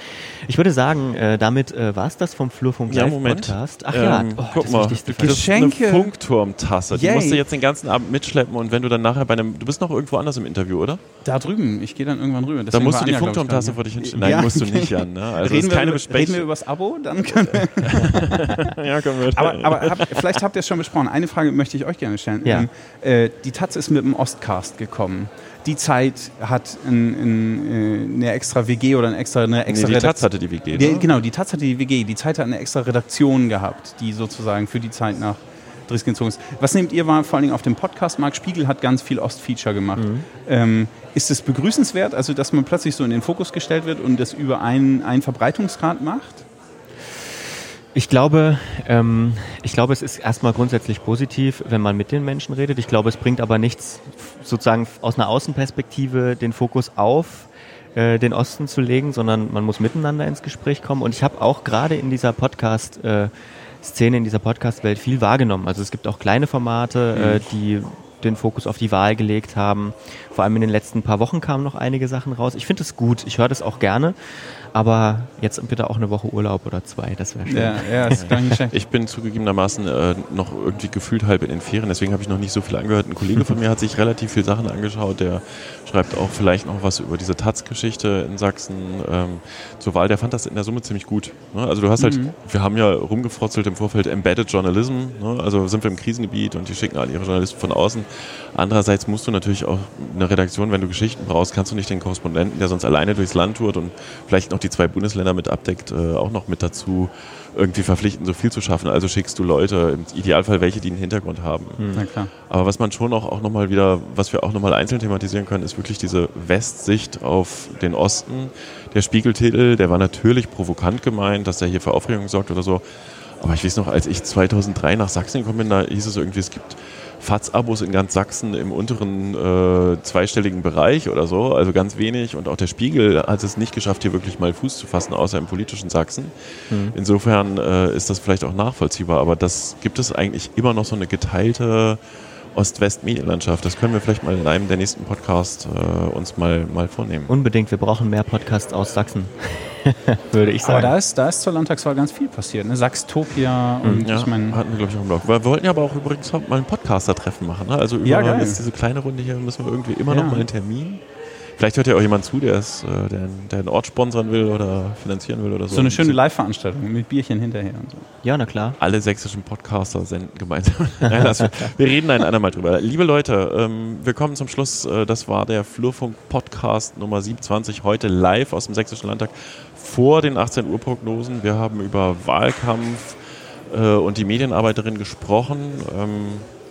Ich würde sagen, äh, damit äh, war es das vom Flurfunk Ja, Live Moment. Ach ja, Ähm, oh, guck das mal, du kriegst eine Funkturmtasse. Die musst du jetzt den ganzen Abend mitschleppen und wenn du dann nachher bei einem, du bist noch irgendwo anders im Interview, oder? Da drüben, ich gehe dann irgendwann rüber. Da musst du die Anja, Funkturmtasse vor ja. dich hinstellen. Nein, Ja. musst du nicht, Jan. Ne? Also reden, ist keine wir, reden wir über das Abo? Dann können wir ja, können wir. Aber, aber habt, vielleicht habt ihr es schon besprochen. Eine Frage möchte ich euch gerne stellen. Ja. Ähm, äh, die Taz ist mit dem Ostcast gekommen. Die Zeit hat ein, ein, äh, eine extra WG oder eine extra, eine nee, extra die Redaktion- Taz hatte die WG. Die, ne? genau, die Taz hatte die WG. Die Zeit hat eine extra Redaktion gehabt, die sozusagen für die Zeit nach Dresden gezogen ist. Was nehmt ihr wahr, vor allen Dingen auf dem Podcast? Marc Spiegel hat ganz viel Ostfeature gemacht. Ähm, ist es begrüßenswert, also dass man plötzlich so in den Fokus gestellt wird und das über einen, einen Verbreitungsgrad macht? Ich glaube, ähm, ich glaube, es ist erstmal grundsätzlich positiv, wenn man mit den Menschen redet. Ich glaube, es bringt aber nichts, sozusagen aus einer Außenperspektive den Fokus auf äh, den Osten zu legen, sondern man muss miteinander ins Gespräch kommen. Und ich habe auch gerade in dieser Podcast äh, Szene, in dieser Podcast-Welt viel wahrgenommen. Also es gibt auch kleine Formate, äh, die den Fokus auf die Wahl gelegt haben. Vor allem in den letzten paar Wochen kamen noch einige Sachen raus. Ich finde es gut, ich höre das auch gerne, aber jetzt bitte auch eine Woche Urlaub oder zwei, das wäre schön. Ja, ja, ist gar nicht schlecht. Ich bin zugegebenermaßen äh, noch irgendwie gefühlt halb in den Ferien, deswegen habe ich noch nicht so viel angehört. Ein Kollege von mir hat sich relativ viel Sachen angeschaut, der schreibt auch vielleicht noch was über diese Taz-Geschichte in Sachsen ähm, zur Wahl. Der fand das in der Summe ziemlich gut. Ne? Also du hast halt, wir haben ja rumgefrotzelt im Vorfeld Embedded Journalism, ne? also sind wir im Krisengebiet und die schicken alle ihre Journalisten von außen. Andererseits musst du natürlich auch eine Redaktion, wenn du Geschichten brauchst, kannst du nicht den Korrespondenten, der sonst alleine durchs Land tourt und vielleicht noch die zwei Bundesländer mit abdeckt, äh, auch noch mit dazu irgendwie verpflichten, so viel zu schaffen. Also schickst du Leute, im Idealfall welche, die einen Hintergrund haben. Klar. Aber was man schon auch, auch nochmal wieder, was wir auch nochmal einzeln thematisieren können, ist wirklich diese Westsicht auf den Osten. Der Spiegeltitel, der war natürlich provokant gemeint, dass er hier für Aufregung sorgt oder so. Aber ich weiß noch, als ich 2003 nach Sachsen gekommen bin, da hieß es irgendwie, es gibt FATS-Abos in ganz Sachsen im unteren äh, zweistelligen Bereich oder so, also ganz wenig. Und auch der Spiegel hat es nicht geschafft, hier wirklich mal Fuß zu fassen, außer im politischen Sachsen. Insofern äh, ist das vielleicht auch nachvollziehbar, aber das gibt es eigentlich immer noch so eine geteilte Ost-West-Medienlandschaft. Das können wir vielleicht mal in einem der nächsten Podcasts äh, uns mal, mal vornehmen. Unbedingt, wir brauchen mehr Podcasts aus Sachsen, würde ich Aber sagen. da ist, da ist zur Landtagswahl ganz viel passiert. Ne? Sachstopia und Ja, ich meine. hatten wir, glaube ich, auch im Blog. Wir wollten ja aber auch übrigens mal ein Podcaster-Treffen machen. Ne? Also über Ja, geil. jetzt diese kleine Runde hier müssen wir irgendwie immer Ja. noch mal einen Termin. Vielleicht hört ja auch jemand zu, der, ist, äh, der, der einen Ort sponsern will oder finanzieren will oder so. So eine schöne Live-Veranstaltung mit Bierchen hinterher und so. Ja, na klar. alle sächsischen Podcaster senden gemeinsam. Nein, das, wir reden ein andermal drüber. Liebe Leute, ähm, wir kommen zum Schluss. Äh, das war der Flurfunk Podcast Nummer 27, heute live aus dem Sächsischen Landtag vor den 18 Uhr Prognosen. Wir haben über Wahlkampf äh, und die Medienarbeiterin gesprochen. Ähm,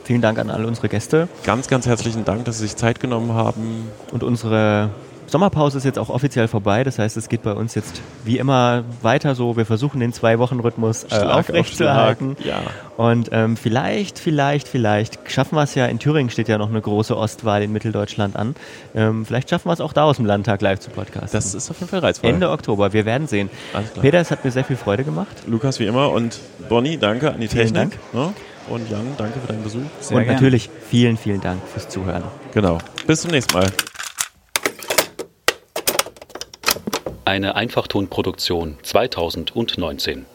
Vielen Dank an alle unsere Gäste. ganz, ganz herzlichen Dank, dass Sie sich Zeit genommen haben. Und unsere Sommerpause ist jetzt auch offiziell vorbei. Das heißt, es geht bei uns jetzt wie immer weiter so. Wir versuchen den Zwei-Wochen-Rhythmus äh, auf aufrechtzuerhalten. Schlag. Ja. Und ähm, vielleicht, vielleicht, vielleicht schaffen wir es ja. In Thüringen steht ja noch eine große Ostwahl in Mitteldeutschland an. Ähm, vielleicht schaffen wir es auch da aus dem Landtag live zu podcasten. Das ist auf jeden Fall reizvoll. Ende Oktober. Wir werden sehen. Peter, es hat mir sehr viel Freude gemacht. Lukas wie immer und Bonnie, danke an die Vielen Technik. Ne? Und Jan, danke für deinen Besuch. Sehr Und gerne. natürlich vielen, vielen Dank fürs Zuhören. Genau. Bis zum nächsten Mal. Eine Einfachtonproduktion 2019.